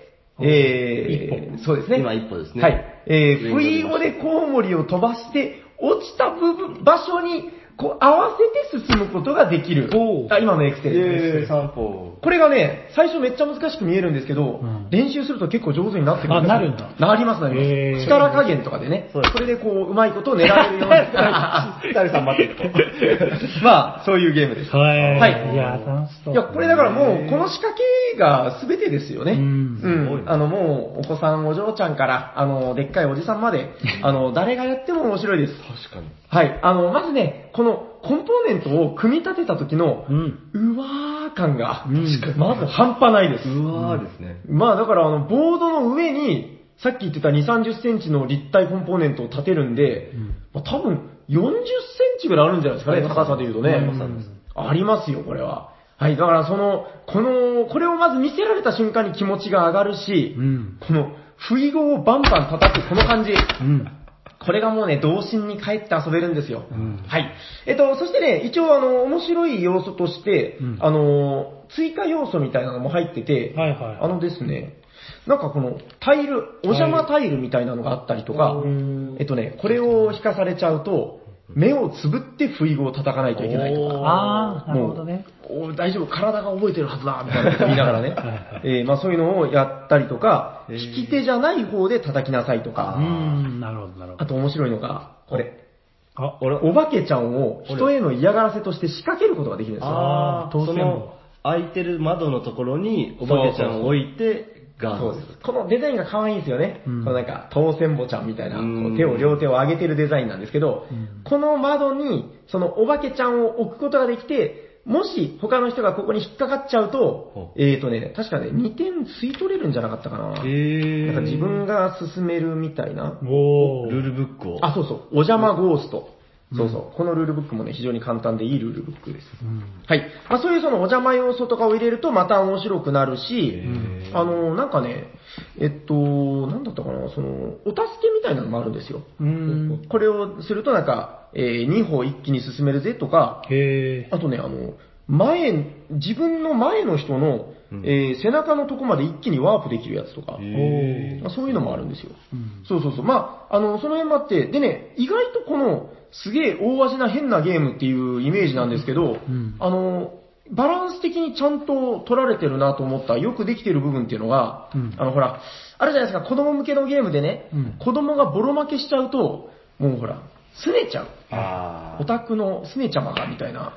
[SPEAKER 3] えー、そうですね。
[SPEAKER 2] 今一歩ですね
[SPEAKER 3] はい。えー、
[SPEAKER 2] 上
[SPEAKER 3] 不意語でコウモリを飛ばして、落ちた部分、場所に、こう、合わせて進むことができる
[SPEAKER 1] お。ー
[SPEAKER 3] あ今のエクセレント
[SPEAKER 2] えー、
[SPEAKER 3] です。
[SPEAKER 2] 散歩。
[SPEAKER 3] これがね、最初めっちゃ難しく見えるんですけど、
[SPEAKER 1] うん
[SPEAKER 3] 練習すると結構上手になってくる
[SPEAKER 1] あなるんだ
[SPEAKER 3] なります、なります。力加減とかでね、
[SPEAKER 2] そ
[SPEAKER 3] れでこう、うまいことを狙えるように。
[SPEAKER 2] ダルさん待ってると。
[SPEAKER 3] まあ、そういうゲームです。
[SPEAKER 1] はい。
[SPEAKER 3] はい
[SPEAKER 1] いやー、楽しそう。
[SPEAKER 3] いや、これだからもう、この仕掛けが全てですよね。
[SPEAKER 1] うん
[SPEAKER 3] うん。あの、もう、お子さん、お嬢ちゃんから、あの、でっかいおじさんまで、あの、誰がやっても面白いです。
[SPEAKER 2] 確かに。
[SPEAKER 3] はい。あの、まずね、この、コンポーネントを組み立てた時の
[SPEAKER 1] う、ん。
[SPEAKER 3] うわー感が、
[SPEAKER 1] うん
[SPEAKER 3] まず半端ないです。
[SPEAKER 2] うわーですね。
[SPEAKER 3] まあだからあの、ボードの上に、さっき言ってた2、30センチの立体コンポーネントを立てるんで、
[SPEAKER 1] うん
[SPEAKER 3] まあ、多分40センチぐらいあるんじゃないですかね、
[SPEAKER 2] あります
[SPEAKER 3] 高さで言うとね。
[SPEAKER 1] あります
[SPEAKER 3] よ、これは。はい、だからその、この、これをまず見せられた瞬間に気持ちが上がるし、
[SPEAKER 1] うん。
[SPEAKER 3] この、不意語をバンバン叩くこの感じ。
[SPEAKER 1] うん。
[SPEAKER 3] これがもうね、童心に帰って遊べるんですよ。
[SPEAKER 1] うん
[SPEAKER 3] はい。えっと、そしてね、一応あの、面白い要素として、
[SPEAKER 1] うん
[SPEAKER 3] あの、追加要素みたいなのも入ってて、
[SPEAKER 1] はいはい
[SPEAKER 3] あのですね、なんかこのタイル、お邪魔タイルみたいなのがあったりとか、
[SPEAKER 1] うん
[SPEAKER 3] えっとね、これを引かされちゃうと、目をつぶって不意語を叩かないといけないとか。
[SPEAKER 1] あー、なるほどね。
[SPEAKER 3] お大丈夫、体が覚えてるはずだ、みたいなこと言いながらね
[SPEAKER 1] はいはい、
[SPEAKER 3] えーまあそういうのをやったりとか、
[SPEAKER 2] へー
[SPEAKER 3] 引き手じゃない方で叩きなさいと
[SPEAKER 1] う
[SPEAKER 3] か、
[SPEAKER 1] ん、なるほど、なるほど。
[SPEAKER 3] あと面白いのが、これ、
[SPEAKER 1] あ、
[SPEAKER 2] 俺、
[SPEAKER 3] お化けちゃんを人への嫌がらせとして仕掛けることができるんですよ。
[SPEAKER 1] あー当選
[SPEAKER 2] その、開いてる窓のところに、お化けちゃんを置いて、ガード
[SPEAKER 3] そうです。このデザインが可愛いんですよね。
[SPEAKER 1] うん
[SPEAKER 3] このなんか、当選簿ちゃんみたいな、こ
[SPEAKER 2] う
[SPEAKER 3] 手を、両手を上げてるデザインなんですけど、
[SPEAKER 1] うん
[SPEAKER 3] この窓に、そのお化けちゃんを置くことができて、もし他の人がここに引っかかっちゃうと、えーとね、確かね、2点吸い取れるんじゃなかったかな。
[SPEAKER 2] え
[SPEAKER 3] なんか自分が進めるみたいな。
[SPEAKER 1] おー。
[SPEAKER 2] ルールブックを。
[SPEAKER 3] あ、そうそう。お邪魔ゴースト。そうそう。このルールブックもね、非常に簡単でいいルールブックです。
[SPEAKER 1] うん。
[SPEAKER 3] はい。まあ、そういうそのお邪魔要素とかを入れるとまた面白くなるし、あの、なんかね、えっと、なんだったかな、その、お助けみたいなのもあるんですよ。
[SPEAKER 1] うん。
[SPEAKER 3] これをするとなんか、え2歩一気に進めるぜとか、
[SPEAKER 1] へ
[SPEAKER 3] あとね、あの、前、自分の前の人の、
[SPEAKER 2] うん。
[SPEAKER 3] えー背中のとこまで一気にワープできるやつとか、
[SPEAKER 2] へ
[SPEAKER 3] まあそういうのもあるんですよ。
[SPEAKER 1] うん。
[SPEAKER 3] そうそうそう。まあ、あの、その辺もあって、でね、意外とこの、すげえ大味な変なゲームっていうイメージなんですけど、
[SPEAKER 1] ん。
[SPEAKER 3] あの、バランス的にちゃんと取られてるなと思った、よくできてる部分っていうのが、
[SPEAKER 1] うん。
[SPEAKER 3] あの、ほら、あるじゃないですか、子供向けのゲームでね、
[SPEAKER 1] うん。
[SPEAKER 3] 子供がボロ負けしちゃうと、もうほら、すねちゃう。
[SPEAKER 2] あ
[SPEAKER 3] オタクのすねちゃまがみたいな、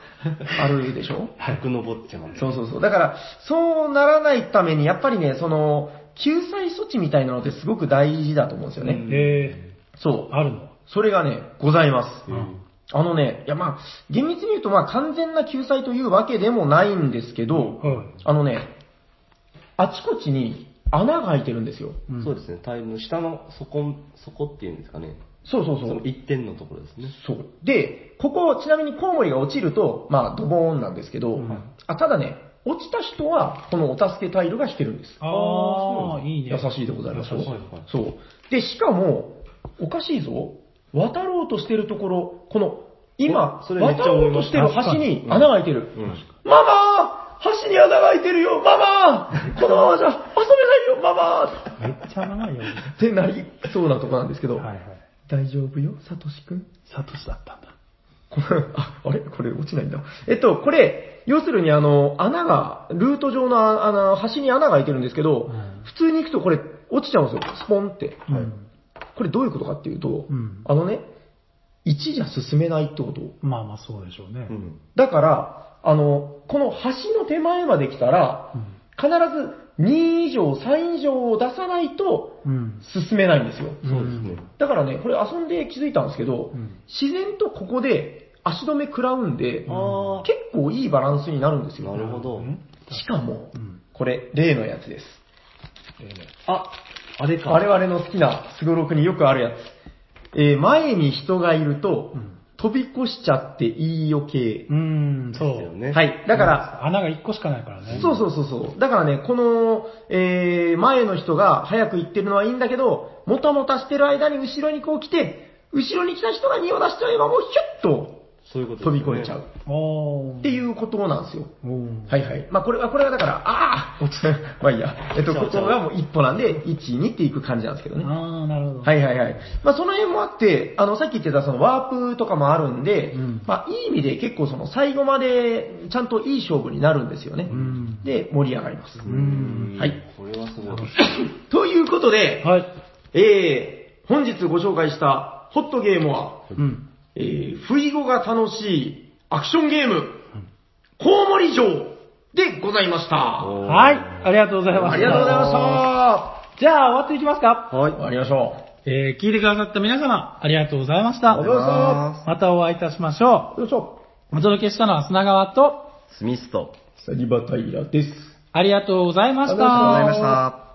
[SPEAKER 3] あるでしょ？
[SPEAKER 2] あ。100の坊ちゃまで。
[SPEAKER 3] そうそうそう。だから、そうならないために、やっぱりね、その、救済措置みたいなのってすごく大事だと思うんですよね。
[SPEAKER 2] うん
[SPEAKER 1] へ
[SPEAKER 3] そう
[SPEAKER 1] ー。。あるの？
[SPEAKER 3] それがね、ございます。
[SPEAKER 2] うん
[SPEAKER 3] あのね、いやまあ、厳密に言うとまあ完全な救済というわけでもないんですけど、
[SPEAKER 1] はい。
[SPEAKER 3] あのね、あちこちに穴が開いてるんですよ。
[SPEAKER 1] うん
[SPEAKER 2] そうですね、タイルの下の底、底っていうんですかね。
[SPEAKER 3] そうそうそう
[SPEAKER 2] その。一点のところですね。
[SPEAKER 3] そう。で、ここ、ちなみにコウモリが落ちると、まあ、ドボーンなんですけど、
[SPEAKER 1] うん
[SPEAKER 3] あただね、落ちた人は、このお助けタイルが引けるんです。
[SPEAKER 1] ああ、いいね。
[SPEAKER 3] 優しいでございま
[SPEAKER 2] しいはい
[SPEAKER 3] そう。で、しかも、おかしいぞ。渡ろうとしてるところ、この、今、渡ろ
[SPEAKER 2] う
[SPEAKER 3] としてる橋に穴が開いてる。
[SPEAKER 2] うん
[SPEAKER 3] ママ橋に穴が開いてるよママこのままじゃ遊べないよママ
[SPEAKER 1] めっちゃ長いよ。
[SPEAKER 3] ってなりそうなとこなんですけど、
[SPEAKER 1] はいはい。
[SPEAKER 3] 大丈夫よ、サトシくん。
[SPEAKER 1] サトシだったんだ。
[SPEAKER 3] これ、あ、あれ？これ落ちないんだ。えっと、これ、要するにあの、穴が、ルート上のああの、橋に穴が開いてるんですけど、
[SPEAKER 1] うん
[SPEAKER 3] 普通に行くとこれ落ちちゃうんですよ。スポンって。
[SPEAKER 1] うん。
[SPEAKER 3] これどういうことかっていうと、
[SPEAKER 1] うん
[SPEAKER 3] あのね、1じゃ進めないってこと。
[SPEAKER 1] まあまあそうでしょうね
[SPEAKER 2] う。ん。
[SPEAKER 3] だから、あの、この橋の手前まで来たら、
[SPEAKER 1] うん
[SPEAKER 3] 必ず2以上、3以上を出さないと
[SPEAKER 1] うん。
[SPEAKER 3] 進めないんですよ。
[SPEAKER 2] そうですね。
[SPEAKER 3] だからね、これ遊んで気づいたんですけど、
[SPEAKER 1] うん
[SPEAKER 3] 自然とここで足止め食らうんで、
[SPEAKER 2] あ
[SPEAKER 3] 結構いいバランスになるんです
[SPEAKER 2] あ、
[SPEAKER 3] よ。
[SPEAKER 2] なるほど。
[SPEAKER 1] うん
[SPEAKER 3] しかも
[SPEAKER 1] う、ん。
[SPEAKER 3] これ、例のやつです。
[SPEAKER 2] あ、あれか。
[SPEAKER 3] 我々の好きなスゴロクによくあるやつ。えー前に人がいると、
[SPEAKER 1] うん
[SPEAKER 3] 飛び越しちゃっていいよ系。
[SPEAKER 1] うん、そう。
[SPEAKER 2] ですよね。
[SPEAKER 3] はい。だから、
[SPEAKER 1] 穴が1個しかないからね。
[SPEAKER 3] そうそうそうそう。だからね、この、えー前の人が早く行ってるのはいいんだけど、もたもたしてる間に後ろにこう来て、後ろに来た人が荷を出しちゃえばもうヒュッと
[SPEAKER 2] そういうこと
[SPEAKER 3] 飛び越えちゃう。っていうことなんですよ。はいはい。まあこれは、これはだから、ああ落ちた。まあいいや。えっと、ここがもう一歩なんで、1、2っていく感じなんですけどね。
[SPEAKER 1] ああ、なるほど。
[SPEAKER 3] はいはいはい。まあその辺もあって、あの、さっき言ってたそのワープとかもあるんで、
[SPEAKER 1] うん
[SPEAKER 3] まあいい意味で結構その最後までちゃんといい勝負になるんですよね。
[SPEAKER 1] うん。
[SPEAKER 3] で、盛り上がります。
[SPEAKER 1] ん
[SPEAKER 3] はい。
[SPEAKER 2] これはすごい。
[SPEAKER 3] ということで、
[SPEAKER 1] はい。
[SPEAKER 3] えー、本日ご紹介したホットゲームは、
[SPEAKER 1] うん。
[SPEAKER 3] えー、不意語が楽しいアクションゲーム、コウモリ城でございました。
[SPEAKER 1] はい。ありがとうございました。
[SPEAKER 3] ありがとうございました。
[SPEAKER 1] じゃあ、終わっていきますか。
[SPEAKER 2] はい。
[SPEAKER 3] 終わりましょ
[SPEAKER 1] えー、聞いてくださった皆様、ありがとうございました。
[SPEAKER 3] ありがとうございま
[SPEAKER 1] またお会いいたしましょ
[SPEAKER 3] う。よいしょ。
[SPEAKER 1] う。お届けしたのは砂川と、
[SPEAKER 2] スミスと。
[SPEAKER 3] サニバタイラです。
[SPEAKER 1] ありがとうございまし
[SPEAKER 3] ありがとうございま
[SPEAKER 1] た。
[SPEAKER 3] した